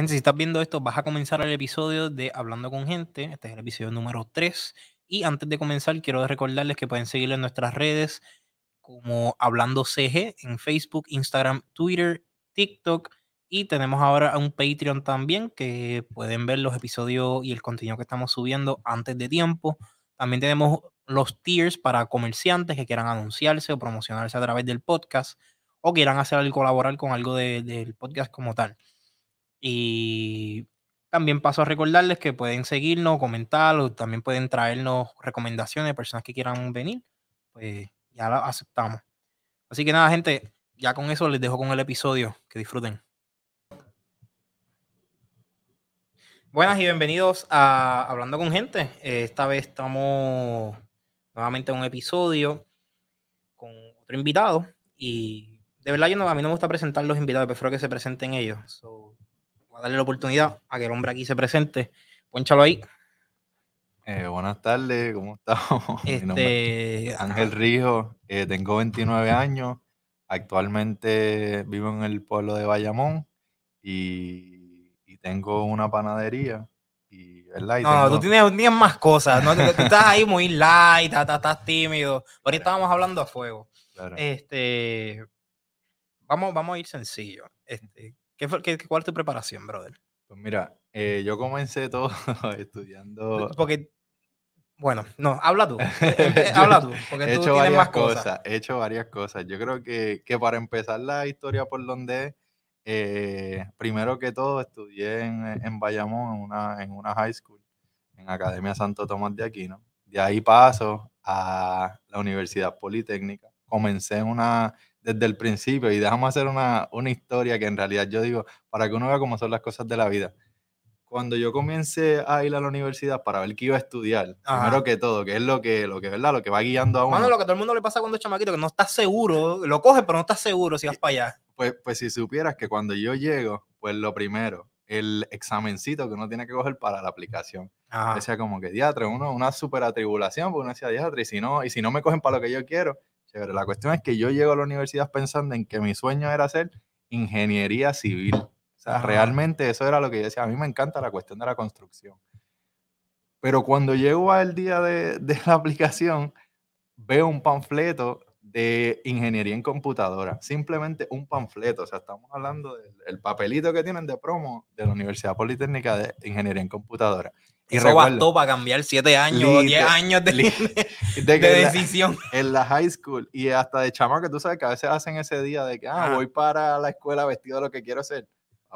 Gente, si estás viendo esto, vas a comenzar el episodio de Hablando con Gente. Este es el episodio número 3. Y antes de comenzar, quiero recordarles que pueden seguirlo en nuestras redes como Hablando CG en Facebook, Instagram, Twitter, TikTok. Y tenemos ahora un Patreon también que pueden ver los episodios y el contenido que estamos subiendo antes de tiempo. También tenemos los tiers para comerciantes que quieran anunciarse o promocionarse a través del podcast o quieran hacer y colaborar con algo del podcast como tal. Y también paso a recordarles que pueden seguirnos, comentar o también pueden traernos recomendaciones personas que quieran venir. Pues ya lo aceptamos. Así que nada, gente, ya con eso les dejo con el episodio. Que disfruten. Buenas y bienvenidos a Hablando con Gente. esta vez estamos nuevamente en un episodio con otro invitado. Y de verdad, yo no, a mí no me gusta presentar los invitados, prefiero que se presenten ellos. voy a darle la oportunidad a que el hombre aquí se presente. Pónchalo ahí. Eh, buenas tardes, ¿cómo estamos? Este, Mi nombre es Ángel Rijo, eh, tengo 29 años, actualmente vivo en el pueblo de Bayamón y, tengo una panadería. Y, ¿verdad? no, tú tienes, más cosas, ¿no? tú, estás ahí muy light, estás, tímido, ahorita estábamos hablando a fuego. Este, vamos, vamos a ir sencillo. Este, ¿qué, qué, ¿Cuál es tu preparación, brother? Pues mira, eh, yo comencé todo estudiando. Porque, bueno, no, habla tú. Eh, habla tú, porque he hecho varias cosas. He hecho varias cosas. Yo creo que, para empezar la historia por donde eh, primero que todo estudié en, en Bayamón, en una, en una high school, en Academia Santo Tomás de Aquino. De ahí paso a la Universidad Politécnica. Comencé en una desde el principio y déjame hacer una, una historia que en realidad yo digo, para que uno vea cómo son las cosas de la vida cuando yo comencé a ir a la universidad para ver qué iba a estudiar, primero que todo, que es lo que, lo que, ¿verdad? Lo que va guiando a uno. Bueno, lo que a todo el mundo le pasa cuando es chamaquito, que no estás seguro, lo coges, pero no estás seguro si vas para allá. Pues, pues si supieras que cuando yo llego, pues lo primero, el examencito que uno tiene que coger para la aplicación. Decía como que diatre, uno, una super atribulación, porque uno decía diatre, y si no, y si no me cogen para lo que yo quiero, chévere. La cuestión es que yo llego a la universidad pensando en que mi sueño era hacer ingeniería civil. O sea, realmente eso era lo que yo decía. A mí me encanta la cuestión de la construcción. Pero cuando llego al día de, la aplicación, veo un panfleto de ingeniería en computadora. Simplemente un panfleto. O sea, estamos hablando del papelito que tienen de promo de la Universidad Politécnica de Ingeniería en Computadora. Y Eso bastó para cambiar siete años, diez años de, de, decisión. En la, high school y hasta de chama que tú sabes que a veces hacen ese día de que ah, voy para la escuela vestido de lo que quiero ser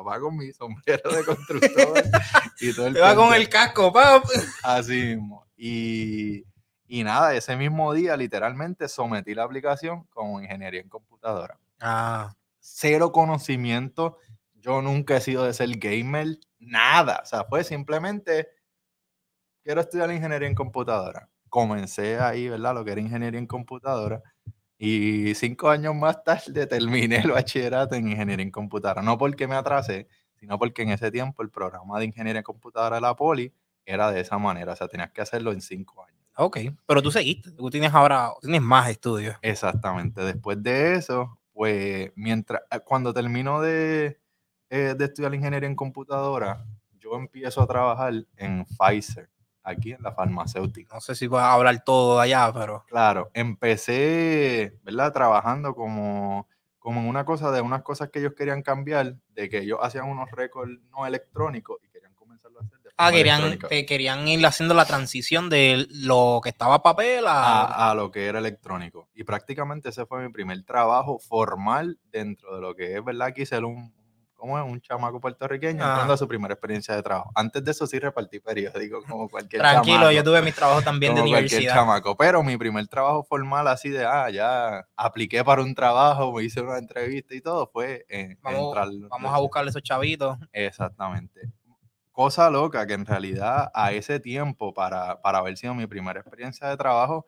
va con mi sombrero de constructor y todo el Te va con el casco, pap. Así mismo. Y, y, nada, ese mismo día literalmente sometí la aplicación como ingeniería en computadora. Ah. Cero conocimiento. Yo nunca he sido de ser gamer, nada. O sea, fue simplemente, quiero estudiar ingeniería en computadora. Comencé ahí, ¿verdad? Lo que era ingeniería en computadora. Y cinco años más tarde terminé el bachillerato en ingeniería en computadora. No porque me atrasé, sino porque en ese tiempo el programa de ingeniería en computadora de la Poli era de esa manera. O sea, tenías que hacerlo en cinco años. Ok, pero tú seguiste, tú tienes ahora, tienes más estudios. Exactamente. Después de eso, pues, mientras, eh, cuando termino de, eh, de estudiar ingeniería en computadora, yo empiezo a trabajar en Pfizer aquí en la farmacéutica. No sé si voy a hablar todo allá, pero... Claro, empecé, ¿verdad? Trabajando como, como en una cosa de unas cosas que ellos querían cambiar, de que ellos hacían unos récords no electrónicos y querían comenzarlo a hacer de Ah, querían, querían ir haciendo la transición de lo que estaba papel a... a... lo que era electrónico. Y prácticamente ese fue mi primer trabajo formal dentro de lo que es, ¿verdad? Quise un, como es un chamaco puertorriqueño entrando a su primera experiencia de trabajo. Antes de eso sí repartí periódicos como cualquier Tranquilo, yo tuve mis trabajos también de universidad. chamaco, pero mi primer trabajo formal así de, ah, ya apliqué para un trabajo, me hice una entrevista y todo, fue en, vamos, Vamos a buscarle esos chavitos. Exactamente. Cosa loca que en realidad a ese tiempo, para, para haber sido mi primera experiencia de trabajo,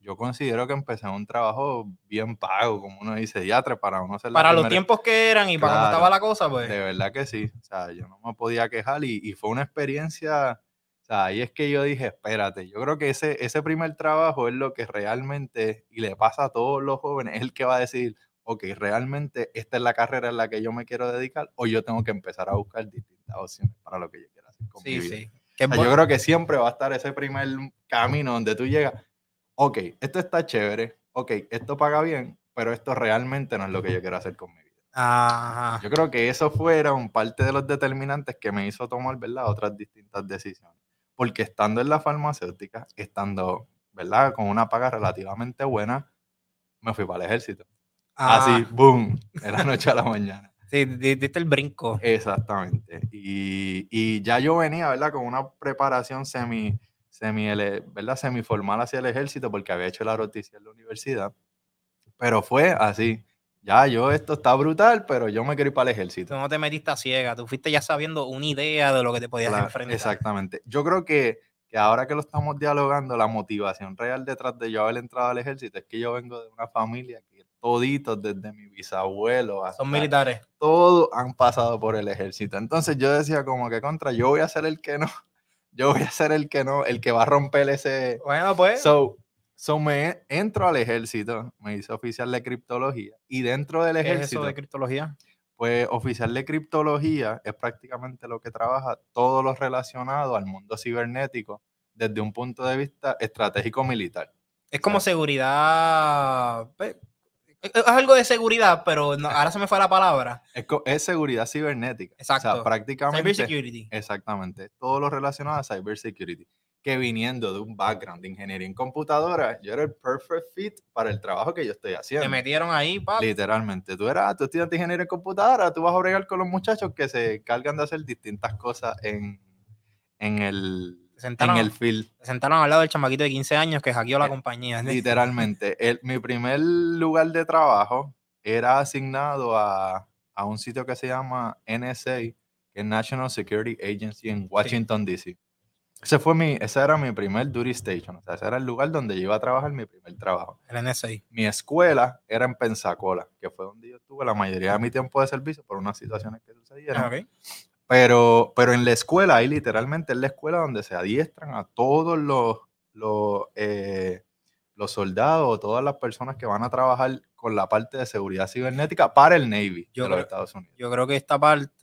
yo considero que empecé un trabajo bien pago, como uno dice, diatre, para uno ser Para los tiempos que eran y para cómo estaba la cosa, pues. De verdad que sí. O sea, yo no me podía quejar y, fue una experiencia. O sea, ahí es que yo dije, espérate, yo creo que ese, ese primer trabajo es lo que realmente, y le pasa a todos los jóvenes, es el que va a decir, ok, realmente esta es la carrera en la que yo me quiero dedicar o yo tengo que empezar a buscar distintas opciones para lo que yo quiero hacer con mi vida. Sí. yo creo que siempre va a estar ese primer camino donde tú llegas, ok, esto está chévere, ok, esto paga bien, pero esto realmente no es lo que yo quiero hacer con mi vida. Yo creo que eso fueron parte de los determinantes que me hizo tomar, ¿verdad? Otras distintas decisiones. Porque estando en la farmacéutica, estando, ¿verdad? Con una paga relativamente buena, me fui para el ejército. Así, ah. boom, de la noche a la mañana. Sí, diste el brinco. Exactamente. Y, y, ya yo venía, ¿verdad? Con una preparación semi, semi, ¿verdad? Semiformal hacia el ejército porque había hecho la roticia en la universidad. Pero fue así. Ya, yo, esto está brutal, pero yo me quiero ir para el ejército. Tú no te metiste a ciega, tú fuiste ya sabiendo una idea de lo que te podías enfrentar. Exactamente. Yo creo que, que ahora que lo estamos dialogando, la motivación real detrás de yo haber entrado al ejército es que yo vengo de una familia que toditos, desde mi bisabuelo hasta... Son militares. Todos han pasado por el ejército. Entonces yo decía como que contra, yo voy a ser el que no, yo voy a ser el que no, el que va a romper ese... Bueno, pues... So me entro al ejército, me hice oficial de criptología y dentro del ejército... ¿Qué es eso de criptología? Pues oficial de criptología es prácticamente lo que trabaja todo lo relacionado al mundo cibernético desde un punto de vista estratégico militar. Es como seguridad, pues, es algo de seguridad, pero ahora se me fue la palabra. Es, seguridad cibernética. Exacto. O sea, prácticamente. Cybersecurity. Exactamente. Todo lo relacionado a cybersecurity que viniendo de un background de ingeniería en computadora, yo era el perfect fit para el trabajo que yo estoy haciendo. Te metieron ahí, papá. Literalmente. Tú eras, tú estudiante de ingeniería en computadora, tú vas a bregar con los muchachos que se cargan de hacer distintas cosas en, en el, en el field. Se sentaron al lado del chamaquito de 15 años que hackeó la eh, compañía. Literalmente. El, mi primer lugar de trabajo era asignado a, a, un sitio que se llama NSA, que es National Security Agency en Washington, D.C. Ese, fue mi, ese era mi primer duty station, o sea, ese era el lugar donde yo iba a trabajar mi primer trabajo. El NSA. Mi escuela era en Pensacola, que fue donde yo estuve la mayoría de mi tiempo de servicio por unas situaciones que sucedieron. Pero, pero en la escuela, ahí literalmente es la escuela donde se adiestran a todos los, los, eh, los soldados, todas las personas que van a trabajar con la parte de seguridad cibernética para el Navy de los Estados Unidos. Yo creo que esta parte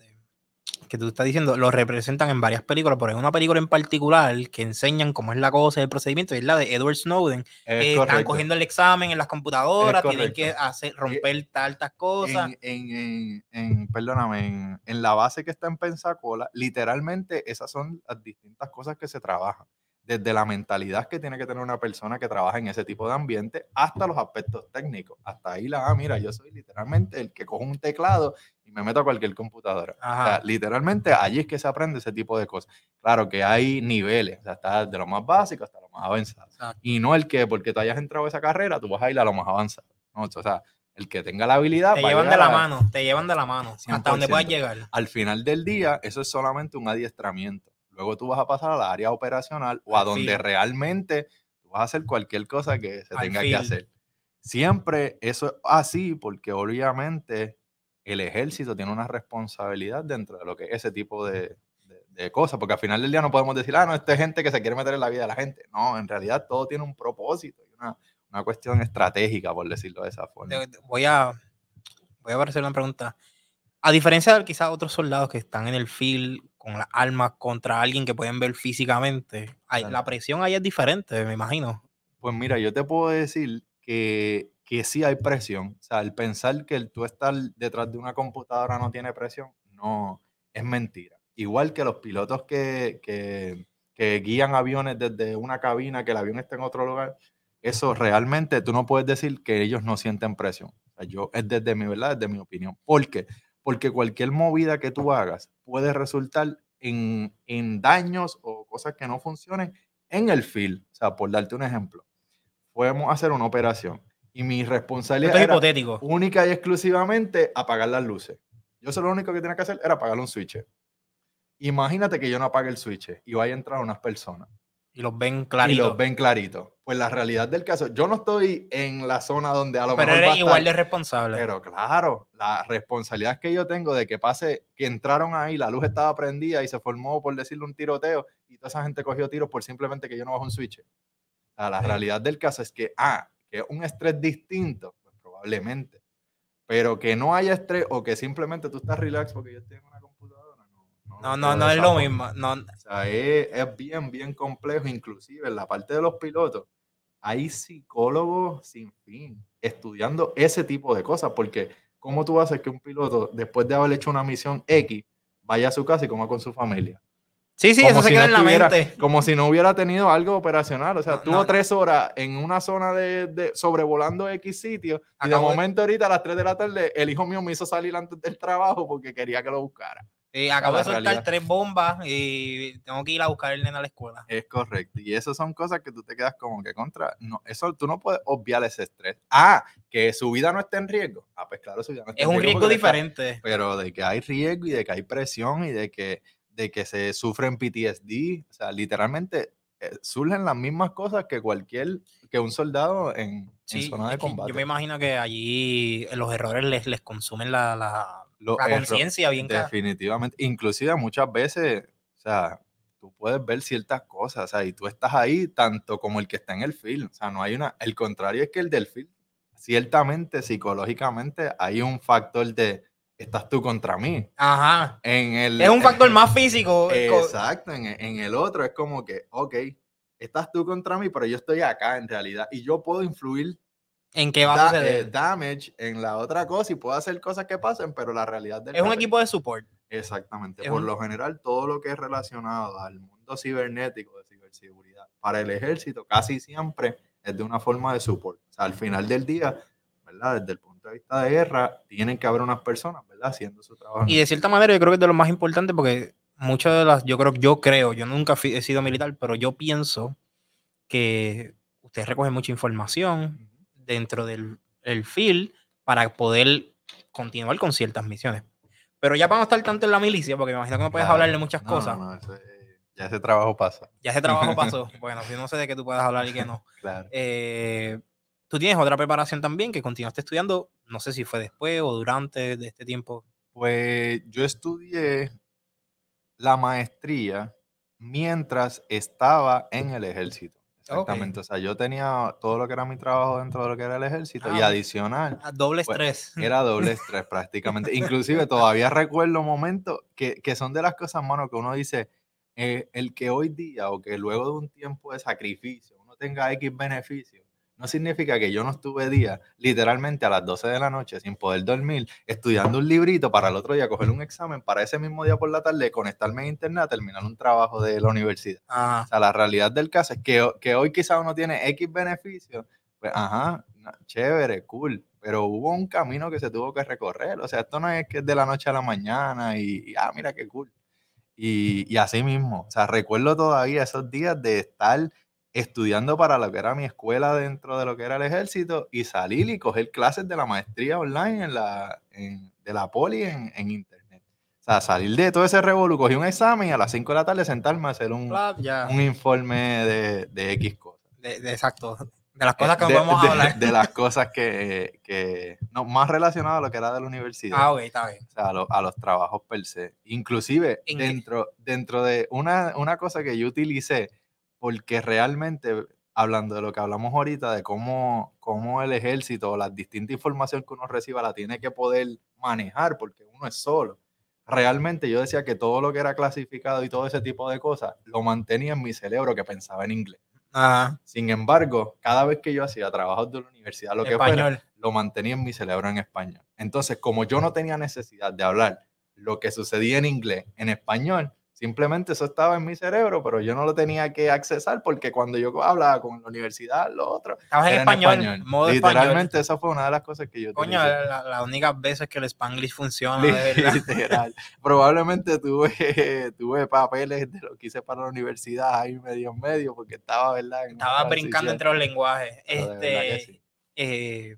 que tú estás diciendo lo representan en varias películas, pero hay una película en particular que enseñan cómo es la cosa, el procedimiento, y es la de Edward Snowden. están cogiendo el examen en las computadoras, tienen que hacer, romper tantas cosas. En, en, perdóname, en, la base que está en Pensacola, literalmente esas son las distintas cosas que se trabajan desde la mentalidad que tiene que tener una persona que trabaja en ese tipo de ambiente hasta los aspectos técnicos. Hasta ahí la, ah, mira, yo soy literalmente el que cojo un teclado y me meto a cualquier computadora. O sea, literalmente allí es que se aprende ese tipo de cosas. Claro que hay niveles, o sea, está de lo más básico hasta lo más avanzado. Y no el que porque tú hayas entrado a esa carrera, tú vas a ir a lo más avanzado. O sea, el que tenga la habilidad. Te llevan de la mano, te llevan de la mano, hasta donde puedas llegar. Al final del día, eso es solamente un adiestramiento. Luego tú vas a pasar a la área operacional o a donde realmente tú vas a hacer cualquier cosa que se tenga que hacer. Siempre eso es así porque obviamente el ejército tiene una responsabilidad dentro de lo que es ese tipo de, cosas, porque al final del día no podemos decir, ah, no, esta es gente que se quiere meter en la vida de la gente. No, en realidad todo tiene un propósito y una, una cuestión estratégica, por decirlo de esa forma. Voy a, voy a hacer una pregunta. A diferencia de quizás otros soldados que están en el field con las armas contra alguien que pueden ver físicamente, la presión ahí es diferente, me imagino. Pues mira, yo te puedo decir que, que sí hay presión. O sea, el pensar que el tú estar detrás de una computadora no tiene presión, no, es mentira. Igual que los pilotos que, que, que guían aviones desde una cabina, que el avión está en otro lugar, eso realmente tú no puedes decir que ellos no sienten presión. O sea, yo, es desde mi verdad, desde mi opinión. ¿Por qué? Porque cualquier movida que tú hagas puede resultar en, daños o cosas que no funcionen en el field. O sea, por darte un ejemplo, podemos hacer una operación y mi responsabilidad es hipotético. única y exclusivamente apagar las luces. Yo solo lo único que tenía que hacer era apagar un switch. Imagínate que yo no apague el switch y vaya a entrar unas personas y los ven clarito. Y los ven clarito. Pues la realidad del caso, yo no estoy en la zona donde a lo mejor. Pero eres igual de responsable. Pero claro, la responsabilidad que yo tengo de que pase, que entraron ahí, la luz estaba prendida y se formó, por decirlo, un tiroteo y toda esa gente cogió tiros por simplemente que yo no bajo un switch. O la realidad del caso es que, ah, que es un estrés distinto, pues probablemente. Pero que no haya estrés o que simplemente tú estás relax porque yo estoy en no. No, no, no, es lo mismo. No. O sea, es, es bien, bien complejo. Inclusive en la parte de los pilotos, hay psicólogos sin fin estudiando ese tipo de cosas, porque ¿cómo tú haces que un piloto, después de haber hecho una misión X, vaya a su casa y coma con su familia? Sí, sí, eso se queda en la mente. Como si no hubiera tenido algo operacional. O sea, tuvo tres horas en una zona de, sobrevolando X sitio y de momento ahorita a las 3 de la tarde el hijo mío me hizo salir antes del trabajo porque quería que lo buscara. Acabo de soltar tres bombas y tengo que ir a buscar el nene a la escuela. Es correcto. Y esas son cosas que tú te quedas como que contra. No, eso tú no puedes obviar ese estrés. Ah, que su vida no está en riesgo. Ah, pues claro, su vida no está es en riesgo. Es un riesgo diferente. pero de que hay riesgo y de que hay presión y de que de que se sufren PTSD, o sea, literalmente eh, surgen las mismas cosas que cualquier, que un soldado en, zona de combate. Yo me imagino que allí los errores les, les consumen la, la, conciencia bien Definitivamente, inclusive muchas veces, o sea, tú puedes ver ciertas cosas, o sea, y tú estás ahí tanto como el que está en el film, o sea, no hay una, el contrario es que el del film, ciertamente, psicológicamente, hay un factor de estás tú contra mí. Ajá. En el, es un factor más físico. Exacto, en, en, el otro es como que, ok, estás tú contra mí, pero yo estoy acá en realidad y yo puedo influir en qué va a suceder. Eh, damage en la otra cosa y puedo hacer cosas que pasen, pero la realidad del Es un equipo de support. Exactamente. Por lo general, todo lo que es relacionado al mundo cibernético, de ciberseguridad, para el ejército casi siempre es de una forma de support. O sea, al final del día, ¿verdad? Desde el punto de vista de guerra, tienen que haber unas personas, ¿verdad? Haciendo su trabajo. Y de cierta manera yo creo que es de lo más importante porque muchas de las, yo creo, yo creo, yo nunca he sido militar, pero yo pienso que ustedes recogen mucha información dentro del el field para poder continuar con ciertas misiones. Pero ya vamos a estar tanto en la milicia, porque me imagino que no puedes hablar de muchas cosas. ya ese trabajo pasa. Ya ese trabajo pasó. bueno, si no sé de qué tú puedes hablar y qué no. claro. Eh, tú tienes otra preparación también que continuaste estudiando, no sé si fue después o durante de este tiempo. Pues yo estudié la maestría mientras estaba en el ejército. Exactamente. O sea, yo tenía todo lo que era mi trabajo dentro de lo que era el ejército y ah, adicional. Ah, doble pues, estrés. era doble estrés prácticamente. Inclusive todavía recuerdo momentos que, que, son de las cosas, mano, que uno dice, eh, el que hoy día o que luego de un tiempo de sacrificio uno tenga X beneficios, no significa que yo no estuve día, literalmente a las 12 de la noche, sin poder dormir, estudiando un librito para el otro día coger un examen, para ese mismo día por la tarde conectarme a internet a terminar un trabajo de la universidad. O sea, la realidad del caso es que, que hoy quizás uno tiene X beneficios, pues, ajá, chévere, cool, pero hubo un camino que se tuvo que recorrer. O sea, esto no es que es de la noche a la mañana y, ah, mira qué cool. Y, y así mismo, o sea, recuerdo todavía esos días de estar estudiando para lo que era mi escuela dentro de lo que era el ejército y salir y coger clases de la maestría online en la, de la poli en, internet. O sea, salir de todo ese revolú, cogí un examen y a las 5 de la tarde sentarme a hacer un, un informe de, de X cosas. De, exacto. De las cosas que vamos a hablar. De, las cosas que, que, no, más relacionadas a lo que era de la universidad. Ah, ok, está bien. O sea, a, los trabajos per se. Inclusive, dentro, dentro de una, una cosa que yo utilicé, porque realmente, hablando de lo que hablamos ahorita, de cómo, cómo el ejército o la distinta información que uno reciba la tiene que poder manejar, porque uno es solo. Realmente yo decía que todo lo que era clasificado y todo ese tipo de cosas lo mantenía en mi cerebro que pensaba en inglés. Sin embargo, cada vez que yo hacía trabajos de la universidad, lo que fuera, lo mantenía en mi cerebro en español. Entonces, como yo no tenía necesidad de hablar lo que sucedía en inglés en español, Simplemente eso estaba en mi cerebro, pero yo no lo tenía que accesar porque cuando yo hablaba con la universidad, lo otro. Estabas en español, Modo Literalmente, esa fue una de las cosas que yo Coño, las la únicas veces que el Spanglish funciona. Literal. Probablemente tuve, tuve papeles de lo que hice para la universidad ahí medio en medio porque estaba, ¿verdad? estaba brincando entre los lenguajes. Este, eh,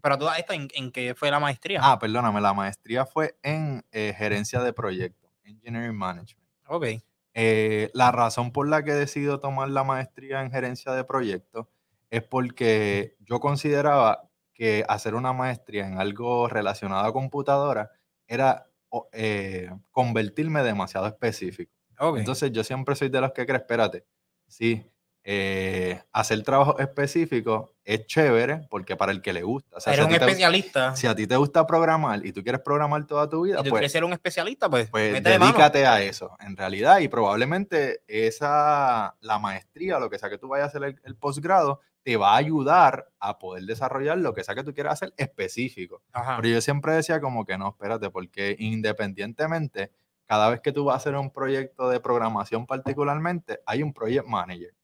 pero tú, ¿en, ¿en qué fue la maestría? Ah, perdóname, la maestría fue en eh, gerencia de proyectos, Engineering Management. Ok. Eh, la razón por la que he decidido tomar la maestría en gerencia de proyectos es porque yo consideraba que hacer una maestría en algo relacionado a computadora era eh, convertirme demasiado específico. Entonces yo siempre soy de los que creen, espérate, sí, eh, hacer trabajo específico es chévere porque para el que le gusta. O sea, Eres un especialista. si a ti te gusta programar y tú quieres programar toda tu vida, ¿Y tú pues, quieres ser un especialista, pues, pues dedícate a eso, en realidad. Y probablemente esa, la maestría, lo que sea que tú vayas a hacer el, posgrado, te va a ayudar a poder desarrollar lo que sea que tú quieras hacer específico. Pero yo siempre decía como que no, espérate, porque independientemente, cada vez que tú vas a hacer un proyecto de programación particularmente, hay un project manager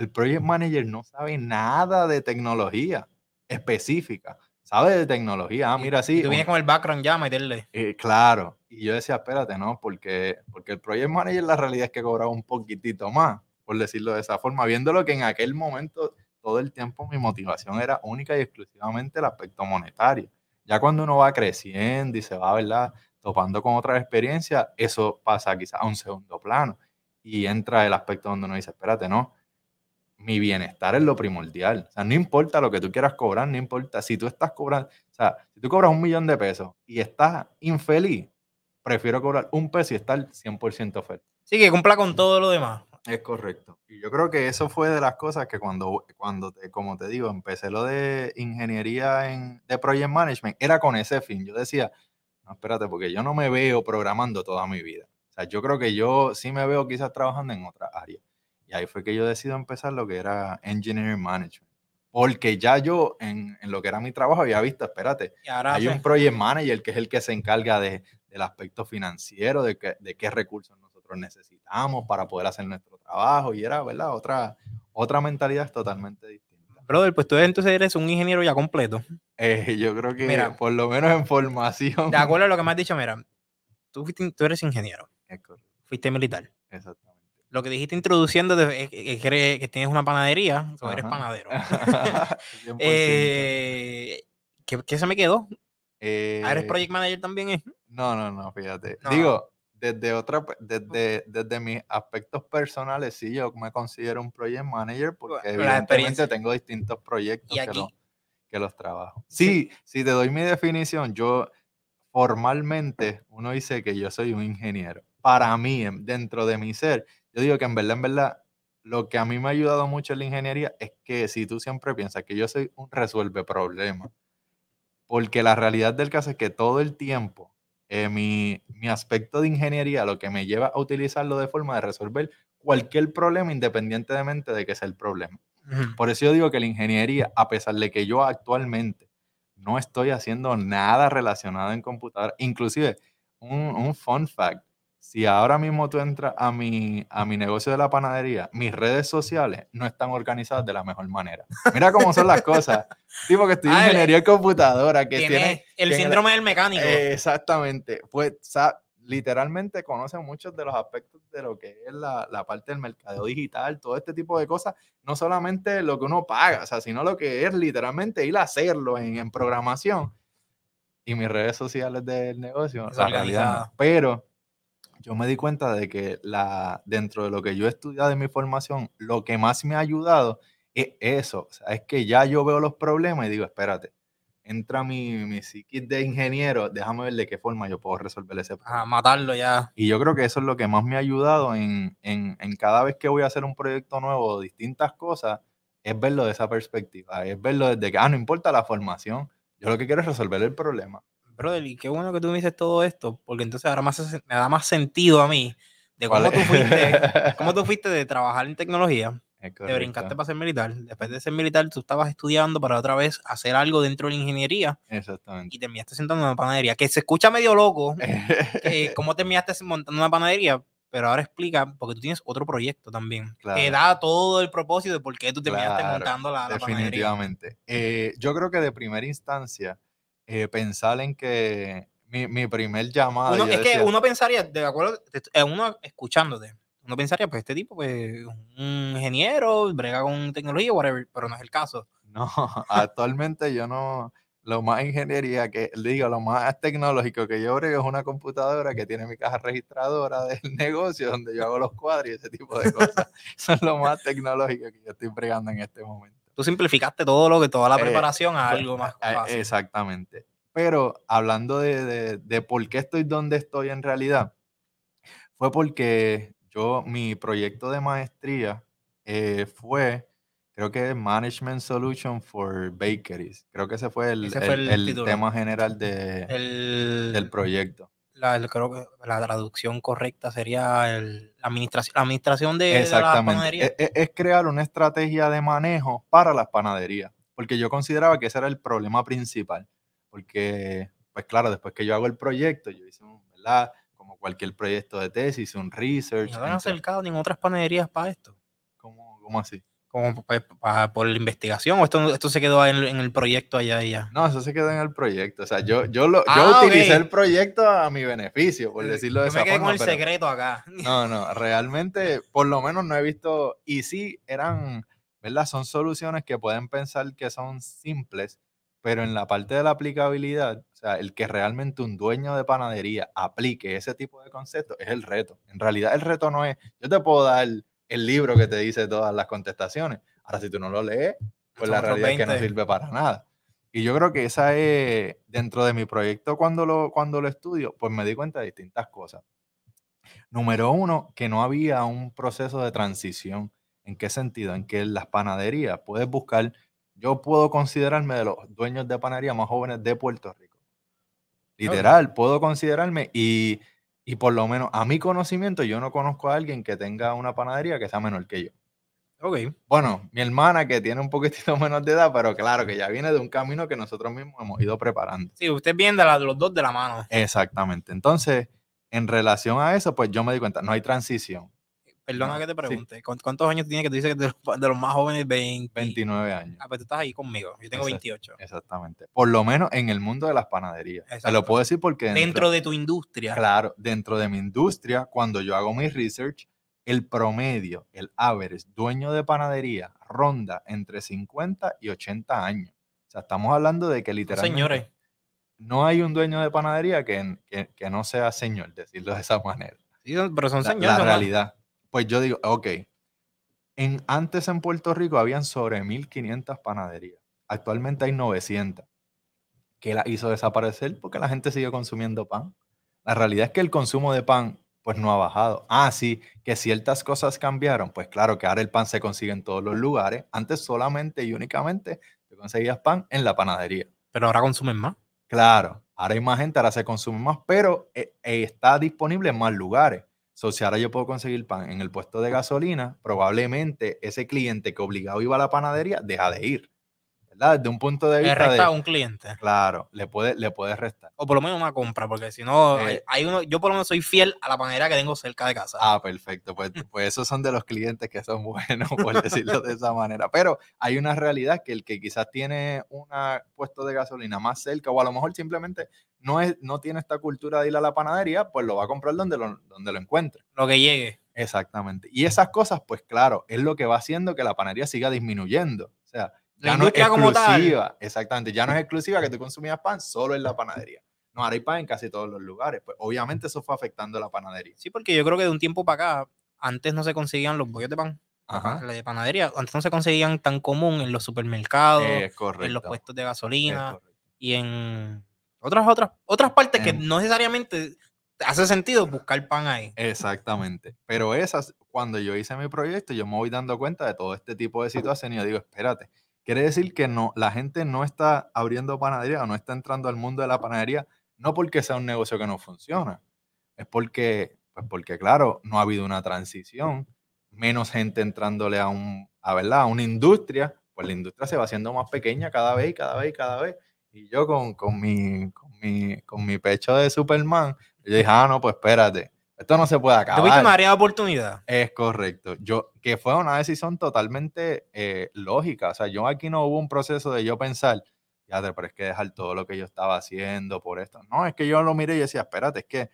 el project manager no sabe nada de tecnología específica. Sabe de tecnología. Ah, mira, sí. Y tú vienes con el background ya a meterle. Eh, claro. Y yo decía, espérate, no, porque, porque el project manager la realidad es que cobraba un poquitito más, por decirlo de esa forma, viéndolo que en aquel momento todo el tiempo mi motivación era única y exclusivamente el aspecto monetario. Ya cuando uno va creciendo y se va, ¿verdad? Topando con otra experiencia, eso pasa quizás a un segundo plano y entra el aspecto donde uno dice, espérate, no, mi bienestar es lo primordial. O sea, no importa lo que tú quieras cobrar, no importa. Si tú estás cobrando, o sea, si tú cobras un millón de pesos y estás infeliz, prefiero cobrar un peso y estar 100% feliz. Sí, que cumpla con todo lo demás. Es correcto. Y yo creo que eso fue de las cosas que cuando, cuando te, como te digo, empecé lo de ingeniería en, de project management, era con ese fin. Yo decía, no, espérate, porque yo no me veo programando toda mi vida. O sea, yo creo que yo sí me veo quizás trabajando en otra área. Y ahí fue que yo decidí empezar lo que era Engineering Management. Porque ya yo en, lo que era mi trabajo había visto, espérate, hay un Project Manager que es el que se encarga de, del aspecto financiero, de, que, de qué recursos nosotros necesitamos para poder hacer nuestro trabajo. Y era, ¿verdad? Otra, otra mentalidad totalmente distinta. Brother, pues tú entonces eres un ingeniero ya completo. Eh, yo creo que mira, por lo menos en formación. De acuerdo a lo que me has dicho, mira, tú, tú eres ingeniero. Fuiste militar. Exacto lo que dijiste introduciendo es que, tienes una panadería, o eres panadero. eh, ¿qué, se me quedó? Eh, ¿Eres project manager también? No, no, no, fíjate. Digo, desde otra, desde, desde mis aspectos personales, sí, yo me considero un project manager porque evidentemente tengo distintos proyectos que, que los trabajo. Sí, si te doy mi definición, yo formalmente uno dice que yo soy un ingeniero. Para mí, dentro de mi ser, yo digo que en verdad, en verdad, lo que a mí me ha ayudado mucho en la ingeniería es que si tú siempre piensas que yo soy un resuelve problemas, porque la realidad del caso es que todo el tiempo eh, mi, mi, aspecto de ingeniería lo que me lleva a utilizarlo de forma de resolver cualquier problema independientemente de que sea el problema. Por eso yo digo que la ingeniería, a pesar de que yo actualmente no estoy haciendo nada relacionado en computadora, inclusive un, un fun fact, si ahora mismo tú entras a mi, a mi negocio de la panadería, mis redes sociales no están organizadas de la mejor manera. Mira cómo son las cosas. Tipo que estoy en ah, ingeniería de computadora, que tiene... el síndrome del mecánico. exactamente. Pues literalmente conoce muchos de los aspectos de lo que es la, la, parte del mercadeo digital, todo este tipo de cosas, no solamente lo que uno paga, o sea, sino lo que es literalmente ir a hacerlo en, en programación. Y mis redes sociales del negocio, la realidad Pero yo me di cuenta de que la, dentro de lo que yo he estudiado en mi formación, lo que más me ha ayudado es eso. O sea, es que ya yo veo los problemas y digo, espérate, entra mi, mi psiquis de ingeniero, déjame ver de qué forma yo puedo resolver ese problema. A matarlo ya. Y yo creo que eso es lo que más me ha ayudado en, en, en cada vez que voy a hacer un proyecto nuevo, distintas cosas, es verlo de esa perspectiva, es verlo desde que, ah, no importa la formación, yo lo que quiero es resolver el problema brother, y qué bueno que tú me dices todo esto, porque entonces ahora más, me da más sentido a mí de cómo tú, fuiste, cómo tú fuiste de trabajar en tecnología, te brincaste para ser militar. Después de ser militar, tú estabas estudiando para otra vez hacer algo dentro de la ingeniería. Exactamente. Y terminaste sentando en una panadería, que se escucha medio loco. ¿Cómo terminaste montando una panadería? Pero ahora explica, porque tú tienes otro proyecto también, que da todo el propósito de por qué tú terminaste montando la, la definitivamente. Eh, yo creo que de primera instancia, eh, pensar en que mi, primer llamado. es que uno pensaría, de acuerdo, uno escuchándote, uno pensaría, pues este tipo, pues un ingeniero, brega con tecnología, whatever, pero no es el caso. No, actualmente yo no. Lo más ingeniería que digo, lo más tecnológico que yo brego es una computadora que tiene mi caja registradora del negocio donde yo hago los cuadros y ese tipo de cosas. Eso es lo más tecnológico que yo estoy bregando en este momento tú simplificaste todo lo que, toda la eh, preparación a algo más fácil. Exactamente. Pero hablando de, de, por qué estoy donde estoy en realidad, fue porque yo, mi proyecto de maestría eh, fue, creo que Management Solution for Bakeries. Creo que ese fue el, tema general de, del proyecto. La, creo que la traducción correcta sería el, la, administración, la administración de, la panadería. Es, e, es, crear una estrategia de manejo para las panaderías, porque yo consideraba que ese era el problema principal, porque, pues claro, después que yo hago el proyecto, yo hice, ¿verdad? Como cualquier proyecto de tesis, un research. ¿No han acercado ni en otras panaderías para esto? ¿Cómo, cómo así? Como pues, por la investigación o esto, esto se quedó en, el proyecto allá y ya? No, eso se quedó en el proyecto. O sea, yo, yo, lo, yo ah, utilicé el proyecto a mi beneficio, por decirlo de esa forma. me quedé con el secreto acá. No, no, realmente, por lo menos no he visto, y sí, eran, ¿verdad? Son soluciones que pueden pensar que son simples, pero en la parte de la aplicabilidad, o sea, el que realmente un dueño de panadería aplique ese tipo de conceptos es el reto. En realidad el reto no es, yo te puedo dar el libro que te dice todas las contestaciones. Ahora, si tú no lo lees, pues la realidad es que no sirve para nada. Y yo creo que esa es, dentro de mi proyecto, cuando lo, cuando lo estudio, pues me di cuenta de distintas cosas. Número uno, que no había un proceso de transición. ¿En qué sentido? En que en las panaderías puedes buscar, yo puedo considerarme de los dueños de panadería más jóvenes de Puerto Rico. Literal, puedo considerarme y y por lo menos a mi conocimiento, yo no conozco a alguien que tenga una panadería que sea menor que yo. Ok. Bueno, mi hermana que tiene un poquitito menos de edad, pero claro que ya viene de un camino que nosotros mismos hemos ido preparando. Sí, usted viene de, los dos de la mano. Exactamente. Entonces, en relación a eso, pues yo me di cuenta, no hay transición. Perdona que te pregunte, ¿cuántos años tiene que tú dices que de, de los más jóvenes? 20, 29 años. Ah, pues tú estás ahí conmigo, yo tengo 28. Exactamente. Por lo menos en el mundo de las panaderías. Te lo puedo decir porque... Dentro, de tu industria. Claro, dentro de mi industria, cuando yo hago mi research, el promedio, el average, dueño de panadería, ronda entre 50 y 80 años. O sea, estamos hablando de que literalmente... Señores. No hay un dueño de panadería que, que, no sea señor, decirlo de esa manera. Sí, pero son señores. La, realidad. Pues yo digo, ok, en, antes en Puerto Rico habían sobre 1.500 panaderías. Actualmente hay 900. ¿Qué la hizo desaparecer? Porque la gente sigue consumiendo pan. La realidad es que el consumo de pan pues no ha bajado. Ah, sí, que ciertas cosas cambiaron. Pues claro que ahora el pan se consigue en todos los lugares. Antes solamente y únicamente te conseguías pan en la panadería. Pero ahora consumen más. Claro, ahora hay más gente, ahora se consume más, pero eh, eh, está disponible en más lugares. So, si ahora yo puedo conseguir pan en el puesto de gasolina, probablemente ese cliente que obligado iba a la panadería deja de ir. ¿Verdad? Desde un punto de vista. Le resta a un cliente. Claro, le puede, le puede restar. O por lo menos una compra, porque si no, eh, hay uno, yo por lo menos soy fiel a la panadería que tengo cerca de casa. Ah, perfecto. Pues, pues esos son de los clientes que son buenos, por decirlo de esa manera. Pero hay una realidad que el que quizás tiene un puesto de gasolina más cerca, o a lo mejor simplemente no, es, no tiene esta cultura de ir a la panadería, pues lo va a comprar donde lo, donde lo encuentre. Lo que llegue. Exactamente. Y esas cosas, pues claro, es lo que va haciendo que la panadería siga disminuyendo. O sea, ya no es exclusiva. Exactamente, ya no es exclusiva que tú consumías pan solo en la panadería. No, ahora hay pan en casi todos los lugares. Pues obviamente eso fue afectando la panadería. Sí, porque yo creo que de un tiempo para acá, antes no se conseguían los bollos de pan. Ajá. La de panadería, antes no se conseguían tan común en los supermercados, en los puestos de gasolina y en otras, otras, otras partes que no necesariamente hace sentido buscar pan ahí. Exactamente. Pero esas, cuando yo hice mi proyecto, yo me voy dando cuenta de todo este tipo de situaciones y yo digo, espérate, quiere decir que no, la gente no está abriendo panadería o no está entrando al mundo de la panadería, no porque sea un negocio que no funciona, es porque, pues porque claro, no ha habido una transición, menos gente entrándole a un, a, ¿verdad? a una industria, pues la industria se va haciendo más pequeña cada vez, cada vez, cada vez. Y yo con, con, mi, con, mi, con mi pecho de Superman, yo dije, ah, no, pues espérate, esto no se puede acabar. ¿Tuviste una área de oportunidad? Es correcto. Yo, que fue una decisión totalmente eh, lógica. O sea, yo aquí no hubo un proceso de yo pensar, ya, pero es que dejar todo lo que yo estaba haciendo por esto. No, es que yo lo miré y decía, espérate, es que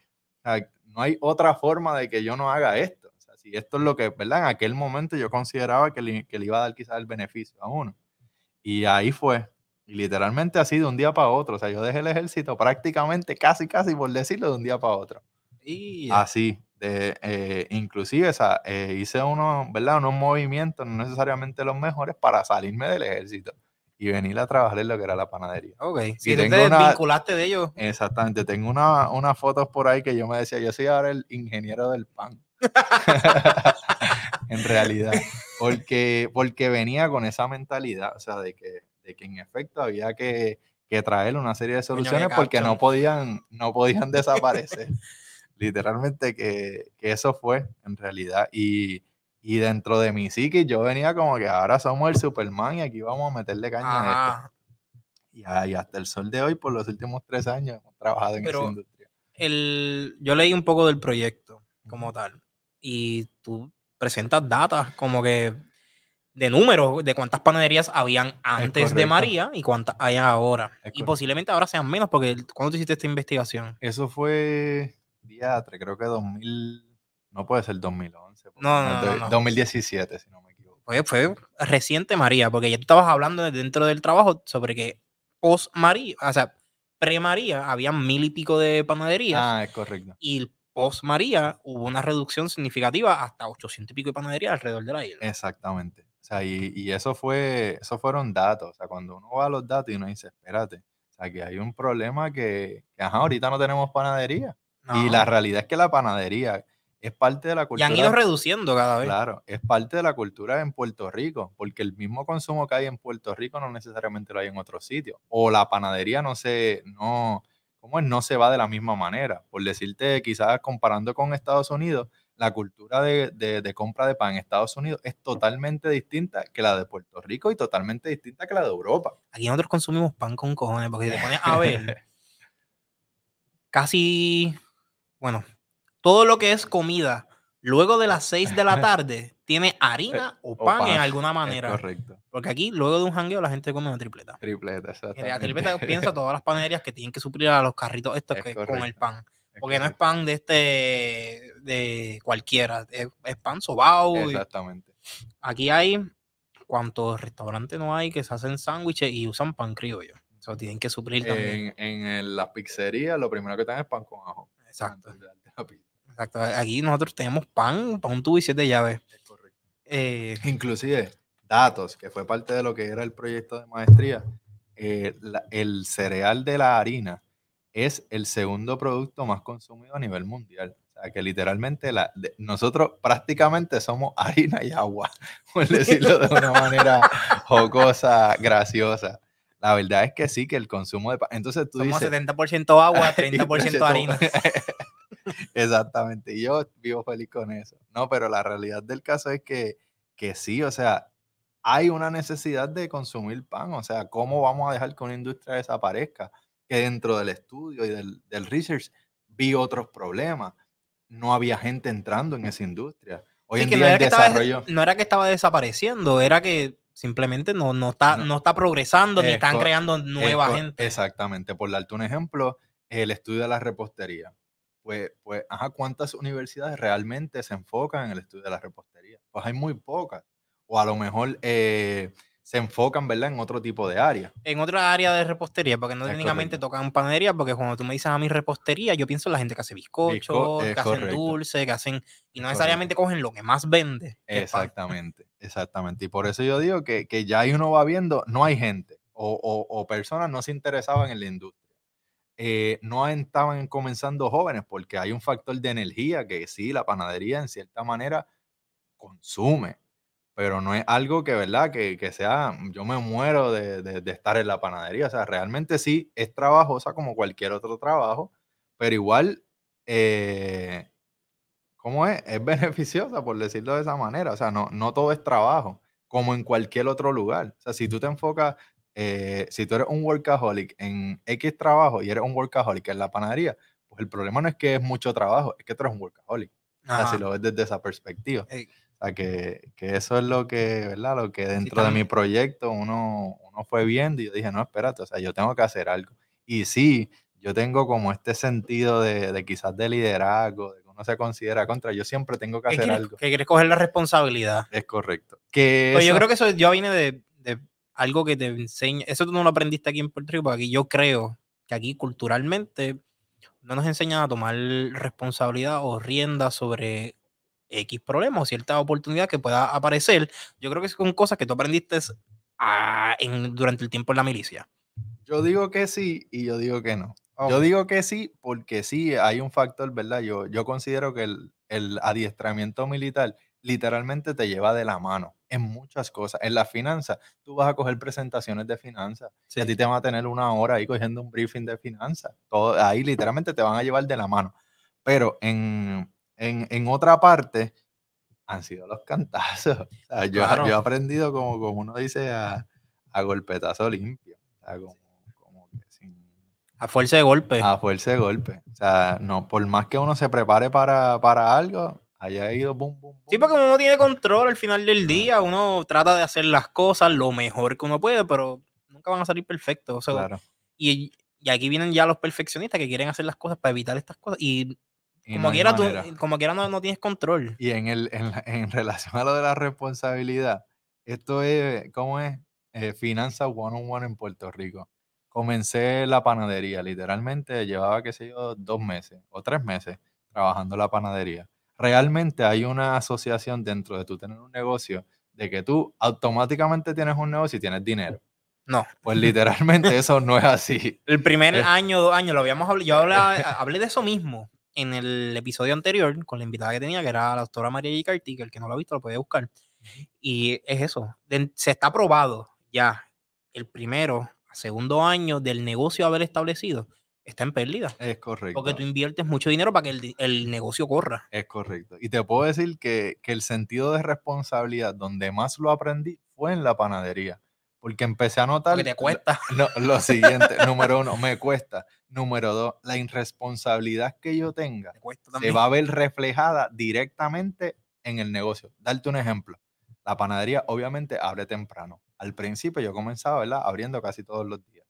no hay otra forma de que yo no haga esto. O sea, si esto es lo que, ¿verdad? En aquel momento yo consideraba que le, que le iba a dar quizás el beneficio a uno. Y ahí fue. Y literalmente ha sido un día para otro. O sea, yo dejé el ejército prácticamente, casi, casi por decirlo, de un día para otro. Y... Así. De, eh, inclusive esa, eh, hice unos, ¿verdad? unos movimientos, no necesariamente los mejores, para salirme del ejército y venir a trabajar en lo que era la panadería. Ok, si te desvinculaste de ellos. Exactamente, tengo unas fotos por ahí que yo me decía, yo soy ahora el ingeniero del pan. en realidad. Porque, porque venía con esa mentalidad, o sea, de que, de que en efecto había que, que traer una serie de soluciones porque no podían, no podían desaparecer. Literalmente que, que, eso fue en realidad. Y, y dentro de mi psique yo venía como que ahora somos el Superman y aquí vamos a meterle caña a esto. Y, hasta el sol de hoy, por los últimos tres años, hemos trabajado en esa industria. El, yo leí un poco del proyecto como tal. Y tú presentas datas como que de números de cuántas panaderías habían antes de María y cuántas hay ahora. y posiblemente ahora sean menos, porque ¿cuándo tú hiciste esta investigación? Eso fue diatre, creo que 2000, no puede ser 2011. No, no, no, 2017, si no me equivoco. Fue, fue reciente María, porque ya tú estabas hablando dentro del trabajo sobre que post María, o sea, pre María, había mil y pico de panaderías. Ah, es correcto. Y post María hubo una reducción significativa hasta 800 y pico de panaderías alrededor de la isla. Exactamente. O sea, y, y, eso fue, eso fueron datos. O sea, cuando uno va a los datos y uno dice, espérate, o sea, que hay un problema que, que ajá, ahorita no tenemos panadería. Y la realidad es que la panadería es parte de la cultura. Y han ido reduciendo cada vez. Claro, es parte de la cultura en Puerto Rico, porque el mismo consumo que hay en Puerto Rico no necesariamente lo hay en otros sitios. O la panadería no se, no, ¿cómo es? No se va de la misma manera. Por decirte, quizás comparando con Estados Unidos, la cultura de, compra de pan en Estados Unidos es totalmente distinta que la de Puerto Rico y totalmente distinta que la de Europa. Aquí nosotros consumimos pan con cojones, porque si te pones a ver, casi, bueno, todo lo que es comida luego de las 6 de la tarde tiene harina o pan, en alguna manera. Correcto. Porque aquí, luego de un jangueo, la gente come una tripleta. Tripleta, exacto. La tripleta piensa todas las panaderías que tienen que suplir a los carritos estos que, con el pan. Porque no es pan de este, de cualquiera, es, pan sobao. Exactamente. aquí hay, ¿cuántos restaurantes no hay que se hacen sándwiches y usan pan criollo? Eso tienen que suplir también. En, en la pizzería, lo primero que tienen es pan con ajo. Exacto. Exacto. Aquí nosotros tenemos pan, pan un tubo y siete llaves. correcto. Eh, Inclusive, datos, que fue parte de lo que era el proyecto de maestría, eh, el cereal de la harina es el segundo producto más consumido a nivel mundial. O sea, que literalmente la, nosotros prácticamente somos harina y agua, por decirlo de una manera jocosa, graciosa. La verdad es que sí, que el consumo de... Entonces tú Somos 70% agua, 30% harina. Exactamente, y yo vivo feliz con eso. No, pero la realidad del caso es que, que sí, o sea, hay una necesidad de consumir pan, o sea, ¿cómo vamos a dejar que una industria desaparezca? Que dentro del estudio y del, del research vi otros problemas. No había gente entrando en esa industria. Hoy en día el desarrollo... no era que estaba desapareciendo, era que simplemente no, no, está, no, está progresando ni están creando nueva gente. Exactamente. Por darte un ejemplo, el estudio de la repostería pues, pues, ajá, ¿cuántas universidades realmente se enfocan en el estudio de la repostería? Pues hay muy pocas. O a lo mejor eh, se enfocan, ¿verdad?, en otro tipo de área. En otra área de repostería, porque no técnicamente tocan panadería, porque cuando tú me dices a mi repostería, yo pienso en la gente que hace bizcochos, que hacen dulce, que hacen, y no necesariamente cogen lo que más vende. Exactamente, exactamente. Y por eso yo digo que, que, ya ahí uno va viendo, no hay gente o, o, o personas no se interesaban en la industria. Eh, no estaban comenzando jóvenes porque hay un factor de energía que sí, la panadería en cierta manera consume, pero no es algo que, ¿verdad? Que, sea, yo me muero de, estar en la panadería, o sea, realmente sí es trabajosa como cualquier otro trabajo, pero igual, eh, ¿cómo es? Es beneficiosa, por decirlo de esa manera, o sea, no, no todo es trabajo, como en cualquier otro lugar, o sea, si tú te enfocas eh, si tú eres un workaholic en X trabajo y eres un workaholic en la panadería, pues el problema no es que es mucho trabajo, es que tú eres un workaholic. si lo ves desde esa perspectiva. O sea, que, que, eso es lo que, ¿verdad? Lo que dentro de mi proyecto uno, uno fue viendo y yo dije, no, espérate, o sea, yo tengo que hacer algo. Y sí, yo tengo como este sentido de, de quizás de liderazgo, de que uno se considera contra, yo siempre tengo que hacer algo. Que quieres coger la responsabilidad. Es correcto. Que pues yo creo que eso yo vine de, de algo que te enseña, eso tú no lo aprendiste aquí en Puerto Rico, porque aquí yo creo que aquí culturalmente no nos enseñan a tomar responsabilidad o rienda sobre X problemas o cierta oportunidad que pueda aparecer. Yo creo que son cosas que tú aprendiste en, durante el tiempo en la milicia. Yo digo que sí y yo digo que no. Yo digo que sí porque sí hay un factor, ¿verdad? Yo, yo considero que el, el adiestramiento militar literalmente te lleva de la mano en muchas cosas. En las finanzas, tú vas a coger presentaciones de finanzas y a ti te van a tener una hora ahí cogiendo un briefing de finanzas. Ahí literalmente te van a llevar de la mano. Pero en, en, otra parte han sido los cantazos. yo, yo, he aprendido como, como uno dice a, a golpetazo limpio. a fuerza de golpe. A fuerza de golpe. O sea, no, por más que uno se prepare para, para algo, haya ido boom, boom, boom. Sí, porque uno tiene control al final del día, uno trata de hacer las cosas lo mejor que uno puede, pero nunca van a salir perfectos. claro. y, y, aquí vienen ya los perfeccionistas que quieren hacer las cosas para evitar estas cosas. Y, como, quiera, tú, como quiera, no, no, tienes control. Y en, el, en, en, relación a lo de la responsabilidad, esto es, ¿cómo es? Eh, finanzas one on one en Puerto Rico. Comencé la panadería, literalmente llevaba, qué sé yo, dos meses o tres meses trabajando la panadería realmente hay una asociación dentro de tú tener un negocio de que tú automáticamente tienes un negocio y tienes dinero. No. Pues literalmente eso no es así. El primer año, dos años, lo habíamos hablado, yo hablé, de eso mismo en el episodio anterior con la invitada que tenía, que era la doctora María G. Carti, que el que no lo ha visto lo puede buscar. Y es eso, se está probado ya el primero, segundo año del negocio haber establecido, está en pérdida. Es correcto. Porque tú inviertes mucho dinero para que el, negocio corra. Es correcto. Y te puedo decir que, el sentido de responsabilidad donde más lo aprendí fue en la panadería. Porque empecé a notar... Que te cuesta. Lo, lo siguiente, número uno, me cuesta. Número dos, la irresponsabilidad que yo tenga se va a ver reflejada directamente en el negocio. Darte un ejemplo. La panadería obviamente abre temprano. Al principio yo comenzaba, ¿verdad? Abriendo casi todos los días.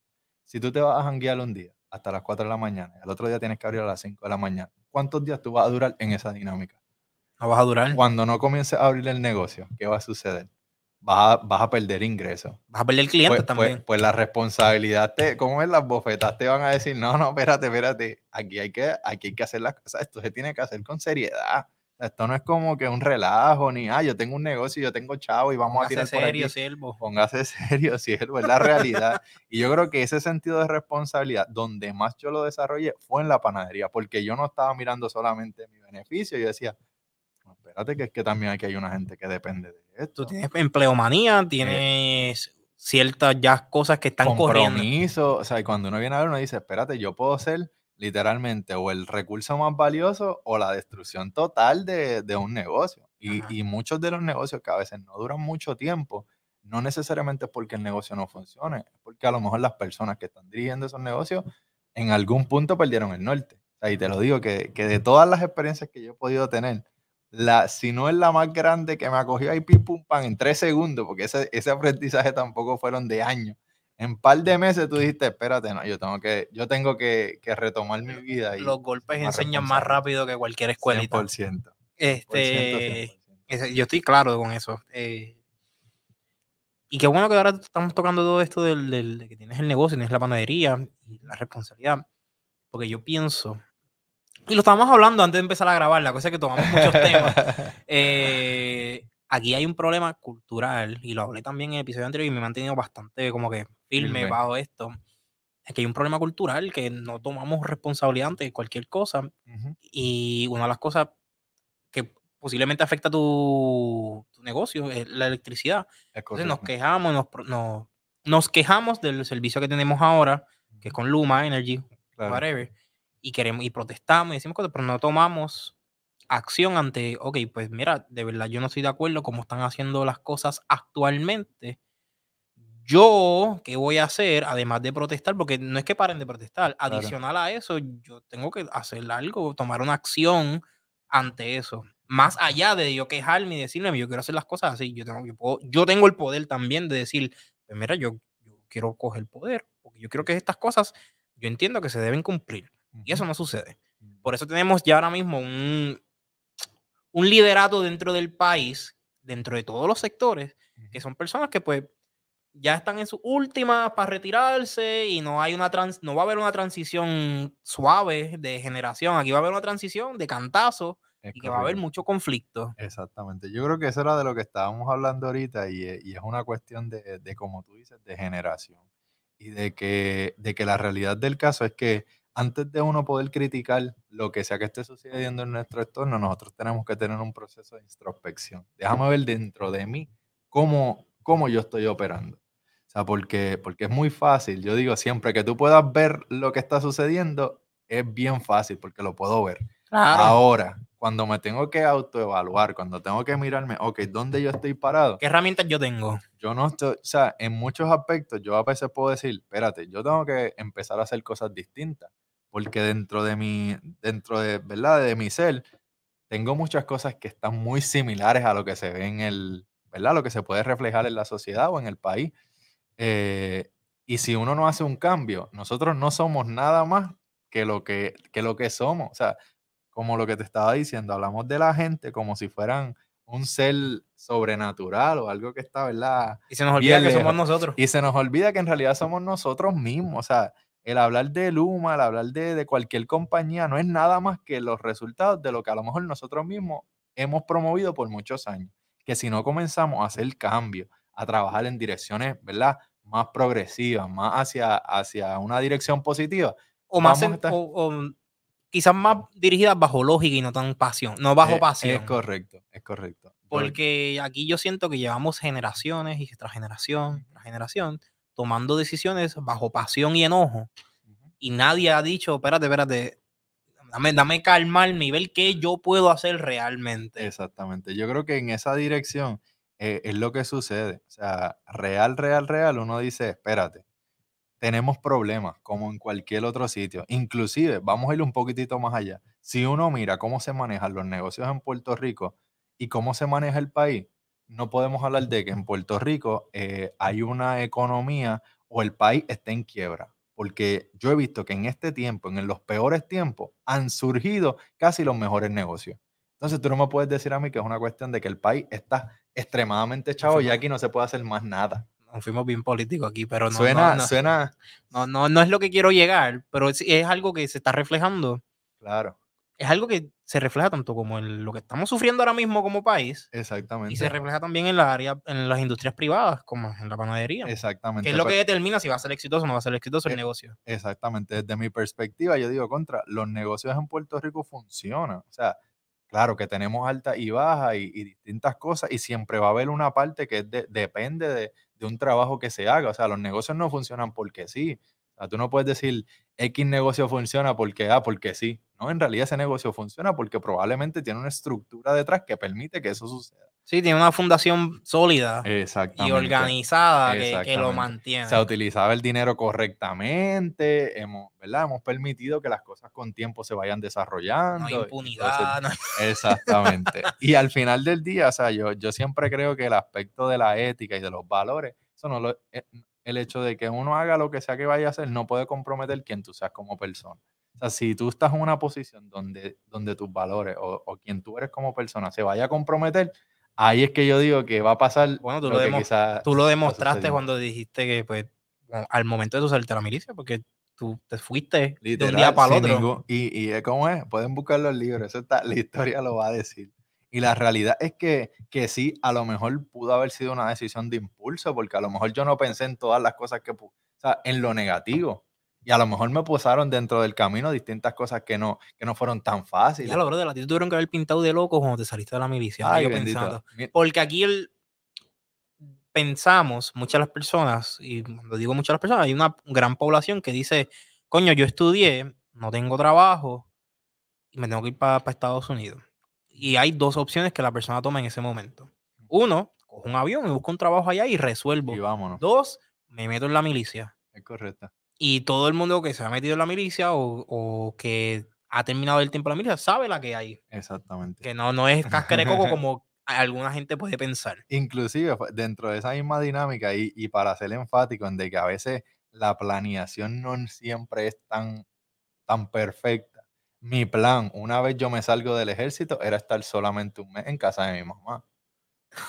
Si tú te vas a janguear un día hasta las 4 de la mañana y al otro día tienes que abrir a las 5 de la mañana, ¿cuántos días tú vas a durar en esa dinámica? No vas a durar. Cuando no comiences a abrir el negocio, ¿qué va a suceder? Vas a, vas a perder ingresos. Vas a perder clientes pues, pues, también. Pues, la responsabilidad, te, como es las bofetas, te van a decir, no, no, espérate, espérate, aquí hay que, aquí hay que hacer las cosas, esto se tiene que hacer con seriedad. Esto no es como que un relajo, ni, ah, yo tengo un negocio, yo tengo chavo y vamos a tirar serio, por siervo. Póngase serio, siervo, es la realidad. y yo creo que ese sentido de responsabilidad, donde más yo lo desarrollé, fue en la panadería, porque yo no estaba mirando solamente mi beneficio, yo decía, espérate que es que también aquí hay una gente que depende de esto. Tú tienes empleomanía, eh, tienes ciertas ya cosas que están corriendo. Compromiso, o sea, y cuando uno viene a ver, uno dice, espérate, yo puedo ser literalmente o el recurso más valioso o la destrucción total de, un negocio. Y, muchos de los negocios que a veces no duran mucho tiempo, no necesariamente es porque el negocio no funcione, es porque a lo mejor las personas que están dirigiendo esos negocios en algún punto perdieron el norte. y te lo digo, que, de todas las experiencias que yo he podido tener, la, si no es la más grande que me acogió ahí pim pum pam en tres segundos, porque ese, ese aprendizaje tampoco fueron de años, en un par de meses tú dijiste, espérate, no, yo tengo que, yo tengo que, retomar mi vida. Y Los golpes enseñan más rápido que cualquier escuelita. 100%. Este, yo estoy claro con eso. Eh, y qué bueno que ahora estamos tocando todo esto del, de que tienes el negocio, tienes la panadería y la responsabilidad. Porque yo pienso, y lo estábamos hablando antes de empezar a grabar, la cosa es que tomamos muchos temas. Eh, aquí hay un problema cultural, y lo hablé también en el episodio anterior y me he mantenido bastante como que firme bajo esto. Es que hay un problema cultural que no tomamos responsabilidad ante cualquier cosa. Y una de las cosas que posiblemente afecta tu, tu negocio es la electricidad. Entonces nos quejamos, nos, nos, quejamos del servicio que tenemos ahora, que es con Luma Energy, whatever, y queremos y protestamos y decimos cosas, pero no tomamos acción ante, ok, pues mira, de verdad yo no estoy de acuerdo cómo están haciendo las cosas actualmente. Yo, ¿qué voy a hacer? Además de protestar, porque no es que paren de protestar, adicional a eso, yo tengo que hacer algo, tomar una acción ante eso. Más allá de yo quejarme y decirle, yo quiero hacer las cosas así, yo tengo, yo, puedo, yo tengo el poder también de decir, pues mira, yo, yo quiero coger poder, porque yo creo que estas cosas, yo entiendo que se deben cumplir. Y eso no sucede. Por eso tenemos ya ahora mismo un, un liderato dentro del país, dentro de todos los sectores, que son personas que pues ya están en su última para retirarse y no hay una trans, no va a haber una transición suave de generación, aquí va a haber una transición de cantazo y que va a haber mucho conflicto. Exactamente. Yo creo que eso era de lo que estábamos hablando ahorita y, eh, es una cuestión de, de, como tú dices, de generación y de que, de que la realidad del caso es que antes de uno poder criticar lo que sea que esté sucediendo en nuestro entorno, nosotros tenemos que tener un proceso de introspección. Déjame ver dentro de mí cómo, cómo yo estoy operando. O sea, porque, porque es muy fácil. Yo digo siempre que tú puedas ver lo que está sucediendo, es bien fácil porque lo puedo ver. Ahora, cuando me tengo que autoevaluar, cuando tengo que mirarme, ok, ¿dónde yo estoy parado? ¿Qué herramientas yo tengo? Yo no estoy, o sea, en muchos aspectos yo a veces puedo decir, espérate, yo tengo que empezar a hacer cosas distintas, porque dentro de mi, dentro de, ¿verdad? De mi ser, tengo muchas cosas que están muy similares a lo que se ve en el, ¿verdad? Lo que se puede reflejar en la sociedad o en el país. Eh, y si uno no hace un cambio, nosotros no somos nada más que lo que, que lo que somos. O sea, como lo que te estaba diciendo, hablamos de la gente como si fueran un ser sobrenatural o algo que está, ¿verdad? Y se nos olvida que somos nosotros. Y se nos olvida que en realidad somos nosotros mismos. O sea, el hablar de Luma, el hablar de, de cualquier compañía, no es nada más que los resultados de lo que a lo mejor nosotros mismos hemos promovido por muchos años. Que si no comenzamos a hacer cambio, a trabajar en direcciones, ¿verdad? Más progresivas, más hacia, hacia una dirección positiva. O más, quizás más dirigidas bajo lógica y no tan pasión, no bajo pasión. Es correcto, es correcto. Porque aquí yo siento que llevamos generaciones y tras generación, tras generación, tomando decisiones bajo pasión y enojo. Y nadie ha dicho, espérate, espérate, dame, dame calma al nivel que yo puedo hacer realmente. Exactamente. Yo creo que en esa dirección eh, es lo que sucede. O sea, real, real, real, uno dice, espérate, tenemos problemas como en cualquier otro sitio. Inclusive, vamos a ir un poquitito más allá. Si uno mira cómo se manejan los negocios en Puerto Rico y cómo se maneja el país, no podemos hablar de que en Puerto Rico eh, hay una economía o el país está en quiebra. Porque yo he visto que en este tiempo, en los peores tiempos, han surgido casi los mejores negocios. Entonces tú no me puedes decir a mí que es una cuestión de que el país está extremadamente echado y aquí no se puede hacer más nada fuimos bien políticos aquí, pero no. Suena, no, suena. No, no, no es lo que quiero llegar, pero es, algo que se está reflejando. Claro. Es algo que se refleja tanto como en lo que estamos sufriendo ahora mismo como país. Exactamente. Y se refleja también en la área, en las industrias privadas, como en la panadería. Exactamente. Que es lo que determina si va a ser exitoso o no va a ser exitoso el eh, negocio. Exactamente. Desde mi perspectiva, yo digo contra, los negocios en Puerto Rico funcionan. O sea, claro que tenemos alta y baja y, distintas cosas, y siempre va a haber una parte que depende de, de un trabajo que se haga. O sea, los negocios no funcionan porque sí. O sea, tú no puedes decir X negocio funciona porque, ah, porque sí. No, en realidad ese negocio funciona porque probablemente tiene una estructura detrás que permite que eso suceda. Sí, tiene una fundación sólida y organizada que, lo mantiene. Se ha utilizado el dinero correctamente, hemos, ¿verdad? hemos permitido que las cosas con tiempo se vayan desarrollando. No hay impunidad. Exactamente. y al final del día, o sea, yo, yo siempre creo que el aspecto de la ética y de los valores, eso no lo, eh, el hecho de que uno haga lo que sea que vaya a hacer no puede comprometer quién tú seas como persona. O sea, si tú estás en una posición donde, donde tus valores o, o quien tú eres como persona se vaya a comprometer, ahí es que yo digo que va a pasar. Bueno, tú lo, tú lo demostraste cuando dijiste que, pues, al momento de tu salirte a la milicia, porque tú te fuiste de un día para el otro. y, y ¿cómo es? Pueden buscar los libros, eso está, la historia lo va a decir. Y la realidad es que, que sí, a lo mejor pudo haber sido una decisión de impulso, porque a lo mejor yo no pensé en todas las cosas que, o sea, en lo negativo. Y a lo mejor me pusaron dentro del camino distintas cosas que no, que no fueron tan fáciles. Ya lo de la ti tuvieron que haber pintado de loco cuando te saliste de la milicia. Ay, Porque aquí el, pensamos, muchas las personas, y cuando digo muchas las personas, hay una gran población que dice, coño, yo estudié, no tengo trabajo y me tengo que ir para Estados Unidos. Y hay dos opciones que la persona toma en ese momento. Uno, cojo un avión, me busco un trabajo allá y resuelvo. Y vámonos. Dos, me meto en la milicia. Es correcto. Y todo el mundo que se ha metido en la milicia o, que ha terminado el tiempo en la milicia sabe la que hay. Exactamente. Que no, no es casca coco como alguna gente puede pensar. Inclusive dentro de esa misma dinámica y, y, para ser enfático en de que a veces la planeación no siempre es tan, tan perfecta. Mi plan, una vez yo me salgo del ejército, era estar solamente un mes en casa de mi mamá.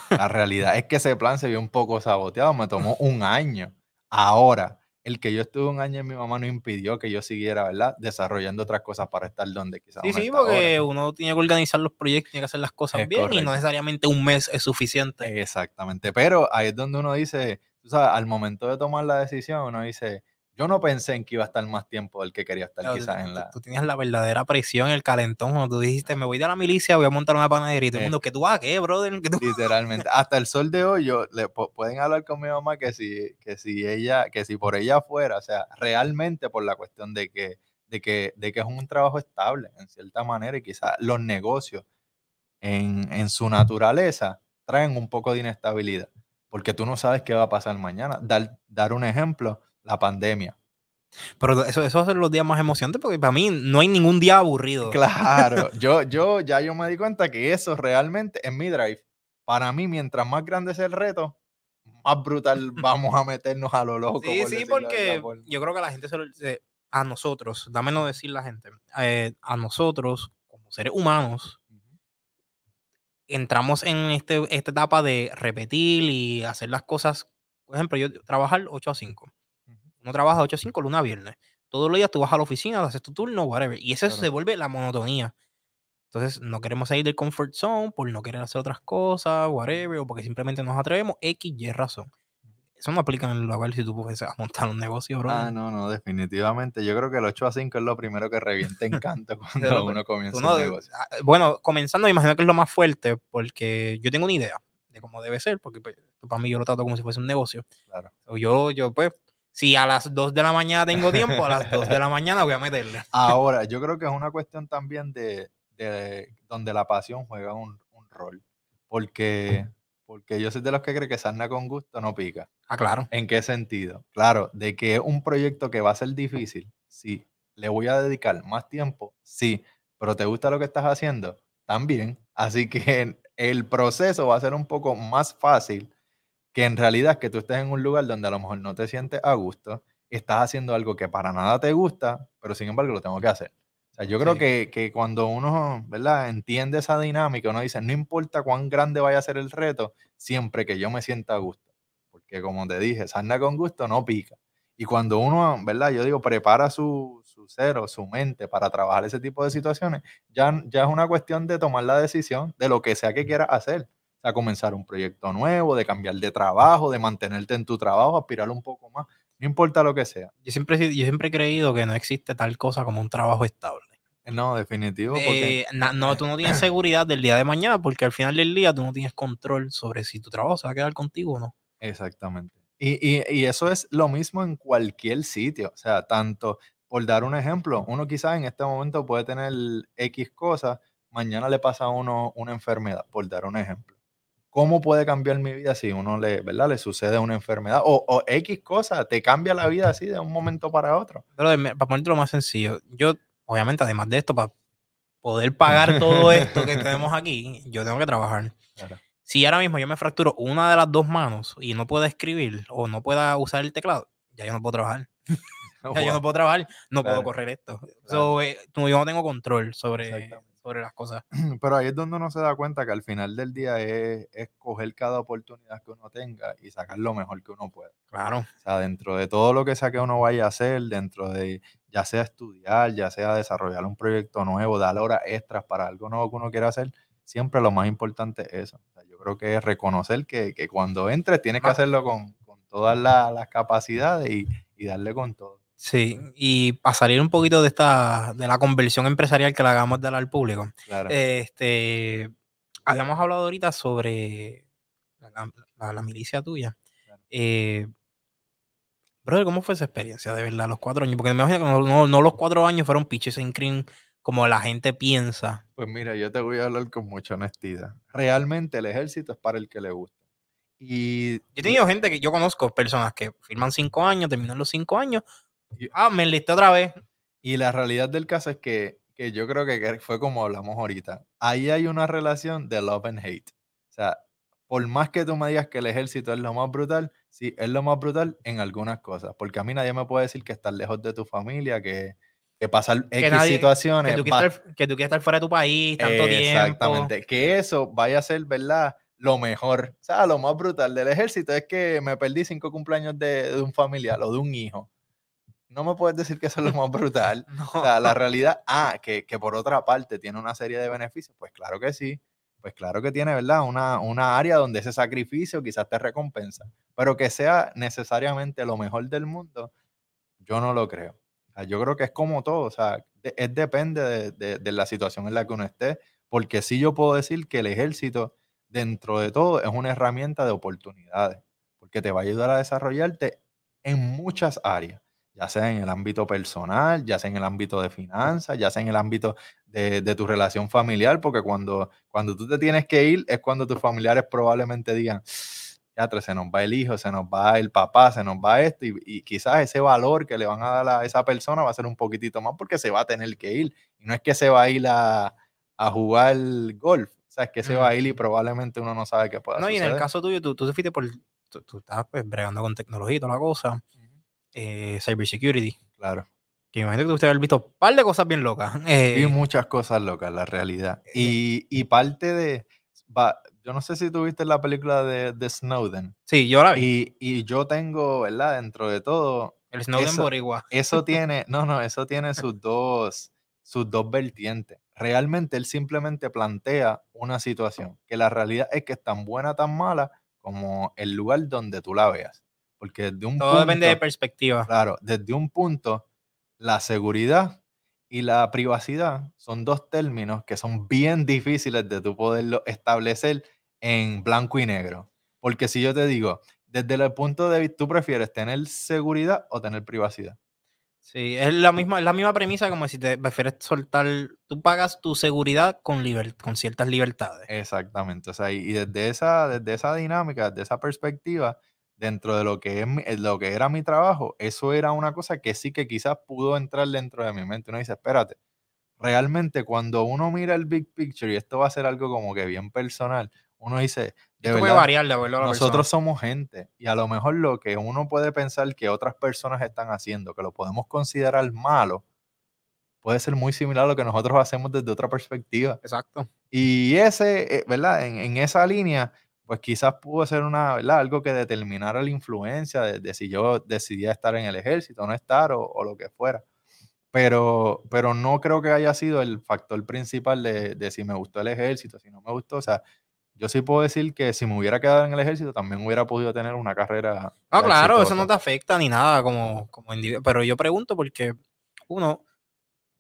La realidad es que ese plan se vio un poco saboteado, me tomó un año. Ahora, el que yo estuve un año en mi mamá no impidió que yo siguiera, ¿verdad? Desarrollando otras cosas para estar donde quizás. Sí, sí, porque uno tiene que organizar los proyectos, tiene que hacer las cosas bien y no necesariamente un mes es suficiente. Exactamente, pero ahí es donde uno dice, tú sabes, al momento de tomar la decisión, uno dice, yo no pensé en que iba a estar más tiempo del que quería estar quizás en la... Tú, tenías la verdadera presión, el calentón, cuando tú dijiste, me voy de la milicia, voy a montar una panadería, y todo el eh, mundo, ¿que tú vas qué, brother? Literalmente. Hasta el sol de hoy, yo, le, pueden hablar con mi mamá que si, que si ella, que si por ella fuera, o sea, realmente por la cuestión de que, de que, de que es un trabajo estable, en cierta manera, y quizás los negocios en, en su naturaleza traen un poco de inestabilidad, porque tú no sabes qué va a pasar mañana. Dar, dar un ejemplo, la pandemia. Pero eso, eso va a los días más emocionantes porque para mí no hay ningún día aburrido. Claro, yo, yo ya yo me di cuenta que eso realmente en mi drive. Para mí, mientras más grande es el reto, más brutal vamos a meternos a lo loco. Sí, sí, porque yo creo que la gente se, a nosotros, dámelo decir la gente, eh, a nosotros como seres humanos, entramos en este, esta etapa de repetir y hacer las cosas. Por ejemplo, yo trabajar 8 a 5 no trabaja 8 a 5, luna a viernes. Todos los días tú vas a la oficina, haces tu turno, whatever. Y eso se vuelve la monotonía. Entonces, no queremos salir del comfort zone por no querer hacer otras cosas, whatever, o porque simplemente nos atrevemos, X, Y razón. Eso no aplica en el lugar si tú puedes montar un negocio, bro. Ah, no, no, definitivamente. Yo creo que el 8 a 5 es lo primero que revienta encanto cuando uno comienza un negocio. Ah, bueno, comenzando, me imagino que es lo más fuerte, porque yo tengo una idea de cómo debe ser, porque pues, para mí yo lo trato como si fuese un negocio. Claro. yo, yo, pues, si a las 2 de la mañana tengo tiempo, a las 2 de la mañana voy a meterle. Ahora, yo creo que es una cuestión también de, donde la pasión juega un, rol. Porque, porque yo soy de los que cree que sarna con gusto no pica. Ah, claro. ¿En qué sentido? Claro, de que es un proyecto que va a ser difícil, sí. ¿Le voy a dedicar más tiempo? Sí. ¿Pero te gusta lo que estás haciendo? También. Así que el proceso va a ser un poco más fácil que en realidad que tú estés en un lugar donde a lo mejor no te sientes a gusto, estás haciendo algo que para nada te gusta, pero sin embargo lo tengo que hacer. O sea, yo creo que, que, cuando uno, ¿verdad? Entiende esa dinámica, uno dice, no importa cuán grande vaya a ser el reto, siempre que yo me sienta a gusto. Porque como te dije, sarna con gusto no pica. Y cuando uno, ¿verdad? Yo digo, prepara su, su ser o su mente para trabajar ese tipo de situaciones, ya, ya es una cuestión de tomar la decisión de lo que sea que quieras hacer a comenzar un proyecto nuevo, de cambiar de trabajo, de mantenerte en tu trabajo, aspirar un poco más, no importa lo que sea. Yo siempre, yo siempre he creído que no existe tal cosa como un trabajo estable. No, definitivo. Porque... Eh, no, tú no tienes seguridad del día de mañana porque al final del día tú no tienes control sobre si tu trabajo se va a quedar contigo o no. Exactamente. Y, y eso es lo mismo en cualquier sitio. O sea, tanto, por dar un ejemplo, uno quizás en este momento puede tener X cosas, mañana le pasa a uno una enfermedad, por dar un ejemplo. ¿Cómo puede cambiar mi vida si uno le, ¿verdad? le sucede una enfermedad? O, X cosa, te cambia la vida así de un momento para otro. Pero para ponerte lo más sencillo, yo, obviamente, además de esto, para poder pagar todo esto que tenemos aquí, yo tengo que trabajar. Si ahora mismo yo me fracturo una de las dos manos y no puedo escribir o no pueda usar el teclado, ya yo no puedo trabajar. ya yo no puedo trabajar, no puedo correr esto. Eh, yo no tengo control sobre, sobre las cosas. Pero ahí es donde uno se da cuenta que al final del día es, escoger cada oportunidad que uno tenga y sacar lo mejor que uno pueda. Claro. O sea, dentro de todo lo que sea que uno vaya a hacer, dentro de ya sea estudiar, ya sea desarrollar un proyecto nuevo, dar horas extras para algo nuevo que uno quiera hacer, siempre lo más importante es eso. yo creo que es reconocer que, cuando entres tienes que hacerlo con, todas las, capacidades y, y darle con todo. Sí, y para salir un poquito de esta, de la conversión empresarial que le hagamos dar al público. Este, habíamos hablado ahorita sobre la, milicia tuya. Eh, brother, ¿cómo fue esa experiencia de verdad, los cuatro años? Porque me imagino que no, los cuatro años fueron pitches en cream como la gente piensa. Pues mira, yo te voy a hablar con mucha honestidad. Realmente el ejército es para el que le gusta. Y yo he tenido gente que yo conozco, personas que firman cinco años, terminan los cinco años, ah, me enlisté otra vez. Y la realidad del caso es que, que yo creo que fue como hablamos ahorita. Ahí hay una relación de love and hate. O sea, por más que tú me digas que el ejército es lo más brutal, sí, es lo más brutal en algunas cosas. Porque a mí nadie me puede decir que estar lejos de tu familia, que, que pasar X situaciones. Que tú, quieres estar, fuera de tu país tanto tiempo. Exactamente. Que eso vaya a ser, ¿verdad? Lo mejor. O sea, lo más brutal del ejército es que me perdí cinco cumpleaños de, de un familiar o de un hijo no me puedes decir que eso es lo más brutal. O sea, la realidad, ah, que, por otra parte tiene una serie de beneficios, pues claro que sí. Pues claro que tiene, ¿verdad? Una, una área donde ese sacrificio quizás te recompensa, pero que sea necesariamente lo mejor del mundo, Yo no lo creo. yo creo que es como todo, o sea, es depende de, de, la situación en la que uno esté, porque sí yo puedo decir que el ejército, dentro de todo, es una herramienta de oportunidades, porque te va a ayudar a desarrollarte en muchas áreas ya sea en el ámbito personal, ya sea en el ámbito de finanzas, ya sea en el ámbito de, tu relación familiar, porque cuando, cuando tú te tienes que ir es cuando tus familiares probablemente digan, ya, se nos va el hijo, se nos va el papá, se nos va esto, y, quizás ese valor que le van a dar a esa persona va a ser un poquitito más porque se va a tener que ir. Y no es que se va a ir a, jugar golf, o sea, es que se va a ir y probablemente uno no sabe qué puede hacer. No, y en el caso tuyo, tú, tú te fuiste por, tú, tú estás pues bregando con tecnología y toda la cosa eh, cybersecurity. Claro. Que imagino que usted haber visto un par de cosas bien locas. Eh, y muchas cosas locas, la realidad. Eh, y, y parte de. Va, yo no sé si tuviste la película de, de, Snowden. Sí, yo la vi. Y, y, yo tengo, ¿verdad? Dentro de todo. El Snowden eso, Boricua. Eso tiene, no, no, eso tiene sus dos, sus dos vertientes. Realmente él simplemente plantea una situación que la realidad es que es tan buena, tan mala como el lugar donde tú la veas. Porque de un Todo depende de perspectiva. Claro, desde un punto, la seguridad y la privacidad son dos términos que son bien difíciles de tú poderlo establecer en blanco y negro. Porque si yo te digo, desde el punto de vista, ¿tú prefieres tener seguridad o tener privacidad? Sí, es la misma, es la misma premisa como si te prefieres soltar, tú pagas tu seguridad con, con ciertas libertades. Exactamente, o sea, y, desde, esa, desde esa dinámica, desde esa perspectiva, dentro de lo que, es lo que era mi trabajo, eso era una cosa que sí que quizás pudo entrar dentro de mi mente. Uno dice, espérate, realmente cuando uno mira el big picture, y esto va a ser algo como que bien personal, uno dice, de verdad, variar nosotros somos gente y a lo mejor lo que uno puede pensar que otras personas están haciendo, que lo podemos considerar malo, puede ser muy similar a lo que nosotros hacemos desde otra perspectiva. Exacto. Y ese, eh, ¿verdad? En, en esa línea, pues quizás pudo ser una, ¿verdad? algo que determinara la influencia de, si yo decidía estar en el ejército o no estar o, lo que fuera. Pero, pero no creo que haya sido el factor principal de, si me gustó el ejército, si no me gustó. O sea, yo sí puedo decir que si me hubiera quedado en el ejército también hubiera podido tener una carrera. Ah, claro, eso no te afecta ni nada como, como individuo. Pero yo pregunto porque, uno,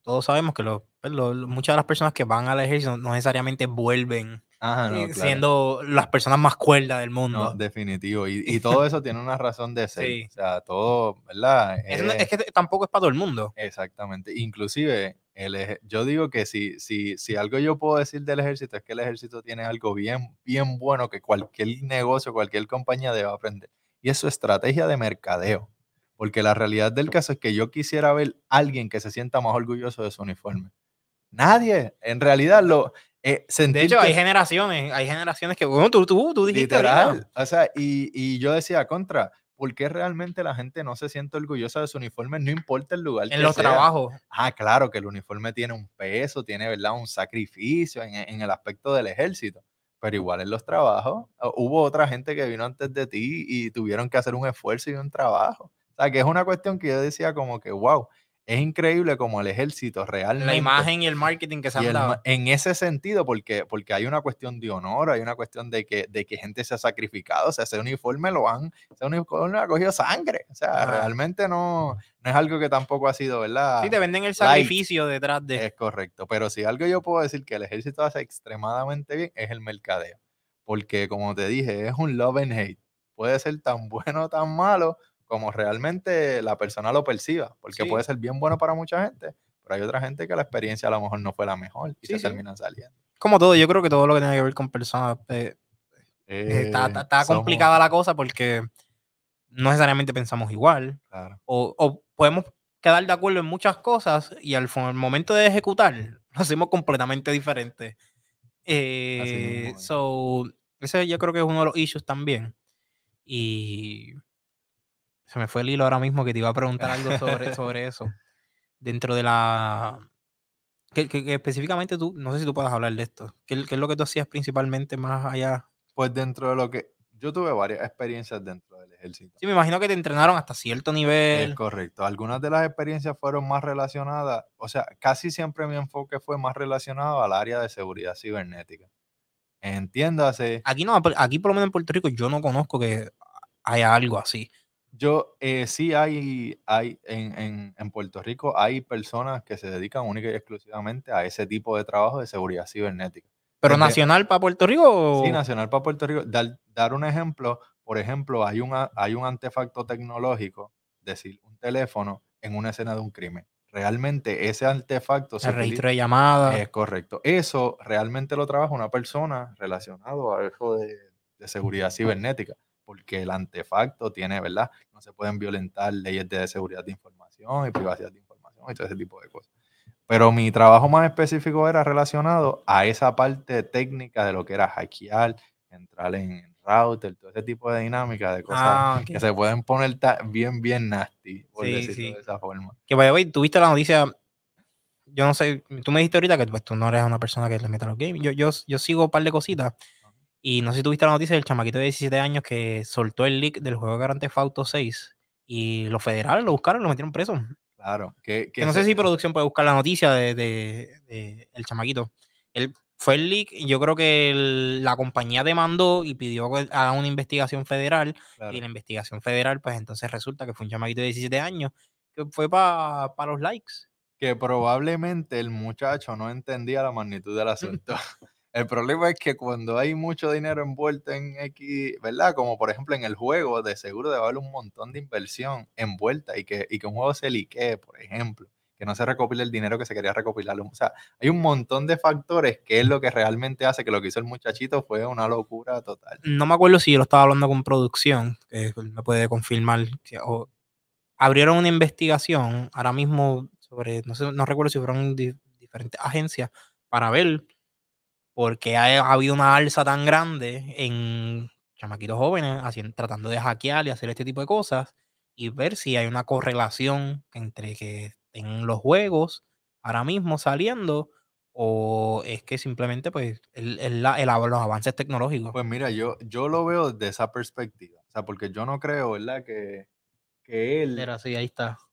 todos sabemos que pues, muchas de las personas que van al ejército no necesariamente vuelven eh, siendo las personas más cuerdas del mundo. No, definitivo. Y, todo eso tiene una razón de ser. O sea, todo, ¿verdad? Es, que tampoco es para todo el mundo. Exactamente. Inclusive, el, yo digo que si, si, si algo yo puedo decir del ejército es que el ejército tiene algo bien, bien bueno que cualquier negocio, cualquier compañía debe aprender. Y es su estrategia de mercadeo. Porque la realidad del caso es que yo quisiera ver a alguien que se sienta más orgulloso de su uniforme. Nadie. En realidad, lo, eh, de hecho, hay generaciones, hay generaciones que, bueno, tú, tú, tú dijiste. Literal. O sea, y, y, yo decía, contra, ¿por qué realmente la gente no se siente orgullosa de su uniforme? No importa el lugar. En los trabajos. Ah, claro, que el uniforme tiene un peso, tiene, ¿verdad? Un sacrificio en, en el aspecto del ejército. Pero igual en los trabajos, hubo otra gente que vino antes de ti y tuvieron que hacer un esfuerzo y un trabajo. O sea, que es una cuestión que yo decía como que, wow, es increíble como el ejército realmente. La imagen y el marketing que se han dado. En ese sentido, porque, porque hay una cuestión de honor, hay una cuestión de que, de que gente se ha sacrificado. O sea, ese uniforme lo han, ese uniforme ha cogido sangre. O sea, realmente no, no es algo que tampoco ha sido, ¿verdad? Sí, te venden el sacrificio detrás de. Es correcto. Pero si algo yo puedo decir que el ejército hace extremadamente bien, es el mercadeo. Porque, como te dije, es un love and hate. Puede ser tan bueno o tan malo como realmente la persona lo perciba, porque puede ser bien bueno para mucha gente, pero hay otra gente que la experiencia a lo mejor no fue la mejor y se terminan saliendo. Como todo, yo creo que todo lo que tiene que ver con personas eh, eh, está, complicada la cosa porque no necesariamente pensamos igual o, podemos quedar de acuerdo en muchas cosas y al, momento de ejecutar lo hacemos completamente diferente. Eh, so, ese yo creo que es uno de los issues también. Y se me fue el hilo ahora mismo que te iba a preguntar algo sobre, sobre eso. Dentro de la. Que, específicamente tú, no sé si tú puedes hablar de esto. ¿Qué, es lo que tú hacías principalmente más allá? Pues dentro de lo que. Yo tuve varias experiencias dentro del ejército. Sí, me imagino que te entrenaron hasta cierto nivel. Es correcto. Algunas de las experiencias fueron más relacionadas, o sea, casi siempre mi enfoque fue más relacionado al área de seguridad cibernética. Entiéndase. Aquí no, aquí por lo menos en Puerto Rico yo no conozco que haya algo así. Yo, eh, sí hay, hay en, en, Puerto Rico hay personas que se dedican única y exclusivamente a ese tipo de trabajo de seguridad cibernética. ¿Pero nacional para Puerto Rico? Sí, nacional para Puerto Rico. Dar, dar, un ejemplo, por ejemplo, hay, una, hay un artefacto tecnológico, decir, un teléfono en una escena de un crimen. Realmente ese artefacto... El registro de llamadas. Es correcto. Eso realmente lo trabaja una persona relacionado a eso de, de seguridad cibernética porque el artefacto tiene, ¿verdad? No se pueden violentar leyes de seguridad de información y privacidad de información y todo ese tipo de cosas. Pero mi trabajo más específico era relacionado a esa parte técnica de lo que era hackear, entrar en router, todo ese tipo de dinámica de cosas ah, que se pueden poner bien, bien nasty, por decirlo de esa forma. Que vaya, tuviste la noticia, yo no sé, tú me dijiste ahorita que pues, tú no eres una persona que le meta los games. Yo, yo, yo sigo un par de cositas y no sé si tuviste la noticia del chamaquito de 17 años que soltó el leak del juego Grand Theft Auto 6 y los federales lo buscaron y lo metieron preso. Claro. Que, no sé si producción puede buscar la noticia de, el chamaquito. Él fue el leak y yo creo que la compañía demandó y pidió que haga una investigación federal y la investigación federal pues entonces resulta que fue un chamaquito de 17 años que fue para los likes. Que probablemente el muchacho no entendía la magnitud del asunto. El problema es que cuando hay mucho dinero envuelto en X, ¿verdad? Como por ejemplo en el juego, de seguro debe haber un montón de inversión envuelta y que, y que un juego se liquee, por ejemplo, que no se recopile el dinero que se quería recopilar. O sea, hay un montón de factores que es lo que realmente hace que lo que hizo el muchachito fue una locura total. No me acuerdo si yo lo estaba hablando con producción, que me puede confirmar. Abrieron una investigación ahora mismo sobre, no sé, no recuerdo si fueron diferentes agencias para ver porque ha, habido una alza tan grande en chamaquitos jóvenes haciendo, tratando de hackear y hacer este tipo de cosas y ver si hay una correlación entre que en los juegos ahora mismo saliendo o es que simplemente pues el, el, los avances tecnológicos. Pues mira, yo, yo lo veo desde esa perspectiva, o sea, porque yo no creo, ¿verdad? Que, que él... Era así, ahí está. Ahí está.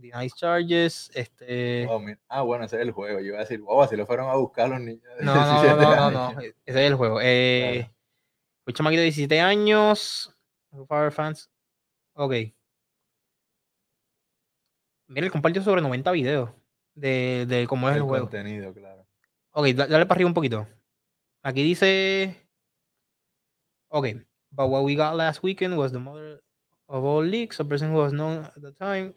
Nice Charges, este... ah, bueno, ese es el juego. Yo iba a decir, wow, si lo fueron a buscar los niños de no, no, no, no, no, ese es el juego. Eh, Fue chamaquito de 17 años, Power Fans. Ok. Mira, él compartió sobre 90 videos de, de cómo es el, juego. contenido, claro. Ok, dale para arriba un poquito. Aquí dice... Ok. But what we got last weekend was the mother of all leaks. A person who was known at the time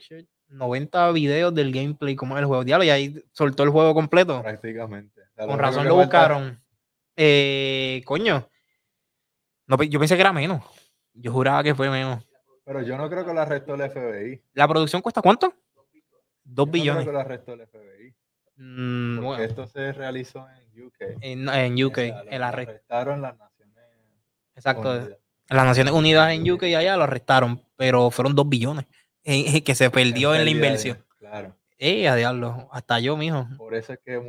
90 videos del gameplay, como el juego. Diablo, y ahí soltó el juego completo. Prácticamente. Con razón lo buscaron. Eh, coño. No, yo pensé que era menos. Yo juraba que fue menos. Pero yo no creo que lo arrestó el FBI. ¿La producción cuesta cuánto? Dos billones. No creo que lo arrestó el FBI. Mm, porque esto se realizó en UK. En, UK. el arrestaron las Naciones Exacto. Unidas. Las Naciones Unidas en UK y allá lo arrestaron, pero fueron dos billones que se perdió en, la inversión. Claro. Eh, a diablo, hasta yo, mijo. Por eso es que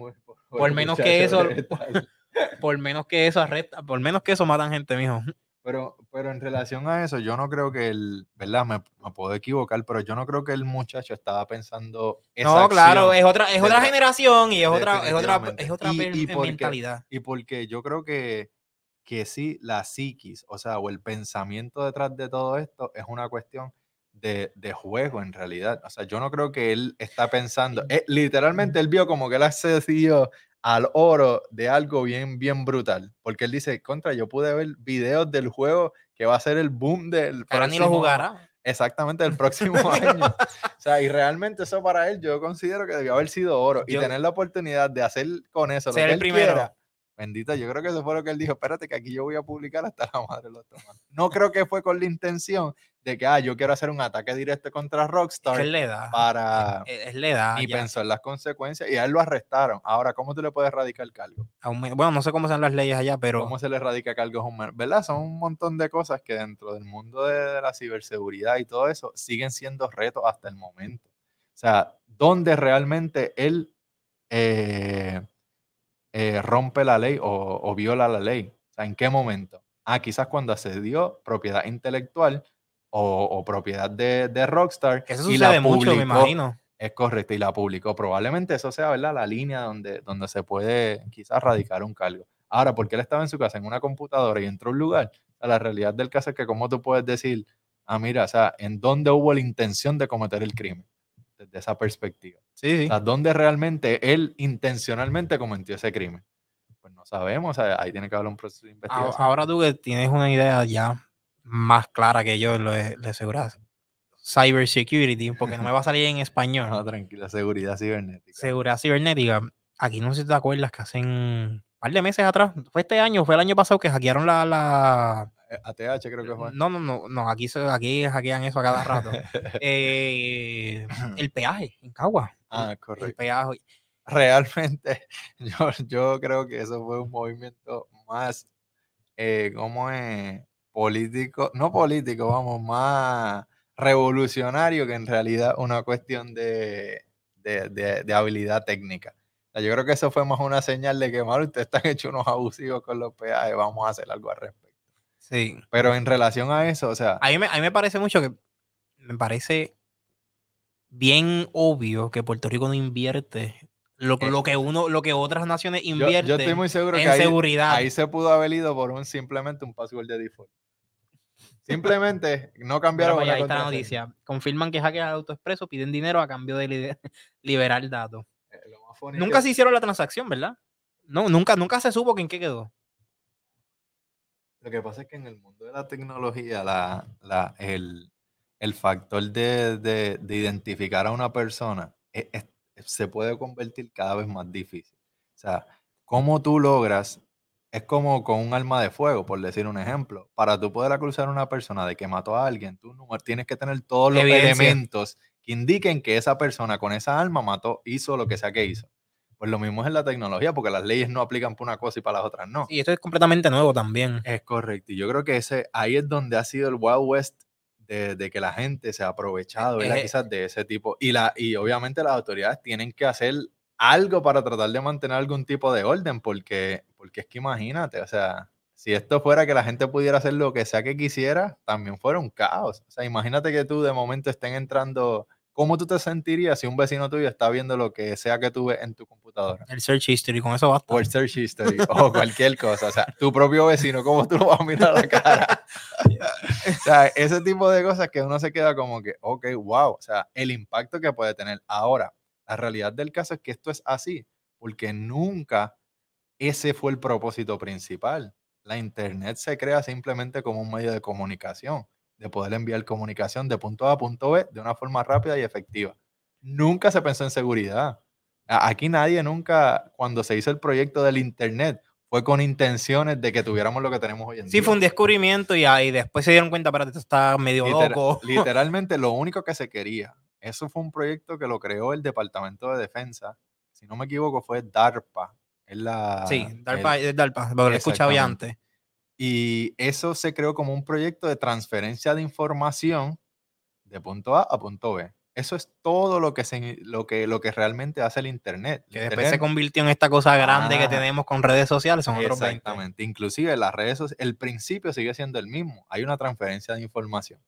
por, menos que eso, por, menos que eso arresta, por menos que eso matan gente, mijo. Pero, pero en relación a eso, yo no creo que el, ¿verdad? Me, puedo equivocar, pero yo no creo que el muchacho estaba pensando No, claro, es otra, es otra generación y es otra, es otra, es otra mentalidad. y porque yo creo que, que sí, la psiquis, o sea, o el pensamiento detrás de todo esto es una cuestión de, juego en realidad. O sea, yo no creo que él está pensando, eh, literalmente él vio como que él accedió al oro de algo bien, bien brutal. Porque él dice, contra, yo pude ver videos del juego que va a ser el boom del... Pero ni lo jugará. Exactamente, el próximo año. O sea, y realmente eso para él yo considero que debió haber sido oro. y tener la oportunidad de hacer con eso lo que él primero. Bendita, yo creo que eso fue lo que él dijo. Espérate, que aquí yo voy a publicar hasta la madre de los tomates. No creo que fue con la intención de que, ah, yo quiero hacer un ataque directo contra Rockstar. Es le da. Para. Es, le da. Y pensó en las consecuencias y a él lo arrestaron. Ahora, ¿cómo tú le puedes radicar cargo? Bueno, no sé cómo son las leyes allá, pero. ¿Cómo se le radica cargo a un ¿Verdad? Son un montón de cosas que dentro del mundo de, la ciberseguridad y todo eso siguen siendo retos hasta el momento. O sea, ¿dónde realmente él. Eh, eh, rompe la ley o, viola la ley? O sea, ¿en qué momento? Ah, quizás cuando accedió propiedad intelectual o, propiedad de, Rockstar. Eso y la mucho, me imagino. Es correcto, y la publicó. Probablemente eso sea, ¿verdad? La línea donde, donde se puede quizás radicar un cargo. Ahora, porque él estaba en su casa en una computadora y entró a un lugar, la realidad del caso es que, como tú puedes decir, ah, mira, o sea, en dónde hubo la intención de cometer el crimen, desde esa perspectiva. Sí, sí. O sea, dónde realmente él intencionalmente cometió ese crimen. Pues no sabemos, ahí tiene que haber un proceso de investigación. Ahora tú que tienes una idea ya más clara que yo lo de, de seguridad, cybersecurity, porque no me va a salir en español. No, tranquila, seguridad cibernética. Seguridad cibernética. Aquí no sé si te acuerdas que hacen un par de meses atrás, fue este año, fue el año pasado que hackearon la, la... ATH creo que fue. No, no, no, no aquí, aquí hackean eso a cada rato. Eh, el peaje en Cagua. Ah, correcto. El peaje realmente yo, yo creo que eso fue un movimiento más, eh, ¿cómo es? Político, no político, vamos, más revolucionario que en realidad una cuestión de, de, habilidad técnica. yo creo que eso fue más una señal de que, mal, ustedes están hechos unos abusivos con los peajes, vamos a hacer algo al respecto. Sí. Pero en relación a eso, o sea... A mí me, a mí me parece mucho que, me parece bien obvio que Puerto Rico no invierte lo, eh, lo, que uno, lo que otras naciones invierten yo, estoy muy seguro en que ahí, seguridad. Ahí se pudo haber ido por un simplemente un password de default. Simplemente no cambiaron. Pues, ahí está la noticia. Confirman que hackean AutoExpreso, piden dinero a cambio de liberar datos. Eh, nunca se hicieron la transacción, ¿verdad? No, nunca, nunca se supo que en qué quedó. Lo que pasa es que en el mundo de la tecnología, la, la, el, el factor de, de, de, identificar a una persona es, es se puede convertir cada vez más difícil. O sea, cómo tú logras, es como con un arma de fuego, por decir un ejemplo. Para tú poder acusar a una persona de que mató a alguien, tú tienes que tener todos los elementos que indiquen que esa persona con esa arma mató, hizo lo que sea que hizo. Pues lo mismo es en la tecnología, porque las leyes no aplican para una cosa y para las otras no. Y esto es completamente nuevo también. Es correcto. Y yo creo que ese, ahí es donde ha sido el Wild West de, que la gente se ha aprovechado eh, quizás de ese tipo. Y, la, y obviamente las autoridades tienen que hacer algo para tratar de mantener algún tipo de orden, porque, porque es que imagínate, o sea, si esto fuera que la gente pudiera hacer lo que sea que quisiera, también fuera un caos. O sea, imagínate que tú de momento estén entrando ¿Cómo tú te sentirías si un vecino tuyo está viendo lo que sea que tú ves en tu computadora? El search history, con eso basta. O el search history, o cualquier cosa. O sea, tu propio vecino, ¿cómo tú lo vas a mirar a la cara? o sea, ese tipo de cosas que uno se queda como que, ok, wow. O sea, el impacto que puede tener. Ahora, la realidad del caso es que esto es así, porque nunca ese fue el propósito principal. La Internet se crea simplemente como un medio de comunicación de poder enviar comunicación de punto A a punto B de una forma rápida y efectiva. Nunca se pensó en seguridad. Aquí nadie nunca, cuando se hizo el proyecto del Internet, fue con intenciones de que tuviéramos lo que tenemos hoy en día. Sí, fue un descubrimiento y ahí después se dieron cuenta, para esto está medio loco. Literalmente lo único que se quería. Eso fue un proyecto que lo creó el Departamento de Defensa. Si no me equivoco, fue DARPA. Es la, sí, DARPA, es DARPA, lo he escuchado ya antes. Y eso se creó como un proyecto de transferencia de información de punto A a punto B. Eso es todo lo que, se, lo que, lo que realmente hace el Internet. Que después se convirtió en esta cosa grande que tenemos con redes sociales. Son exactamente. Inclusive las redes sociales, el principio sigue siendo el mismo. Hay una transferencia de información.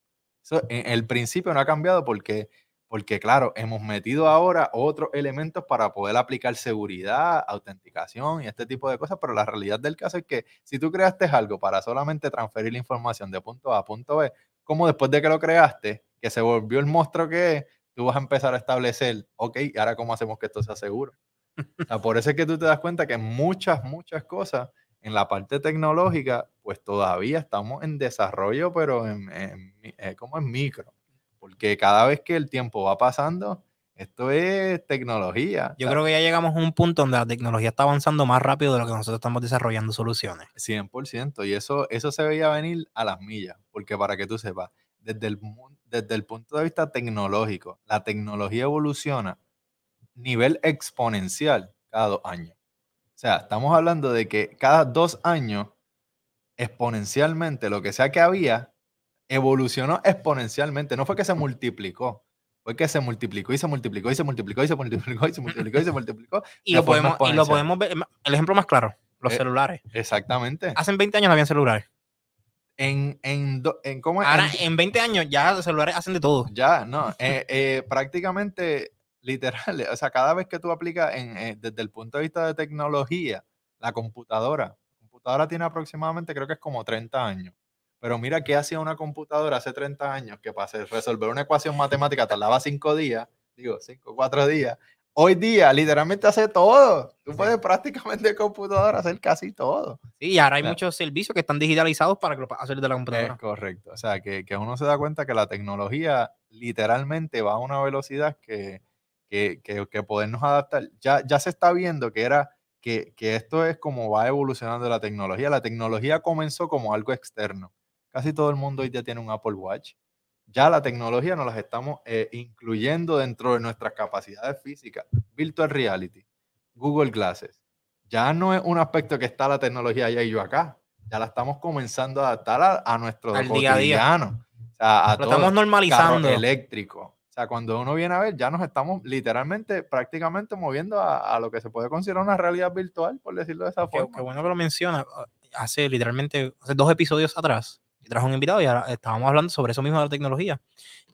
Eso, el principio no ha cambiado porque porque claro, hemos metido ahora otros elementos para poder aplicar seguridad, autenticación y este tipo de cosas, pero la realidad del caso es que si tú creaste algo para solamente transferir la información de punto A a punto B, como después de que lo creaste, que se volvió el monstruo que es, tú vas a empezar a establecer, ok, ¿y ahora cómo hacemos que esto sea seguro? por eso es que tú te das cuenta que muchas, muchas cosas en la parte tecnológica, pues todavía estamos en desarrollo, pero en, eh, como en micro porque cada vez que el tiempo va pasando, esto es tecnología. Yo creo que ya llegamos a un punto donde la tecnología está avanzando más rápido de lo que nosotros estamos desarrollando soluciones. 100%, y eso, eso se veía venir a las millas, porque para que tú sepas, desde el, desde el punto de vista tecnológico, la tecnología evoluciona nivel exponencial cada dos años. O sea, estamos hablando de que cada dos años, exponencialmente, lo que sea que había, evolucionó exponencialmente. No fue que se multiplicó, fue que se multiplicó y se multiplicó y se multiplicó y se multiplicó y se multiplicó y se multiplicó. y, lo podemos, y lo podemos ver, el ejemplo más claro, los eh, celulares. Exactamente. Hace 20 años no habían celulares. En, en, en ¿cómo Ahora, en, 20 años ya los celulares hacen de todo. Ya, no, eh, eh, prácticamente literal, o sea, cada vez que tú aplicas en, desde el punto de vista de tecnología, la computadora, la computadora tiene aproximadamente, creo que es como 30 años Pero mira qué hacía una computadora hace 30 años que para resolver una ecuación matemática tardaba 5 días, digo 5, 4 días. Hoy día literalmente hace todo. Tú puedes prácticamente de computadora hacer casi todo. Sí, y ahora hay muchos servicios que están digitalizados para que lo hacer de la computadora. Es correcto. O sea, que, que, uno se da cuenta que la tecnología literalmente va a una velocidad que, que, que, podernos adaptar. Ya, ya se está viendo que era que, que, esto es como va evolucionando la tecnología. La tecnología comenzó como algo externo. Casi todo el mundo hoy ya tiene un Apple Watch. Ya la tecnología nos las estamos eh, incluyendo dentro de nuestras capacidades físicas. Virtual Reality, Google Glasses. Ya no es un aspecto que está la tecnología allá y yo acá. Ya la estamos comenzando a adaptar a, nuestro Al día a día. a Lo estamos normalizando. eléctrico. O sea, cuando uno viene a ver, ya nos estamos literalmente, prácticamente moviendo a, lo que se puede considerar una realidad virtual, por decirlo de esa forma. Qué, bueno que lo menciona. Hace literalmente, hace dos episodios atrás, trajo un invitado y ahora estábamos hablando sobre eso mismo de la tecnología.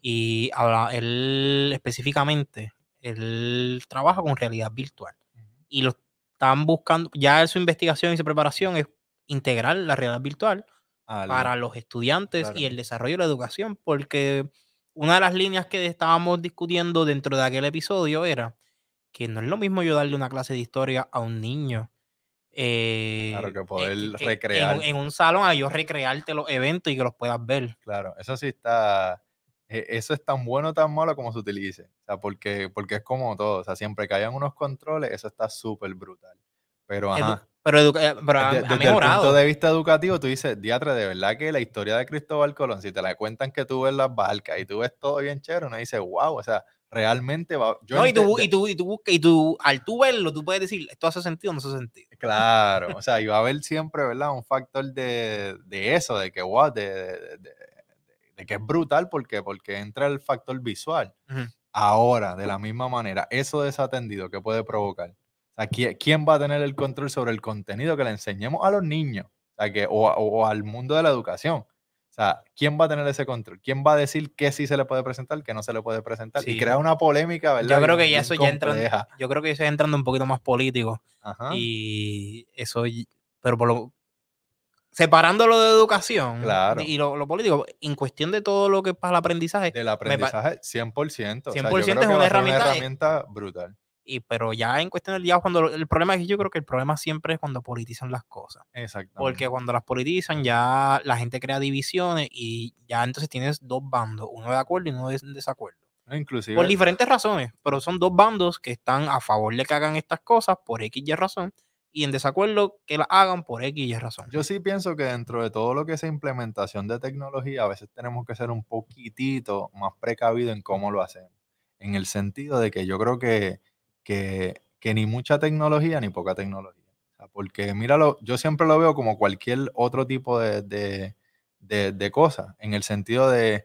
Y ahora él específicamente, él trabaja con realidad virtual. Y lo están buscando, ya su investigación y su preparación es integrar la realidad virtual para los estudiantes y el desarrollo de la educación, porque una de las líneas que estábamos discutiendo dentro de aquel episodio era que no es lo mismo yo darle una clase de historia a un niño eh, claro, que eh, poder recrear. En, un salón a yo recrearte los eventos y que los puedas ver. Claro, eso sí está. E, eso es tan bueno o tan malo como se utilice. O sea, porque, porque es como todo. O sea, siempre que hayan unos controles, eso está súper brutal. Pero, ajá. pero, eh, pero desde, el punto de vista educativo, tú dices, diatre, de verdad que la historia de Cristóbal Colón, si te la cuentan que tú ves las barcas y tú ves todo bien chévere, uno dice, wow, o sea, realmente va. no, y tú, y tú, y tú, y tú, al tú verlo, tú puedes decir, esto hace sentido o no hace sentido. Claro, o sea, y va a haber siempre, ¿verdad? Un factor de, de eso, de que, wow, de, de, de, que es brutal porque, porque entra el factor visual. Ahora, de la misma manera, eso desatendido, ¿qué puede provocar? O sea, ¿quién, ¿quién, va a tener el control sobre el contenido que le enseñemos a los niños? O, sea, que, o, o al mundo de la educación. O sea, ¿quién va a tener ese control? ¿Quién va a decir qué sí se le puede presentar, qué no se le puede presentar? Y crea una polémica, ¿verdad? Yo creo que ya eso ya entra, yo creo que eso ya entrando un poquito más político. Y eso, pero por lo, separándolo de educación y lo, político, en cuestión de todo lo que es para el aprendizaje. Del aprendizaje, 100%. 100% es una herramienta brutal. Y, pero ya en cuestión del día, cuando el problema es que yo creo que el problema siempre es cuando politizan las cosas. Exacto. Porque cuando las politizan, ya la gente crea divisiones y ya entonces tienes dos bandos, uno de acuerdo y uno de desacuerdo. Inclusive. Por diferentes razones, pero son dos bandos que están a favor de que hagan estas cosas por X y razón y en desacuerdo que las hagan por X y razón. Yo sí pienso que dentro de todo lo que es implementación de tecnología, a veces tenemos que ser un poquitito más precavido en cómo lo hacemos. En el sentido de que yo creo que que, ni mucha tecnología ni poca tecnología. porque míralo, yo siempre lo veo como cualquier otro tipo de, de, cosa, en el sentido de,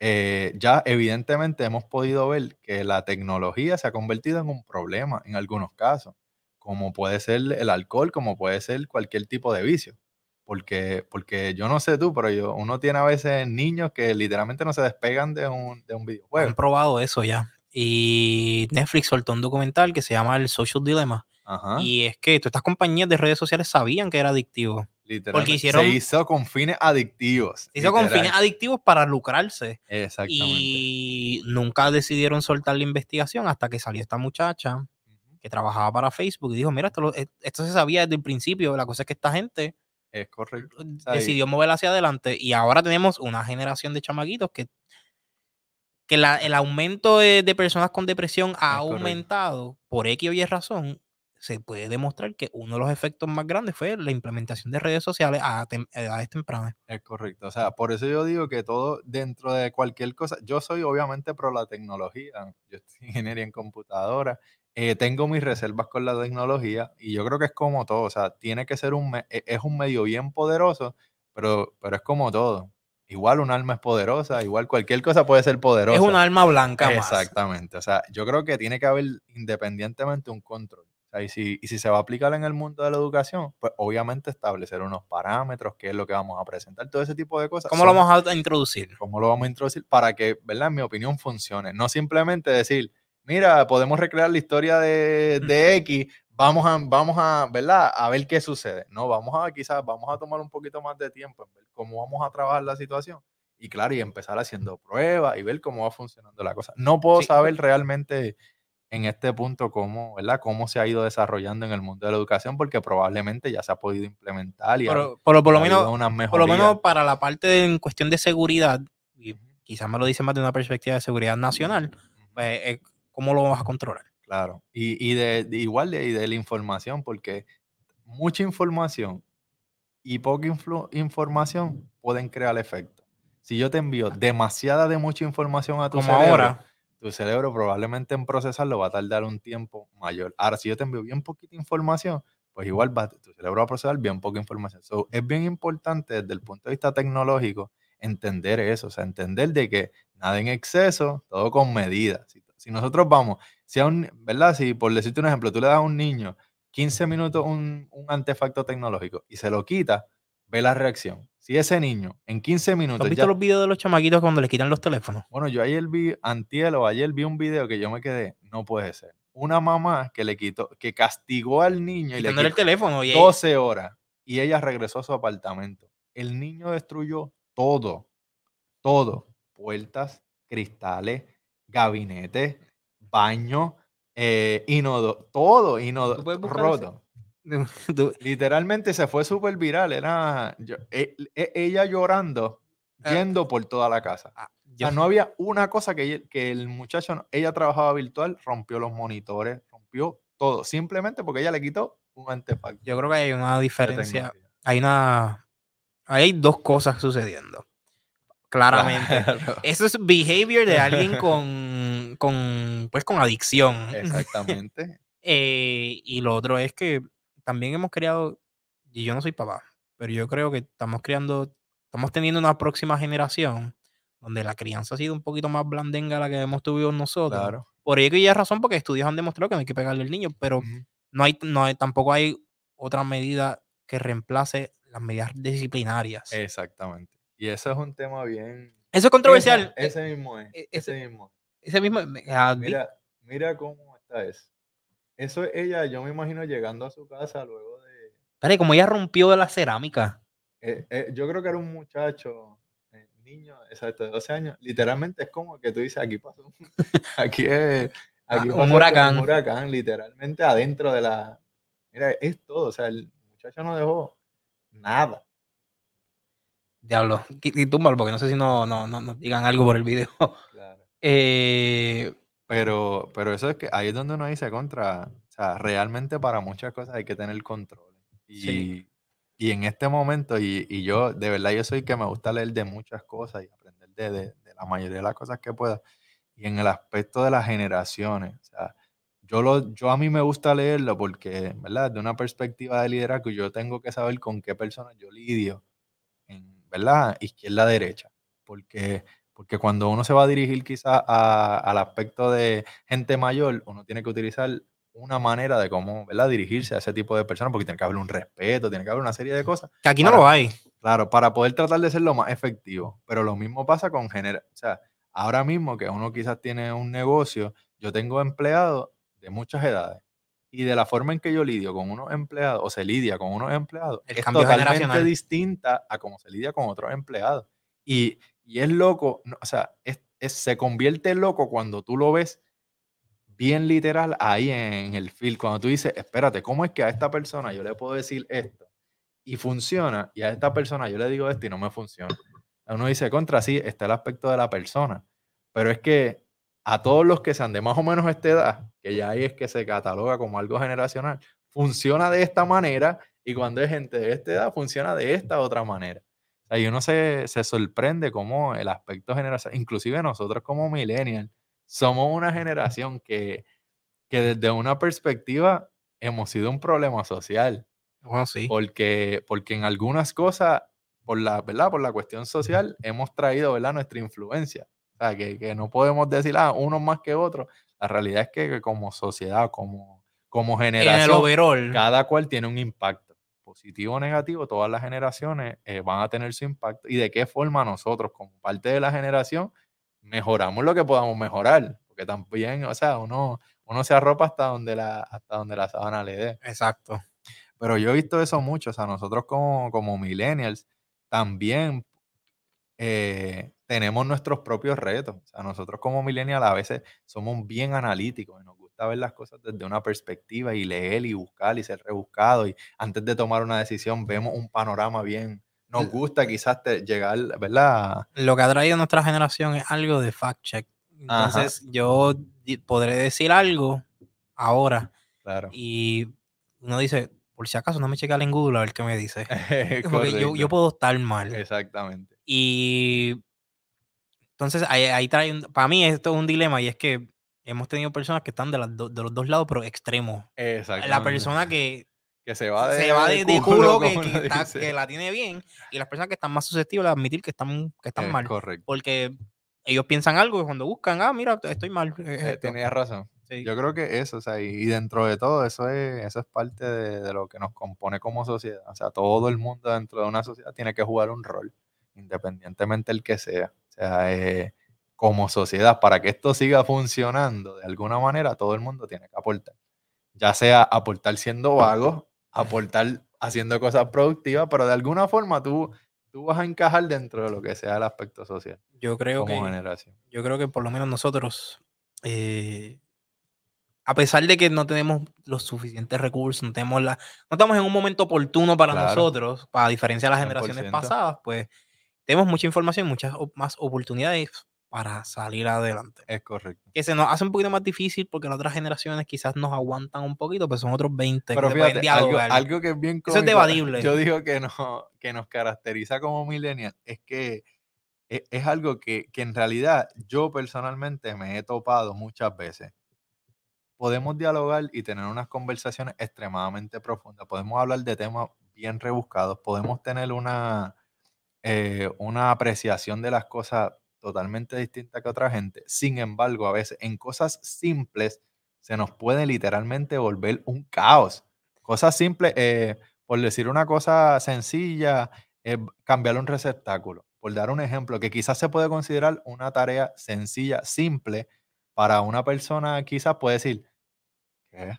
eh, ya evidentemente hemos podido ver que la tecnología se ha convertido en un problema en algunos casos, como puede ser el alcohol, como puede ser cualquier tipo de vicio. Porque, porque yo no sé tú, pero yo, uno tiene a veces niños que literalmente no se despegan de un, de un videojuego. Han probado eso ya. Y Netflix soltó un documental que se llama El Social Dilemma. Y es que todas estas compañías de redes sociales sabían que era adictivo. Porque hicieron, se hizo con fines adictivos. Se hizo con fines adictivos para lucrarse. Exactamente. Y nunca decidieron soltar la investigación hasta que salió esta muchacha que trabajaba para Facebook y dijo, mira, esto, eh, esto se sabía desde el principio. La cosa es que esta gente es correcto. decidió mover hacia adelante y ahora tenemos una generación de chamaquitos que que el aumento de, personas con depresión ha aumentado por X o Y razón, se puede demostrar que uno de los efectos más grandes fue la implementación de redes sociales a edades tempranas. Es correcto. O sea, por eso yo digo que todo dentro de cualquier cosa, yo soy obviamente pro la tecnología, yo estoy en ingeniería en computadora, eh, tengo mis reservas con la tecnología y yo creo que es como todo, o sea, tiene que ser un, e, es un medio bien poderoso, pero, pero es como todo igual un alma es poderosa, igual cualquier cosa puede ser poderosa. Es un alma blanca. Exactamente. O sea, yo creo que tiene que haber independientemente un control. O sea, y, si, y si se va a aplicar en el mundo de la educación, pues obviamente establecer unos parámetros, qué es lo que vamos a presentar, todo ese tipo de cosas. ¿Cómo lo vamos a introducir? ¿Cómo lo vamos a introducir? Para que, ¿verdad? En mi opinión, funcione. No simplemente decir, mira, podemos recrear la historia de, de X, vamos a, vamos a, ¿verdad? A ver qué sucede. No, vamos a, quizás, vamos a tomar un poquito más de tiempo cómo vamos a trabajar la situación. Y claro, y empezar haciendo pruebas y ver cómo va funcionando la cosa. No puedo saber realmente en este punto cómo, ¿verdad? Cómo se ha ido desarrollando en el mundo de la educación, porque probablemente ya se ha podido implementar y por, por, lo menos, por lo menos para la parte en cuestión de seguridad, y quizás me lo dice más de una perspectiva de seguridad nacional, pues, eh, ¿cómo lo vas a controlar? Claro, y, y de, igual de, de la información, porque mucha información y poca información pueden crear efecto. Si yo te envío demasiada de mucha información a tu Como cerebro, ahora tu cerebro probablemente en procesarlo va a tardar un tiempo mayor. Ahora, si yo te envío bien poquita información, pues igual va, tu cerebro va a procesar bien poca información. es bien importante desde el punto de vista tecnológico entender eso, o sea, entender de que nada en exceso, todo con medida. Si, nosotros vamos, si a un, ¿verdad? Si por decirte un ejemplo, tú le das a un niño 15 minutos un, un artefacto tecnológico y se lo quita, ve la reacción. Si ese niño en 15 minutos. ¿Has visto los videos de los chamaquitos cuando les quitan los teléfonos? Bueno, yo ayer vi, antiel o ayer vi un video que yo me quedé, no puede ser. Una mamá que le quitó, que castigó al niño y le quitó el teléfono. Y 12 horas y ella regresó a su apartamento. El niño destruyó todo, todo. Puertas, cristales, gabinete, baño, eh, inodo, todo inodo, roto. Literalmente se fue súper viral. Era e, e, ella llorando, ah. yendo por toda la casa. Ah, no había una cosa que, que el muchacho, ella trabajaba virtual, rompió los monitores, rompió todo, simplemente porque ella le quitó un antefacto. Yo creo que hay una diferencia. Hay una. Hay dos cosas sucediendo. Claramente. Eso es behavior de alguien con, con, pues, con adicción. Exactamente. Eh, y lo otro es que también hemos creado, y yo no soy papá, pero yo creo que estamos creando, estamos teniendo una próxima generación donde la crianza ha sido un poquito más blandenga la que hemos tenido nosotros. Por ello que ya razón, porque estudios han demostrado que no hay que pegarle al niño, pero no hay, no hay, tampoco hay otra medida que reemplace las medidas disciplinarias. Exactamente. Y eso es un tema bien. Eso es controversial. Ese, mismo es. E, ese, mismo. Ese mismo. Mira, mira cómo está eso. Eso es ella, yo me imagino llegando a su casa luego de. Dale, como ella rompió de la cerámica. Eh, eh, yo creo que era un muchacho, eh, niño, exacto, de 12 años. Literalmente es como que tú dices, aquí pasó. aquí es. Aquí un huracán. Un huracán, literalmente adentro de la. Mira, es todo. O sea, el muchacho no dejó nada. Diablo, y, túmbalo, porque no sé si no, no, no, no digan algo por el video. Claro. Eh, pero, pero eso es que ahí es donde uno dice contra, o sea, realmente para muchas cosas hay que tener control. Y, y en este momento, y, y, yo, de verdad, yo soy que me gusta leer de muchas cosas y aprender de, de, de, la mayoría de las cosas que pueda. Y en el aspecto de las generaciones, o sea, yo, lo, yo a mí me gusta leerlo porque, ¿verdad? De una perspectiva de liderazgo, yo tengo que saber con qué personas yo lidio, en, ¿verdad? Izquierda-derecha. Porque porque cuando uno se va a dirigir quizás al aspecto de gente mayor, uno tiene que utilizar una manera de cómo ¿verdad? dirigirse a ese tipo de personas, porque tiene que haber un respeto, tiene que haber una serie de cosas. Que aquí no lo hay. Claro, para poder tratar de ser lo más efectivo. Pero lo mismo pasa con generar. O sea, ahora mismo que uno quizás tiene un negocio, yo tengo empleados de muchas edades. Y de la forma en que yo lidio con unos empleados, o se lidia con unos empleados, es totalmente distinta a cómo se lidia con otros empleados. Y, y es loco, o sea, es, se convierte loco cuando tú lo ves bien literal ahí en, el field. Cuando tú dices, espérate, ¿cómo es que a esta persona yo le puedo decir esto y funciona? Y a esta persona yo le digo esto y no me funciona. Uno dice, contra sí, está el aspecto de la persona. Pero es que a todos los que sean de más o menos esta edad, que ya ahí es que se cataloga como algo generacional, funciona de esta manera y cuando es gente de esta edad, funciona de esta otra manera y uno se, se sorprende cómo el aspecto generacional, inclusive nosotros como millennials, somos una generación que, que desde una perspectiva hemos sido un problema social. Oh, sí. porque, porque en algunas cosas, por la, ¿verdad? por la cuestión social, hemos traído ¿verdad? nuestra influencia. O sea, que, que no podemos decir, ah, uno más que otro. La realidad es que, como sociedad, como, como generación, cada cual tiene un impacto positivo o negativo, todas las generaciones eh, van a tener su impacto y de qué forma nosotros, como parte de la generación, mejoramos lo que podamos mejorar. porque también, o sea, uno, uno se arropa hasta donde la, hasta donde la sábana le dé. Exacto. Pero yo he visto eso mucho, o sea, nosotros como, como millennials también eh, tenemos nuestros propios retos. O sea, nosotros como millennials a veces somos bien analíticos y nos gusta ver las cosas desde una perspectiva y leer y buscar y ser rebuscado y antes de tomar una decisión vemos un panorama bien. Nos gusta quizás llegar, ¿verdad? Lo que ha traído nuestra generación es algo de fact check. Entonces yo podré decir algo ahora. Claro. Y uno dice, por si acaso no me checa en Google a ver qué me dice. Porque yo, puedo estar mal. Exactamente. Y entonces ahí, trae, para mí esto es un dilema y es que hemos tenido personas que están de, de los dos lados, pero extremos. Exactamente. La persona que, que se va de, se va de, culo, que, que, la tiene bien y las personas que están más susceptibles a admitir que están, que están mal. Correcto. Porque ellos piensan algo y cuando buscan, ah, mira, estoy mal. Eh, tenías razón. Yo creo que eso, o sea, y, dentro de todo, eso es, eso es parte de, lo que nos compone como sociedad. O sea, todo el mundo dentro de una sociedad tiene que jugar un rol, independientemente el que sea. O sea, eh, como sociedad, para que esto siga funcionando de alguna manera, todo el mundo tiene que aportar. Ya sea aportar siendo vago, aportar haciendo cosas productivas, pero de alguna forma tú, tú vas a encajar dentro de lo que sea el aspecto social. Yo creo como que, generación. Yo creo que por lo menos nosotros eh, a pesar de que no tenemos los suficientes recursos, no, tenemos la, no estamos en un momento oportuno para nosotros, para diferenciar las generaciones pasadas, pues tenemos mucha información, muchas más oportunidades para salir adelante. Es correcto. Que se nos hace un poquito más difícil porque las otras generaciones quizás nos aguantan un poquito, pero son otros 20 pero fíjate, algo, que es bien cómico, Eso es debatible. Yo digo que, no, que nos caracteriza como millennials es que es, es algo que, que en realidad yo personalmente me he topado muchas veces podemos dialogar y tener unas conversaciones extremadamente profundas. Podemos hablar de temas bien rebuscados, podemos tener una, eh, una apreciación de las cosas totalmente distinta que otra gente. Sin embargo, a veces en cosas simples se nos puede literalmente volver un caos. Cosas simples, eh, por decir una cosa sencilla, cambiar un receptáculo. Por dar un ejemplo, que quizás se puede considerar una tarea sencilla, simple, para una persona quizás puede decir, ¿qué?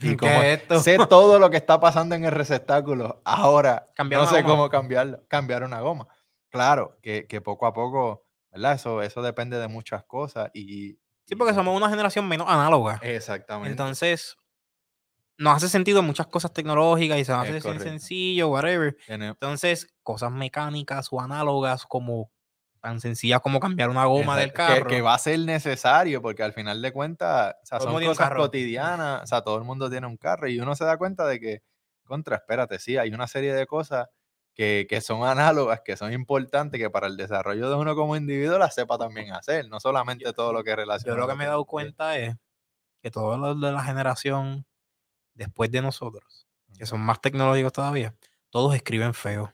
Y como sé todo lo que está pasando en el receptáculo, ahora no sé cómo cambiarlo, cambiar una goma. Claro, que, poco a poco, ¿verdad? Eso, eso depende de muchas cosas y... Sí, porque somos una generación menos análoga. Exactamente. Entonces, nos hace sentido muchas cosas tecnológicas y se nos hace sencillo, whatever. Entonces, cosas mecánicas o análogas como tan sencilla como cambiar una goma del carro. Que, va a ser necesario, porque al final de cuentas, o sea, son cosas cotidianas, o sea, todo el mundo tiene un carro y uno se da cuenta de que, contra, espérate, sí, hay una serie de cosas que, son análogas, que son importantes, que para el desarrollo de uno como individuo las sepa también hacer, no solamente todo lo que relaciona. Yo lo que me he dado cuenta es que todos los de la generación después de nosotros, que son más tecnológicos todavía, todos escriben feo.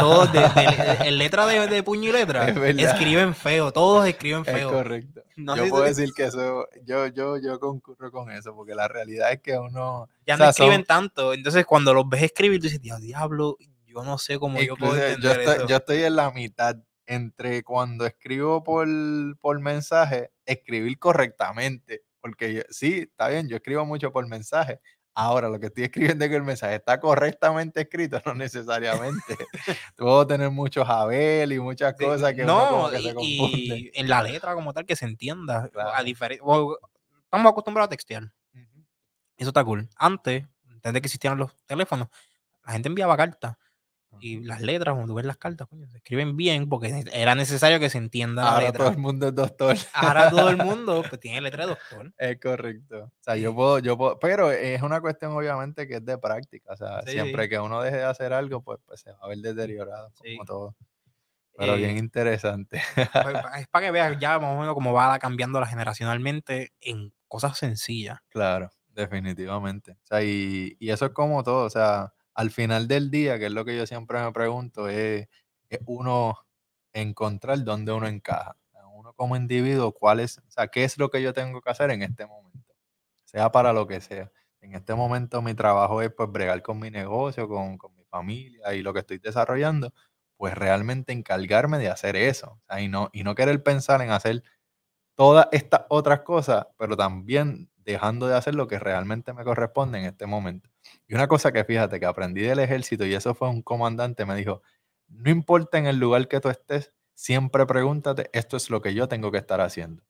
Todos, en letra de, puño y letra, escriben feo, todos escriben feo. Es correcto. yo puedo decir que eso, yo, yo, yo concurro con eso, porque la realidad es que uno... Ya no escriben tanto, entonces cuando los ves escribir, tú dices, Dios, diablo, yo no sé cómo yo puedo entender yo estoy, Yo estoy en la mitad entre cuando escribo por, por mensaje, escribir correctamente, porque sí, está bien, yo escribo mucho por mensaje, Ahora, lo que estoy escribiendo es que el mensaje está correctamente escrito, no necesariamente. Puedo tener muchos Abel y muchas cosas que, no, se y en la letra como tal que se entienda. A estamos acostumbrados a textear. Eso está cool. Antes, antes de que existieran los teléfonos, la gente enviaba cartas. Y las letras, cuando tú ves las cartas, coño, se escriben bien porque era necesario que se entienda Ahora todo el mundo es doctor. Ahora todo el mundo pues, tiene letra de doctor. Es correcto. O sea, yo puedo, yo puedo, pero es una cuestión obviamente que es de práctica. O sea, siempre que uno deje de hacer algo, pues, pues se va a ver deteriorado, como todo. Pero bien eh, interesante. Pues, es para que veas ya más o menos cómo va cambiando la generacionalmente en cosas sencillas. Claro, definitivamente. O sea, y, y eso es como todo. O sea, al final del día, que es lo que yo siempre me pregunto, es, uno encontrar dónde uno encaja. Uno como individuo, cuál es, o sea, qué es lo que yo tengo que hacer en este momento, sea para lo que sea. En este momento mi trabajo es pues bregar con mi negocio, con, mi familia y lo que estoy desarrollando, pues realmente encargarme de hacer eso. y, no, y no querer pensar en hacer todas estas otras cosas, pero también dejando de hacer lo que realmente me corresponde en este momento. Y una cosa que fíjate que aprendí del ejército, y eso fue un comandante, me dijo, no importa en el lugar que tú estés, siempre pregúntate, esto es lo que yo tengo que estar haciendo.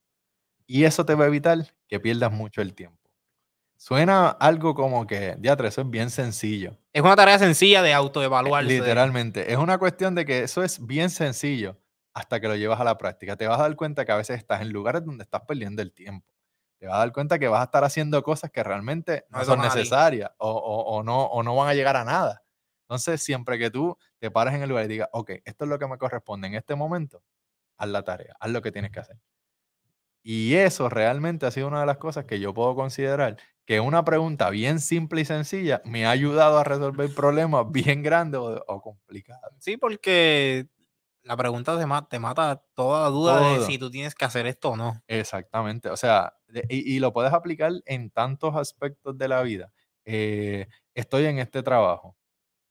Y eso te va a evitar que pierdas mucho el tiempo. Suena algo como que, ya, eso es bien sencillo. Es una tarea sencilla de autoevaluarse. Literalmente. Es una cuestión de que eso es bien sencillo hasta que lo llevas a la práctica. Te vas a dar cuenta que a veces estás en lugares donde estás perdiendo el tiempo. Te vas a dar cuenta que vas a estar haciendo cosas que realmente no, son necesarias o, no, o no van a llegar a nada. Entonces, siempre que tú te pares en el lugar y digas, ok, esto es lo que me corresponde en este momento, haz la tarea, haz lo que tienes que hacer. Y eso realmente ha sido una de las cosas que yo puedo considerar que una pregunta bien simple y sencilla me ha ayudado a resolver problemas bien grandes o, complicados. Sí, porque la pregunta te, mata toda duda de si tú tienes que hacer esto o no. Exactamente. O sea, y, lo puedes aplicar en tantos aspectos de la vida. Eh, estoy en este trabajo.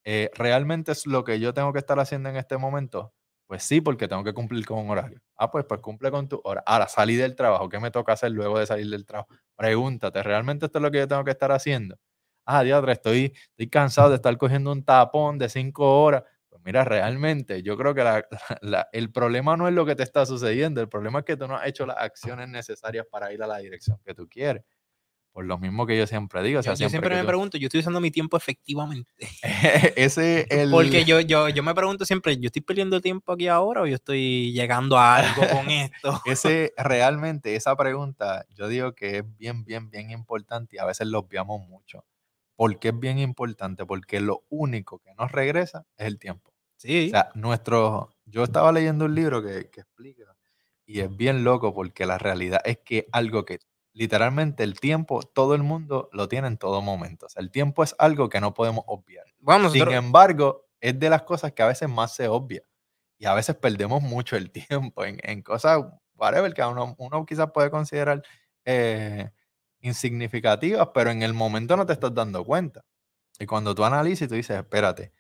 Eh, ¿Realmente es lo que yo tengo que estar haciendo en este momento? Pues sí, porque tengo que cumplir con un horario. Ah, pues, pues cumple con tu hora. Ahora, salí del trabajo. ¿Qué me toca hacer luego de salir del trabajo? Pregúntate, ¿realmente esto es lo que yo tengo que estar haciendo? Ah, diadre, estoy, estoy cansado de estar cogiendo un tapón de cinco horas. Pues mira, realmente yo creo que el problema no es lo que te está sucediendo, el problema es que tú no has hecho las acciones necesarias para ir a la dirección que tú quieres. Por lo mismo que yo siempre digo. yo, siempre, me pregunto, yo estoy usando mi tiempo efectivamente. Ese el... Porque yo, yo, yo me pregunto siempre, ¿yo estoy perdiendo tiempo aquí ahora o yo estoy llegando a algo con esto? Ese, realmente, esa pregunta, yo digo que es bien, bien, bien importante y a veces lo obviamos mucho. ¿Por qué es bien importante? Porque lo único que nos regresa es el tiempo. Sí. O sea, nuestro... Yo estaba leyendo un libro que, que explica y es bien loco porque la realidad es que algo que literalmente el tiempo, todo el mundo lo tiene en todo momento. O sea, el tiempo es algo que no podemos obviar. Sin embargo, es de las cosas que a veces más se obvia. Y a veces perdemos mucho el tiempo en, cosas, whatever, que uno, uno quizás puede considerar eh, insignificativas, pero en el momento no te estás dando cuenta. Y cuando tú analizas y tú dices, espérate,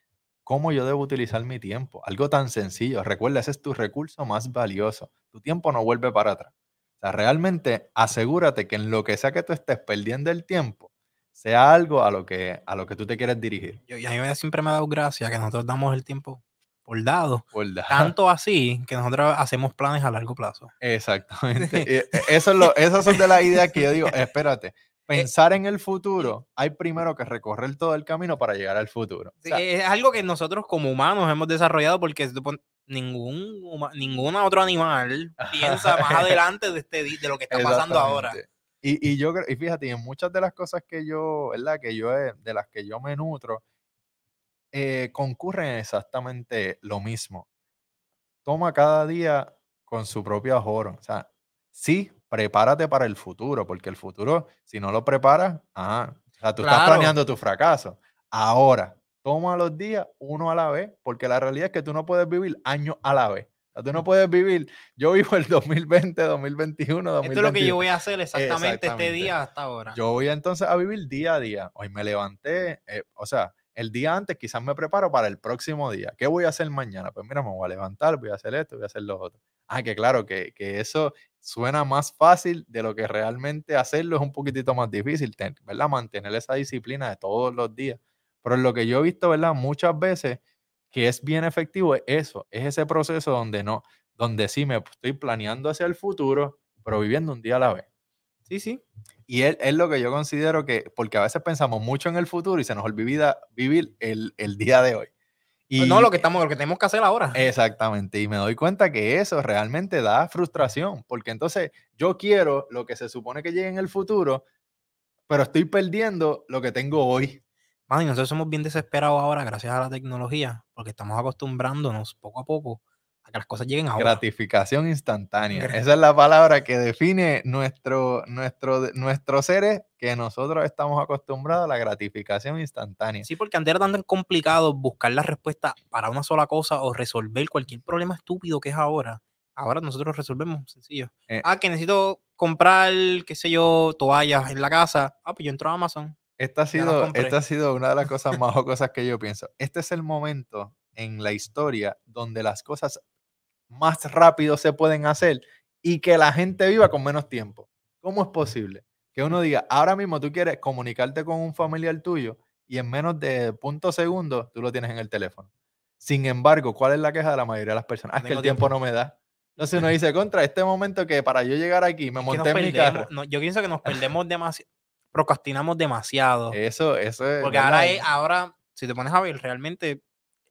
¿cómo yo debo utilizar mi tiempo? Algo tan sencillo. Recuerda, ese es tu recurso más valioso. Tu tiempo no vuelve para atrás. O sea, realmente asegúrate que en lo que sea que tú estés perdiendo el tiempo, sea algo a lo que, a lo que tú te quieres dirigir. y a mí siempre me ha dado gracia que nosotros damos el tiempo por dado. Tanto así que nosotros hacemos planes a largo plazo. Exactamente. E, eso es lo, esas son de las ideas que yo digo, espérate, pensar en el futuro, hay primero que recorrer todo el camino para llegar al futuro. es algo que nosotros como humanos hemos desarrollado porque ningún ningún otro animal piensa más adelante de, este, de lo que está pasando ahora. Y, y yo y fíjate, en muchas de las cosas que yo, ¿verdad? Que yo de las que yo me nutro, eh, concurren exactamente lo mismo. Toma cada día con su propio ahorro. O sea, sí, prepárate para el futuro, porque el futuro, si no lo preparas, ajá, o sea, tú estás planeando tu fracaso. Ahora, toma los días uno a la vez, porque la realidad es que tú no puedes vivir años a la vez. tú no puedes vivir, yo vivo el 2020, 2021, 2022. Esto es lo que yo voy a hacer exactamente, este día hasta ahora. Yo voy entonces a vivir día a día. Hoy me levanté, eh, o sea, el día antes quizás me preparo para el próximo día. ¿Qué voy a hacer mañana? Pues mira, me voy a levantar, voy a hacer esto, voy a hacer lo otro. Ah, que claro, que, que eso suena más fácil de lo que realmente hacerlo es un poquitito más difícil, ¿verdad? Mantener esa disciplina de todos los días. Pero lo que yo he visto, ¿verdad? Muchas veces que es bien efectivo es eso, es ese proceso donde no, donde sí me estoy planeando hacia el futuro, pero viviendo un día a la vez. Sí, sí. Y es, es lo que yo considero que, porque a veces pensamos mucho en el futuro y se nos olvida vivir el, el día de hoy. Y, pues no, lo que, estamos, lo que tenemos que hacer ahora. Exactamente. Y me doy cuenta que eso realmente da frustración, porque entonces yo quiero lo que se supone que llegue en el futuro, pero estoy perdiendo lo que tengo hoy. Man, nosotros somos bien desesperados ahora gracias a la tecnología, porque estamos acostumbrándonos poco a poco a que las cosas lleguen ahora. Gratificación instantánea. Esa es la palabra que define nuestro, nuestro, nuestro ser, que nosotros estamos acostumbrados a la gratificación instantánea. Sí, porque antes era tan complicado buscar la respuesta para una sola cosa o resolver cualquier problema estúpido que es ahora. Ahora nosotros resolvemos sencillo. Eh. ah, que necesito comprar, qué sé yo, toallas en la casa. Ah, pues yo entro a Amazon esta ha, sido, esta ha sido una de las cosas más cosas que yo pienso. Este es el momento en la historia donde las cosas más rápido se pueden hacer y que la gente viva con menos tiempo. ¿Cómo es posible? Que uno diga, ahora mismo tú quieres comunicarte con un familiar tuyo y en menos de punto segundos tú lo tienes en el teléfono. Sin embargo, ¿cuál es la queja de la mayoría de las personas? Ah, es que el tiempo. no me da. Entonces uno dice, contra este momento que para yo llegar aquí me monté en mi carro. yo pienso que nos perdemos demasiado, procrastinamos demasiado. Eso, eso es. Porque ahora, ahora, si te pones a ver, realmente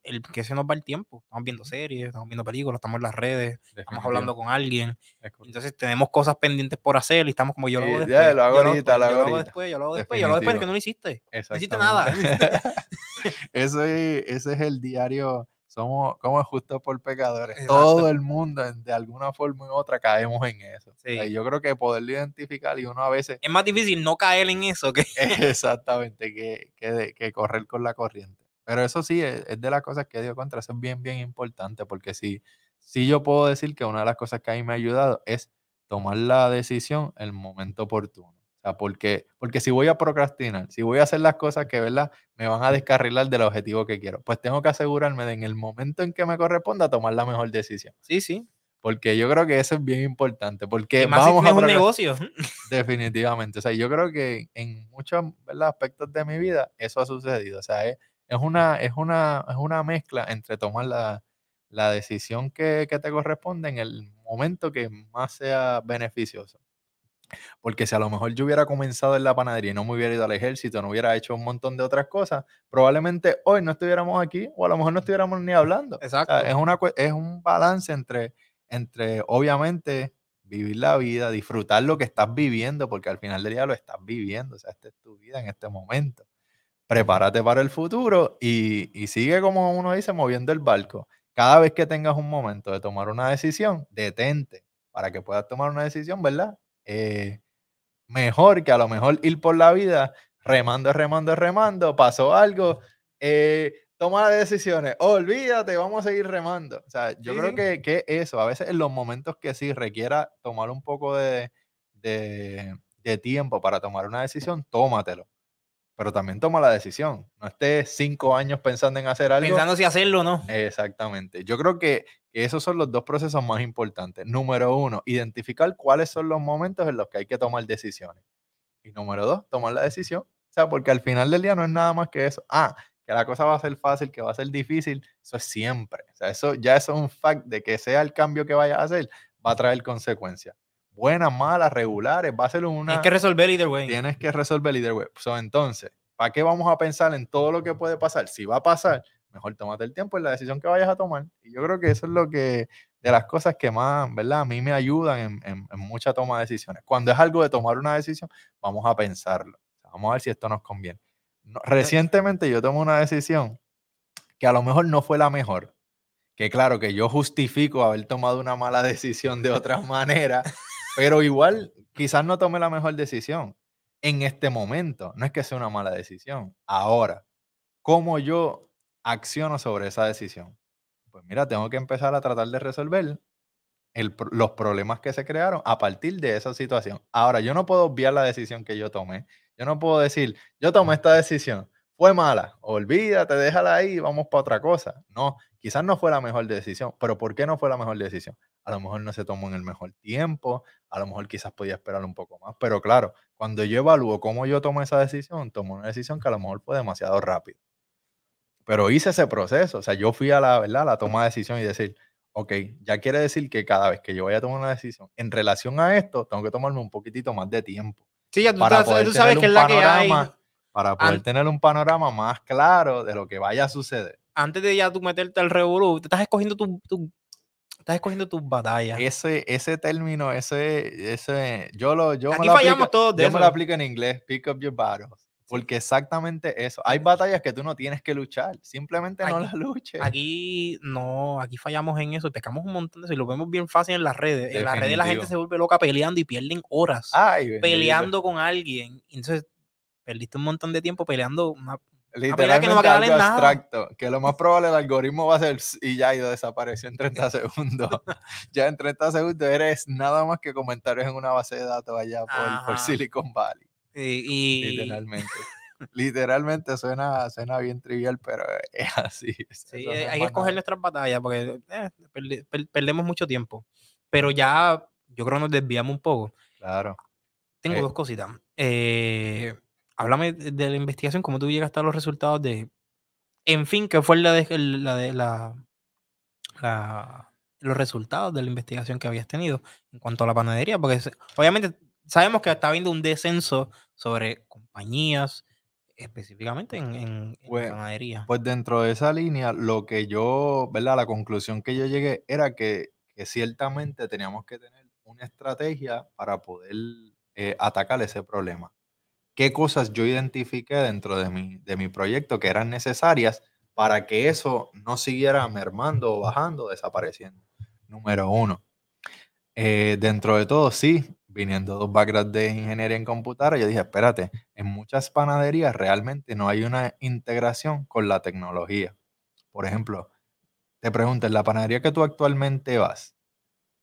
el que se nos va el tiempo. Estamos viendo series, estamos viendo películas, estamos en las redes, estamos hablando con alguien. Entonces tenemos cosas pendientes por hacer y estamos como yo lo hago después. Ya, lo hago ahorita, lo hago después, yo lo hago después, yo lo hago después, que no lo hiciste. No hiciste nada. Eso ese es el diario somos como justo por pecadores. Todo el mundo, de alguna forma u otra, caemos en eso. yo creo que poderlo identificar y uno a veces... Es más difícil no caer en eso que... Exactamente, que, que, que correr con la corriente. Pero eso sí, es, de las cosas que dio contra, eso es bien, bien importante, porque sí, sí yo puedo decir que una de las cosas que a mí me ha ayudado es tomar la decisión en el momento oportuno porque, porque si voy a procrastinar, si voy a hacer las cosas que, ¿verdad? Me van a descarrilar del objetivo que quiero, pues tengo que asegurarme de en el momento en que me corresponda tomar la mejor decisión. Sí, sí. Porque yo creo que eso es bien importante. Porque vamos a un negocio. Definitivamente. O sea, yo creo que en muchos aspectos de mi vida eso ha sucedido. O sea, es, una, es, una, es una mezcla entre tomar la, la decisión que, que te corresponde en el momento que más sea beneficioso. Porque si a lo mejor yo hubiera comenzado en la panadería y no me hubiera ido al ejército, no hubiera hecho un montón de otras cosas, probablemente hoy no estuviéramos aquí o a lo mejor no estuviéramos ni hablando. Exacto. es, una, es un balance entre, entre, obviamente, vivir la vida, disfrutar lo que estás viviendo, porque al final del día lo estás viviendo. O sea, esta es tu vida en este momento. Prepárate para el futuro y, y sigue, como uno dice, moviendo el barco. Cada vez que tengas un momento de tomar una decisión, detente para que puedas tomar una decisión, ¿verdad? Eh, mejor que a lo mejor ir por la vida remando, remando, remando, pasó algo, eh, toma decisiones, olvídate, vamos a seguir remando. O sea, yo creo que, que, eso, a veces en los momentos que sí requiera tomar un poco de, de, de tiempo para tomar una decisión, tómatelo pero también toma la decisión. No estés cinco años pensando en hacer algo. Pensando si hacerlo o no. Exactamente. Yo creo que, esos son los dos procesos más importantes. Número uno, identificar cuáles son los momentos en los que hay que tomar decisiones. Y número dos, tomar la decisión. O sea, porque al final del día no es nada más que eso. Ah, que la cosa va a ser fácil, que va a ser difícil, eso es siempre. O sea, eso ya eso es un fact de que sea el cambio que vaya a hacer, va a traer consecuencias buenas, malas, regulares, va a ser una... Tienes que resolver either way. Tienes que resolver either way. entonces, ¿para qué vamos a pensar en todo lo que puede pasar? Si va a pasar, mejor tómate el tiempo en la decisión que vayas a tomar. Y yo creo que eso es lo que, de las cosas que más, ¿verdad? A mí me ayudan en, en, mucha toma de decisiones. Cuando es algo de tomar una decisión, vamos a pensarlo. vamos a ver si esto nos conviene. recientemente yo tomé una decisión que a lo mejor no fue la mejor. Que claro, que yo justifico haber tomado una mala decisión de otra manera, pero igual, quizás no tome la mejor decisión en este momento. No es que sea una mala decisión. Ahora, ¿cómo yo acciono sobre esa decisión? Pues mira, tengo que empezar a tratar de resolver los problemas que se crearon a partir de esa situación. Ahora, yo no puedo obviar la decisión que yo tomé. Yo no puedo decir, yo tomé esta decisión, fue mala, olvídate, déjala ahí, vamos para otra cosa. No, quizás no fue la mejor decisión, pero ¿por qué no fue la mejor decisión? A lo mejor no se tomó en el mejor tiempo, a lo mejor quizás podía esperar un poco más, pero claro, cuando yo evalúo cómo yo tomo esa decisión, tomo una decisión que a lo mejor fue demasiado rápido. Pero hice ese proceso, o sea, yo fui a la, ¿verdad? la toma de decisión y decir, ok, ya quiere decir que cada vez que yo vaya a tomar una decisión en relación a esto, tengo que tomarme un poquitito más de tiempo. Sí, ya tú, sabes que es la que hay para poder tener un panorama más claro de lo que vaya a suceder. Antes de ya tú meterte al revolú, te estás escogiendo tu, estás escogiendo tus batallas. Ese, ese término, ese, ese, yo lo, yo Aquí me lo fallamos aplico, todos de Yo me lo aplico en inglés, pick up your battles. Porque exactamente eso. Hay batallas que tú no tienes que luchar. Simplemente no las luches. Aquí no, aquí fallamos en eso. Pescamos un montón de eso y lo vemos bien fácil en las redes. En las redes la gente se vuelve loca peleando y pierden horas peleando con alguien. Entonces perdiste un montón de tiempo peleando una, Literalmente que no va a quedar en nada. abstracto, que lo más probable el algoritmo va a ser y ya ido desapareció en 30 segundos. ya en 30 segundos eres nada más que comentarios en una base de datos allá por, Silicon Valley. Y, Literalmente. Literalmente suena, suena bien trivial, pero es así. Sí, hay que escoger nuestras batallas porque eh, perdemos mucho tiempo. Pero ya yo creo que nos desviamos un poco. Claro. Tengo dos cositas. Eh, háblame de la investigación, cómo tú llegaste a los resultados de, en fin, qué fue la de la, de, la, los resultados de la investigación que habías tenido en cuanto a la panadería, porque obviamente sabemos que está habiendo un descenso sobre compañías, específicamente en, pues, panadería. Pues dentro de esa línea, lo que yo, ¿verdad? La conclusión que yo llegué era que, ciertamente teníamos que tener una estrategia para poder eh, atacar ese problema. ¿Qué cosas yo identifiqué dentro de mi, de mi proyecto que eran necesarias para que eso no siguiera mermando o bajando desapareciendo? Número uno, eh, dentro de todo, sí, viniendo dos backgrounds de ingeniería en computadora, yo dije, espérate, en muchas panaderías realmente no hay una integración con la tecnología. Por ejemplo, te pregunto, ¿en la panadería que tú actualmente vas,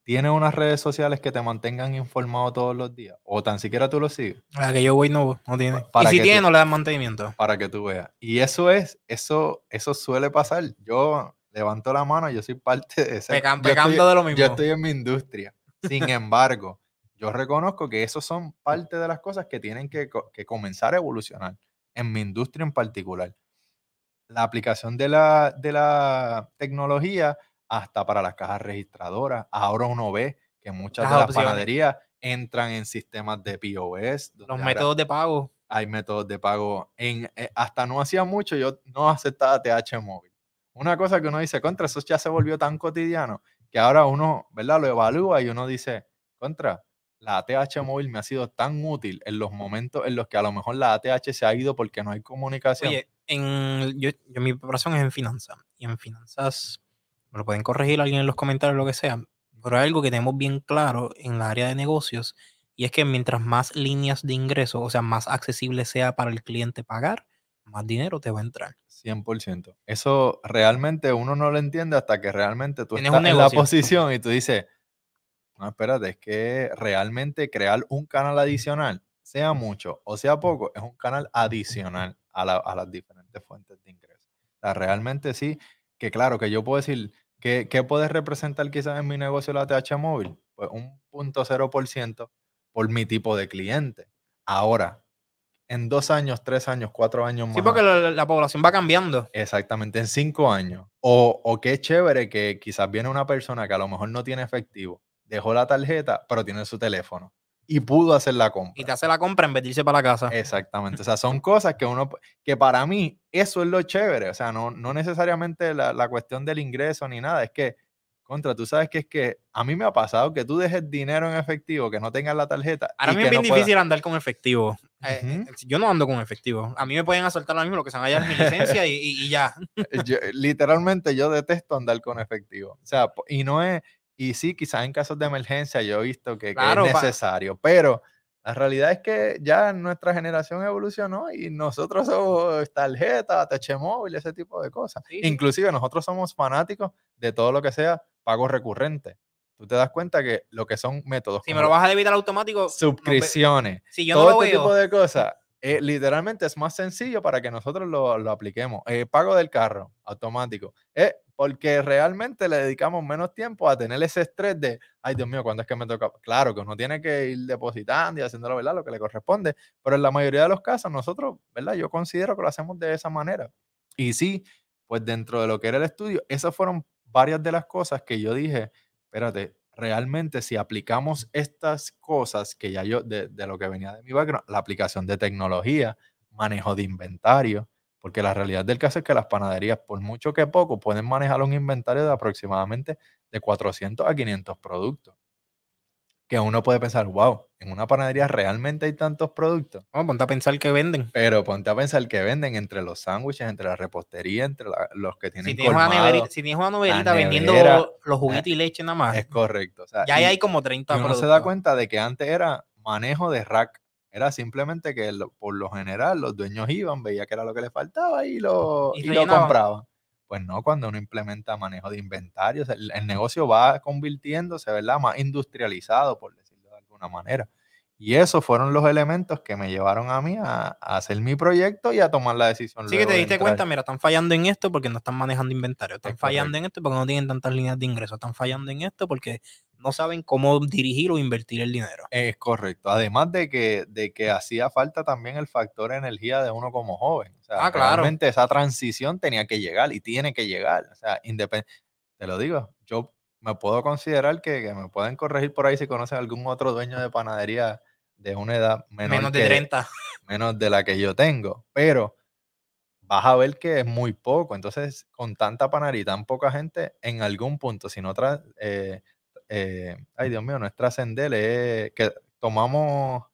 ¿tiene unas redes sociales que te mantengan informado todos los días? ¿O tan siquiera tú lo sigues? La que yo voy no, no tiene. y si tiene, no le dan mantenimiento. Para que tú veas. Y eso es, eso, eso suele pasar. Yo levanto la mano, yo soy parte de ese. Pecando de lo mismo. Yo estoy en mi industria. Sin embargo, yo reconozco que esos son parte de las cosas que tienen que, comenzar a evolucionar, en mi industria en particular. La aplicación de la, de la tecnología hasta para las cajas registradoras. Ahora uno ve que muchas de las panaderías entran en sistemas de POS. Los métodos de pago. Hay métodos de pago. En, eh, hasta no hacía mucho, yo no aceptaba TH móvil. Una cosa que uno dice, contra, eso ya se volvió tan cotidiano que ahora uno, ¿verdad? Lo evalúa y uno dice, contra, la ATH móvil me ha sido tan útil en los momentos en los que a lo mejor la ATH se ha ido porque no hay comunicación. Oye, en, yo, mi preparación es en finanzas. Y en finanzas, me lo pueden corregir alguien en los comentarios, lo que sea. Pero hay algo que tenemos bien claro en la área de negocios. Y es que mientras más líneas de ingreso, o sea, más accesible sea para el cliente pagar, más dinero te va a entrar. 100%. Eso realmente uno no lo entiende hasta que realmente tú estás en la posición y tú dices, no, espérate, es que realmente crear un canal adicional, sea mucho o sea poco, es un canal adicional a, las diferentes fuentes de ingresos. O sea, realmente sí, que claro, que yo puedo decir, ¿qué, qué puede representar quizás en mi negocio la TH móvil? Pues un punto cero por ciento por mi tipo de cliente. Ahora, en dos años, tres años, cuatro años más. Sí, porque la, población va cambiando. Exactamente, en cinco años. O, o qué chévere que quizás viene una persona que a lo mejor no tiene efectivo dejó la tarjeta, pero tiene su teléfono. Y pudo hacer la compra. Y te hace la compra en vez de irse para la casa. Exactamente. O sea, son cosas que uno, que para mí, eso es lo chévere. O sea, no, no necesariamente la, la cuestión del ingreso ni nada. Es que, contra, tú sabes que es que a mí me ha pasado que tú dejes dinero en efectivo, que no tengas la tarjeta. Ahora a mí es bien difícil andar con efectivo. Eh, eh, yo no ando con efectivo. A mí me pueden asaltar lo mismo, lo que se van a hallar mi licencia y, y, ya. literalmente yo detesto andar con efectivo. O sea, y no es, y sí, quizás en casos de emergencia yo he visto que, es necesario, pero la realidad es que ya nuestra generación evolucionó y nosotros somos tarjeta, TH móvil, ese tipo de cosas. Inclusive nosotros somos fanáticos de todo lo que sea pago recurrente. Tú te das cuenta que lo que son métodos. Si me lo vas a debitar automático. Suscripciones. Si yo todo este tipo de cosas. Eh, literalmente es más sencillo para que nosotros lo, lo apliquemos. Eh, pago del carro automático. Eh, porque realmente le dedicamos menos tiempo a tener ese estrés de, ay Dios mío, ¿cuándo es que me toca? Claro que uno tiene que ir depositando y haciéndolo, ¿verdad? Lo que le corresponde, pero en la mayoría de los casos nosotros, ¿verdad? Yo considero que lo hacemos de esa manera. Y sí, pues dentro de lo que era el estudio, esas fueron varias de las cosas que yo dije, espérate, realmente si aplicamos estas cosas que ya yo, de, de lo que venía de mi background, la aplicación de tecnología, manejo de inventario, porque la realidad del caso es que las panaderías, por mucho que poco, pueden manejar un inventario de aproximadamente de 400 a 500 productos. Que uno puede pensar, wow, en una panadería realmente hay tantos productos. Vamos, ponte a pensar que venden. Pero ponte a pensar que venden entre los sándwiches, entre la repostería, entre los que tienen si tienes, una si tienes una novelita vendiendo los juguetes y leche nada más. Es correcto. ya hay como 30 productos. Uno se da cuenta de que antes era manejo de rack era simplemente que por lo general los dueños iban, veía que era lo que les faltaba y lo, y, lo compraban. Pues no, cuando uno implementa manejo de inventarios, el, negocio va convirtiéndose, ¿verdad? Más industrializado, por decirlo de alguna manera. Y esos fueron los elementos que me llevaron a mí a, hacer mi proyecto y a tomar la decisión. Sí, que te diste cuenta, mira, están fallando en esto porque no están manejando inventario, están fallando en esto porque no tienen tantas líneas de ingreso, están fallando en esto porque no saben cómo dirigir o invertir el dinero. Es correcto. Además de que, de que hacía falta también el factor energía de uno como joven. O sea, ah, Realmente esa transición tenía que llegar y tiene que llegar. O sea, independiente. Te lo digo, yo me puedo considerar que, me pueden corregir por ahí si conocen algún otro dueño de panadería de una edad menos de 30. Menos de la que yo tengo. Pero vas a ver que es muy poco. Entonces, con tanta panadería y tan poca gente, en algún punto, si no tra eh, eh, ay Dios mío, no es trascender, es que tomamos,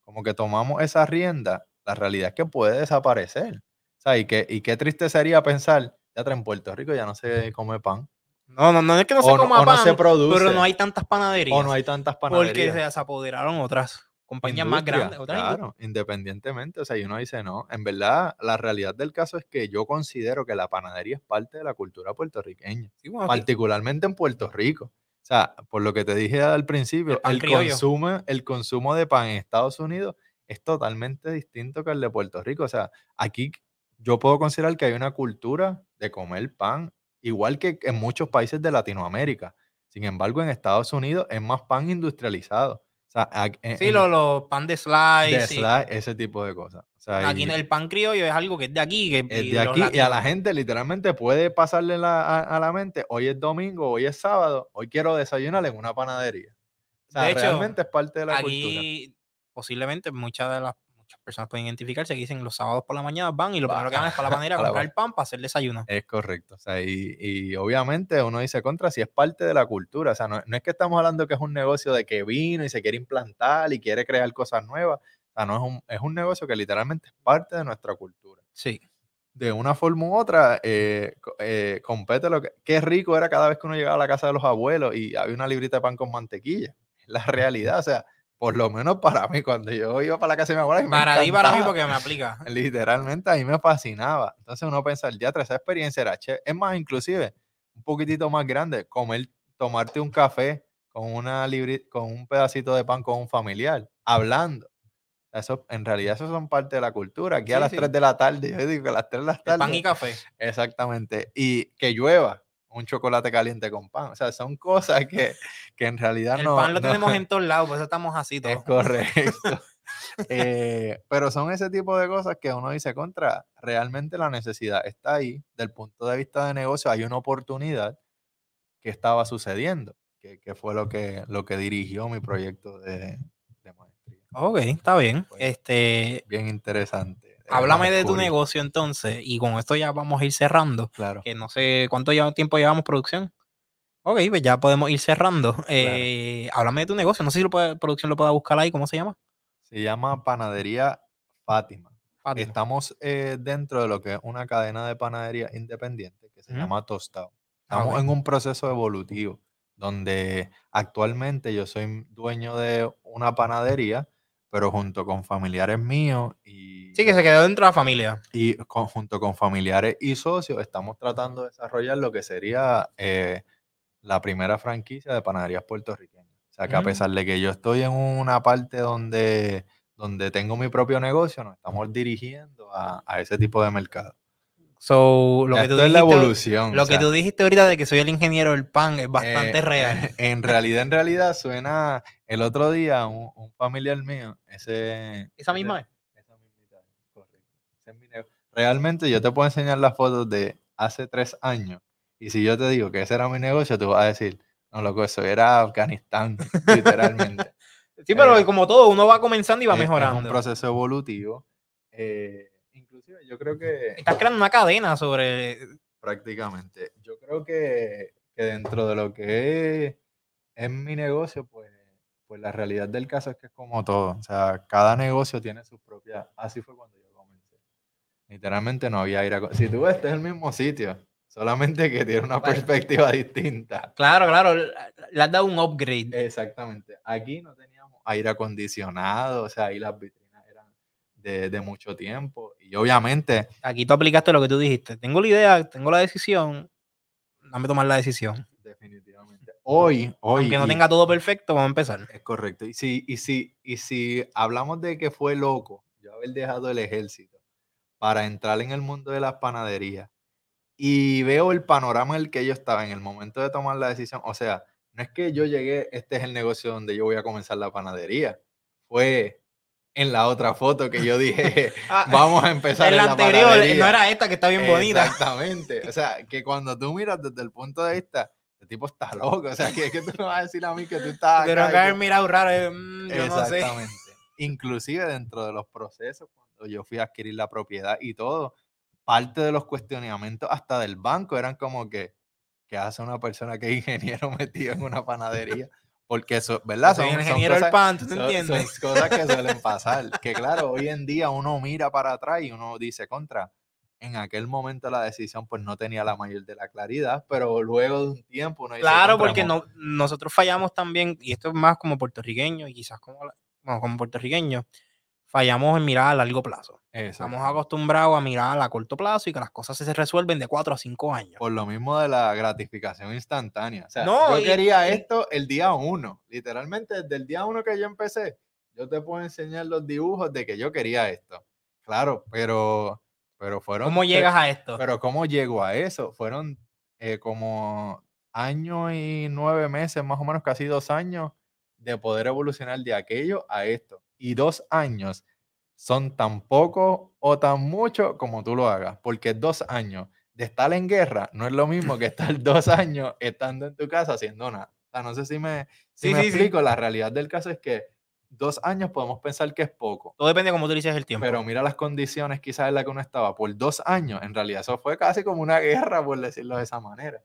como que tomamos esa rienda, la realidad es que puede desaparecer. O sea, y, que, y qué triste sería pensar, ya en Puerto Rico ya no se come pan. No, no, no es que no se coma pan, pero no hay tantas panaderías. O no hay tantas panaderías. Porque se apoderaron otras compañías más grandes. claro, independientemente. O sea, y uno dice, no, en verdad, la realidad del caso es que yo considero que la panadería es parte de la cultura puertorriqueña, particularmente en Puerto Rico. O sea, por lo que te dije al principio, el, consumo, el consumo de pan en Estados Unidos es totalmente distinto que el de Puerto Rico. O sea, aquí yo puedo considerar que hay una cultura de comer pan, igual que en muchos países de Latinoamérica. Sin embargo, en Estados Unidos es más pan industrializado. O sea, sí, los pan de slice. De slice, ese tipo de cosas. aquí en el pan criollo es algo que es de aquí. Que, es de aquí y a la gente literalmente puede pasarle a, la mente, hoy es domingo, hoy es sábado, hoy quiero desayunar en una panadería. O sea, realmente es parte de la aquí, Posiblemente muchas de las muchas personas pueden identificarse que dicen los sábados por la mañana van y lo primero que van es para la panera a comprar pan para hacer desayuno. Es correcto. O sea, y, obviamente uno dice contra si es parte de la cultura. O sea, no, es que estamos hablando que es un negocio de que vino y se quiere implantar y quiere crear cosas nuevas. O sea, no es un, es un negocio que literalmente es parte de nuestra cultura. Sí. De una forma u otra, eh, eh, compete lo que. Qué rico era cada vez que uno llegaba a la casa de los abuelos y había una librita de pan con mantequilla. La realidad, o sea, por lo menos para mí, cuando yo iba para la casa de mi abuela. Para ti, para mí, porque me aplica. Literalmente a mí me fascinaba. Entonces uno pensa, el teatro, esa experiencia era chévere. Es más, inclusive, un poquitito más grande, comer, tomarte un café con una con un pedacito de pan con un familiar, hablando. Eso, en realidad, eso son parte de la cultura. Aquí a las 3 de la tarde, yo digo a las 3 de la tarde. pan y café. Exactamente. Y que llueva un chocolate caliente con pan. O sea, son cosas que, que en realidad no. El pan lo tenemos en todos lados, por eso estamos así todos. Es correcto. Eh, pero son ese tipo de cosas que uno dice contra, realmente la necesidad está ahí, del punto de vista de negocio hay una oportunidad que estaba sucediendo, que, que fue lo que, lo que dirigió mi proyecto de, de maestría. Ok, está bien. este, bien interesante. Háblame de tu negocio entonces, y con esto ya vamos a ir cerrando. Claro. Que no sé cuánto tiempo llevamos producción. Ok, pues ya podemos ir cerrando. Eh, háblame de tu negocio. No sé si lo producción lo pueda buscar ahí. ¿Cómo se llama? Se llama Panadería Fátima. Estamos eh, dentro de lo que es una cadena de panadería independiente que se llama Tostado. Ah, Estamos en un proceso evolutivo donde actualmente yo soy dueño de una panadería pero junto con familiares míos y... Sí, que se quedó dentro de la familia. Y junto con familiares y socios estamos tratando de desarrollar lo que sería eh, la primera franquicia de panaderías puertorriqueñas. O sea, que a pesar de que yo estoy en una parte donde, donde tengo mi propio negocio, nos estamos dirigiendo a, a ese tipo de mercado. So, lo que tú es la evolución. Lo que tú dijiste ahorita de que soy el ingeniero del pan es bastante eh, real. En realidad, en realidad suena. El otro día, un, familiar mío, ese. ¿Esa misma es? Esa misma, correcto. Realmente, yo te puedo enseñar las fotos de hace tres años. Y si yo te digo que ese era mi negocio, tú vas a decir, no, loco, eso era Afganistán, literalmente. sí, pero eh, como todo, uno va comenzando y va mejorando. Es un proceso evolutivo. Eh, inclusive yo creo que... Estás creando una cadena sobre... Prácticamente. Yo creo que, dentro de lo que es, mi negocio, pues, pues la realidad del caso es que es como todo. O sea, cada negocio tiene su propia... Así fue cuando yo comencé. Literalmente no había aire... Si tú ves, este es el mismo sitio. Solamente que tiene una perspectiva distinta. Claro, claro. Le has dado un upgrade. Exactamente. Aquí no teníamos aire acondicionado. O sea, ahí las de, mucho tiempo. Y obviamente... Aquí tú aplicaste lo que tú dijiste. Tengo la idea, tengo la decisión, dame tomar la decisión. Hoy, hoy. Aunque no tenga todo perfecto, vamos a empezar. Es correcto. Y si, y si, y si hablamos de que fue loco yo haber dejado el ejército para entrar en el mundo de las panaderías y veo el panorama en el que yo estaba en el momento de tomar la decisión, o sea, no es que yo llegué, este es el negocio donde yo voy a comenzar la panadería, fue en la otra foto que yo dije, ah, vamos a empezar. En la, anterior, no era esta que está bien bonita. Exactamente. O sea, que cuando tú miras desde el punto de vista, el tipo está loco. O sea, que, que tú no vas a decir a mí que tú estás. Pero que haber mirado raro, eh, mm, yo Exactamente. No sé. Inclusive dentro de los procesos, cuando yo fui a adquirir la propiedad y todo, parte de los cuestionamientos hasta del banco eran como que, ¿qué hace una persona que es ingeniero metido en una panadería? Porque eso, ¿verdad? Son, ingeniero del pan, ¿tú entiendes? Son cosas que suelen pasar. Que claro, hoy en día uno mira para atrás y uno dice contra. En aquel momento la decisión pues no tenía la mayor de la claridad, pero luego de un tiempo uno Claro, porque no, nosotros fallamos también, y esto es más como puertorriqueño y quizás como, bueno, como puertorriqueño, fallamos en mirar a largo plazo. Estamos acostumbrados a mirar a corto plazo y que las cosas se resuelven de cuatro a cinco años. Por lo mismo de la gratificación instantánea. O sea, yo quería esto el día uno. Literalmente, desde el día uno que yo empecé, yo te puedo enseñar los dibujos de que yo quería esto. Claro, pero, pero fueron... ¿Cómo llegas a esto? Pero ¿cómo llego a eso? Fueron eh, como año y nueve meses, más o menos casi dos años, de poder evolucionar de aquello a esto y dos años son tan poco o tan mucho como tú lo hagas, porque dos años de estar en guerra no es lo mismo que estar dos años estando en tu casa haciendo nada. O sea, no sé si me, si me explico, la realidad del caso es que dos años podemos pensar que es poco. Todo depende de cómo tú dices el tiempo. Pero mira las condiciones quizás en las que uno estaba por dos años, en realidad eso fue casi como una guerra, por decirlo de esa manera.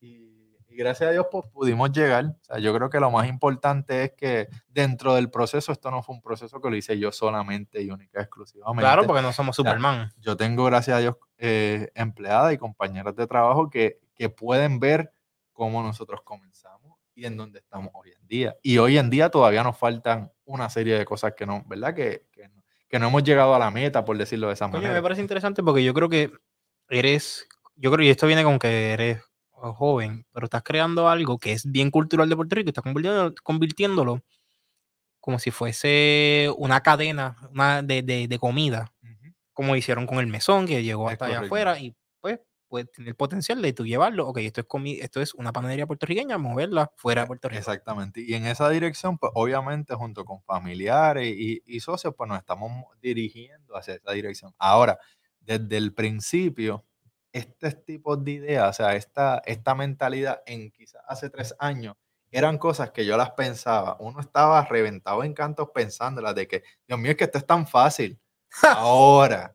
Y y gracias a Dios pues, pudimos llegar. O sea, yo creo que lo más importante es que dentro del proceso, esto no fue un proceso que lo hice yo solamente y única exclusivamente. Claro, porque no somos Superman. yo tengo, gracias a Dios, eh, empleadas y compañeras de trabajo que, que pueden ver cómo nosotros comenzamos y en dónde estamos hoy en día. Y hoy en día todavía nos faltan una serie de cosas que no, ¿verdad? Que, que, no, que no hemos llegado a la meta, por decirlo de esa manera. Me parece interesante porque yo creo que eres, yo creo, y esto viene con que eres joven, pero estás creando algo que es bien cultural de Puerto Rico estás convirtiéndolo como si fuese una cadena de, comida, como hicieron con el mesón que llegó hasta allá afuera y puede tener el potencial de tú llevarlo, ok, esto es, esto es una panadería puertorriqueña, moverla fuera de Puerto Rico. Exactamente, y en esa dirección, pues obviamente junto con familiares y, y socios, pues nos estamos dirigiendo hacia esa dirección. Ahora, desde el principio, este tipo de ideas, o sea, esta, esta mentalidad en quizás hace tres años, eran cosas que yo las pensaba. Uno estaba reventado en cantos pensándolas de que, Dios mío, es que esto es tan fácil. Ahora,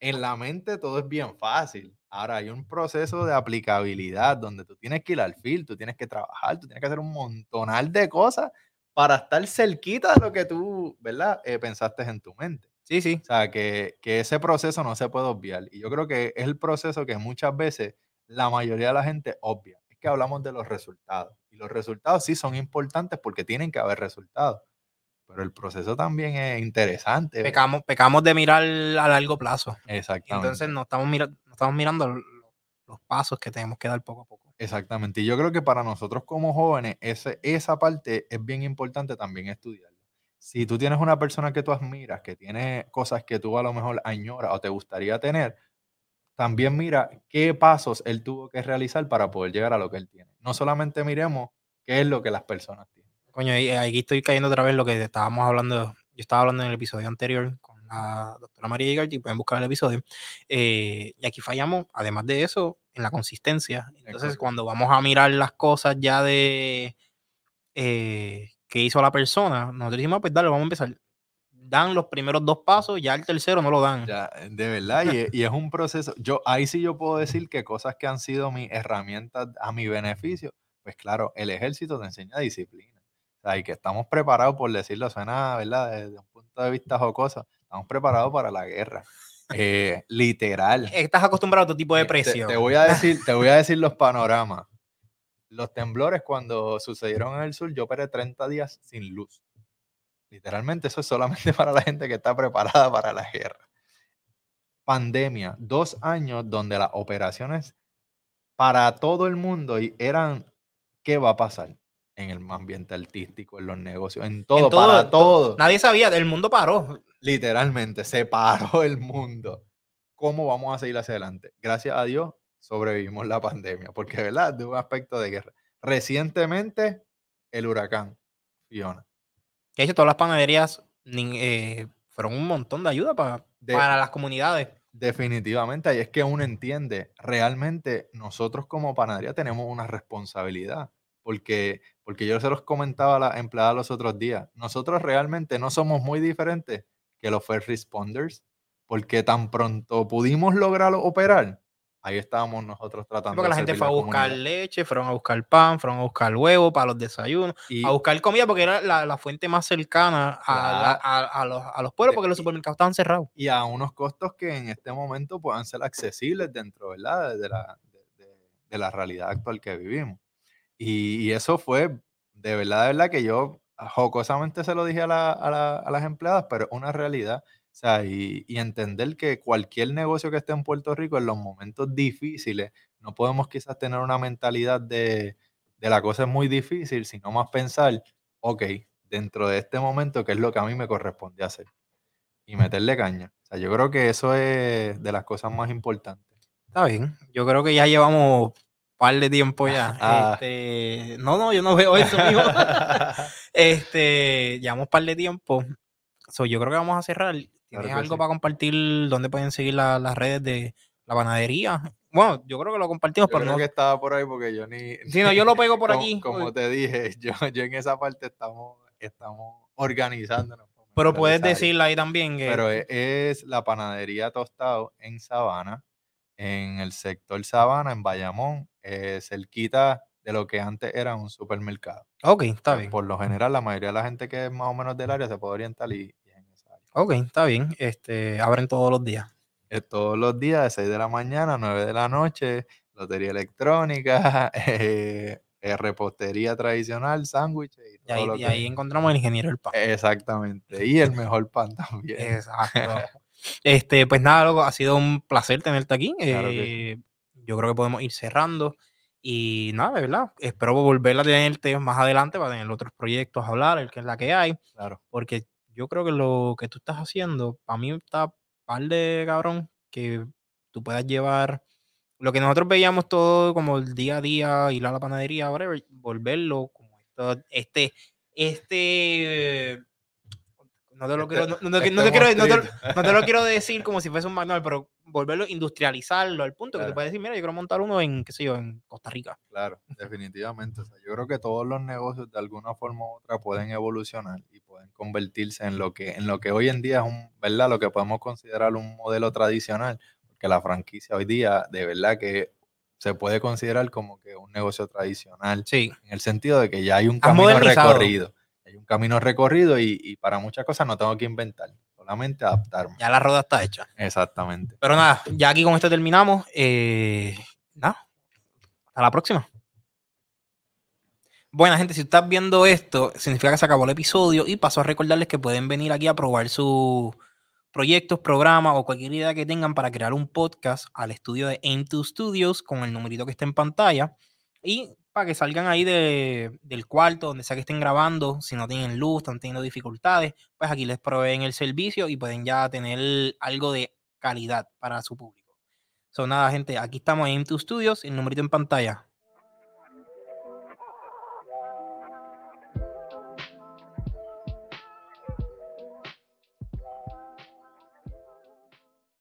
en la mente todo es bien fácil. Ahora hay un proceso de aplicabilidad donde tú tienes que ir al fil, tú tienes que trabajar, tú tienes que hacer un montonal de cosas para estar cerquita de lo que tú, ¿verdad? Eh, pensaste en tu mente. Sí, sí. O sea, que, ese proceso no se puede obviar. Y yo creo que es el proceso que muchas veces la mayoría de la gente obvia. Es que hablamos de los resultados. Y los resultados sí son importantes porque tienen que haber resultados. Pero el proceso también es interesante. Pecamos, pecamos de mirar a largo plazo. Exactamente. Entonces no estamos, mirando, estamos mirando los pasos que tenemos que dar poco a poco. Exactamente. Y yo creo que para nosotros como jóvenes, ese, esa parte es bien importante también estudiar si tú tienes una persona que tú admiras, que tiene cosas que tú a lo mejor añoras o te gustaría tener, también mira qué pasos él tuvo que realizar para poder llegar a lo que él tiene. No solamente miremos qué es lo que las personas tienen. Coño, y aquí estoy cayendo otra vez lo que estábamos hablando, yo estaba hablando en el episodio anterior con la doctora María Igarty, pueden buscar el episodio, eh, y aquí fallamos, además de eso, en la consistencia. Entonces, cuando vamos a mirar las cosas ya de... Eh, que hizo la persona, nosotros dijimos, ah, pues dale, vamos a empezar. Dan los primeros dos pasos, ya el tercero no lo dan. Ya, de verdad, y, es un proceso. Yo, ahí sí yo puedo decir que cosas que han sido mis herramientas a mi beneficio, pues claro, el ejército te enseña disciplina. O sea, y que estamos preparados, por decirlo, suena, ¿verdad? Desde un punto de vista jocoso, estamos preparados para la guerra. Eh, literal. Estás acostumbrado a otro tipo de eh, presión. te, voy a decir, te voy a decir los panoramas los temblores cuando sucedieron en el sur, yo operé 30 días sin luz. Literalmente eso es solamente para la gente que está preparada para la guerra. Pandemia, dos años donde las operaciones para todo el mundo eran ¿qué va a pasar? En el ambiente artístico, en los negocios, en todo, para todo. Nadie sabía, el mundo paró. Literalmente, se paró el mundo. ¿Cómo vamos a seguir hacia adelante? Gracias a Dios, sobrevivimos la pandemia, porque, ¿verdad? De un aspecto de guerra. Recientemente, el huracán Fiona. Que hecho, todas las panaderías eh, fueron un montón de ayuda para, para las comunidades. Definitivamente, y es que uno entiende, realmente nosotros como panadería tenemos una responsabilidad, porque, porque yo se los comentaba a la empleada los otros días, nosotros realmente no somos muy diferentes que los first responders, porque tan pronto pudimos lograr operar, ahí estábamos nosotros tratando. Porque la gente fue a buscar leche, fueron a buscar pan, fueron a buscar huevo para los desayunos, a buscar comida porque era la, fuente más cercana a, los, pueblos porque los supermercados estaban cerrados. Y a unos costos que en este momento puedan ser accesibles dentro ¿verdad? De, la, de, la realidad actual que vivimos. Y, eso fue de verdad, de verdad que yo jocosamente se lo dije a, a las empleadas, pero una realidad o sea, y, entender que cualquier negocio que esté en Puerto Rico en los momentos difíciles, no podemos quizás tener una mentalidad de, de la cosa es muy difícil, sino más pensar, ok, dentro de este momento, ¿qué es lo que a mí me corresponde hacer? Y meterle caña. O sea, yo creo que eso es de las cosas más importantes. Está bien. Yo creo que ya llevamos un par de tiempo ya. Ah. Este, no, no, yo no veo eso. este, llevamos un par de tiempo. So, yo creo que vamos a cerrar. ¿Tienes algo para compartir dónde pueden seguir las redes de la panadería? Bueno, yo creo que lo compartimos, pero no. que estaba por ahí porque yo ni. Sí, no, yo lo pego por aquí. Como te dije, yo, yo en esa parte estamos, estamos organizándonos. Pero puedes decirla ahí también. Que... Pero e, es, la panadería Tostado en Sabana, en el sector Sabana, en Bayamón, eh, cerquita de lo que antes era un supermercado. Ok, está bien. Por lo general, la mayoría de la gente que es más o menos del área se puede orientar y, Ok, está bien. Este, abren todos los días. todos los días, de 6 de la mañana a 9 de la noche, lotería electrónica, eh, eh, repostería tradicional, sándwiches y todo. Y ahí, ahí encontramos el ingeniero del pan. Exactamente. Y el mejor pan también. Exacto. este, pues nada, loco, ha sido un placer tenerte aquí. Eh, yo creo que podemos ir cerrando. Y nada, de verdad, espero volver a tenerte más adelante para tener otros proyectos a hablar, el que es la que hay. Claro. Porque yo creo que lo que tú estás haciendo, para mí está par de cabrón que tú puedas llevar lo que nosotros veíamos todo como el día a día, ir a la panadería, whatever, volverlo como esto, este, este no te lo quiero, no, te, lo quiero decir como si fuese un manual, pero volverlo, industrializarlo al punto que te puedes decir, mira, yo quiero montar uno en, qué sé yo, en Costa Rica. Claro, definitivamente. yo creo que todos los negocios de alguna forma u otra pueden evolucionar y pueden convertirse en lo que, en lo que hoy en día es un, ¿verdad? Lo que podemos considerar un modelo tradicional, porque la franquicia hoy día, de verdad que se puede considerar como que un negocio tradicional. Sí. En el sentido de que ya hay un camino recorrido hay un camino recorrido y, para muchas cosas no tengo que inventar, solamente adaptarme. Ya la rueda está hecha. Exactamente. Pero nada, ya aquí con esto terminamos. Eh, nada, hasta la próxima. Buena gente, si estás viendo esto, significa que se acabó el episodio y paso a recordarles que pueden venir aquí a probar sus proyectos, programas o cualquier idea que tengan para crear un podcast al estudio de Aim2 Studios con el numerito que está en pantalla. Y para que salgan ahí del cuarto, donde sea que estén grabando, si no tienen luz, están teniendo dificultades, pues aquí les proveen el servicio y pueden ya tener algo de calidad para su público. Son nada, gente, aquí estamos en M2 Studios, el numerito en pantalla.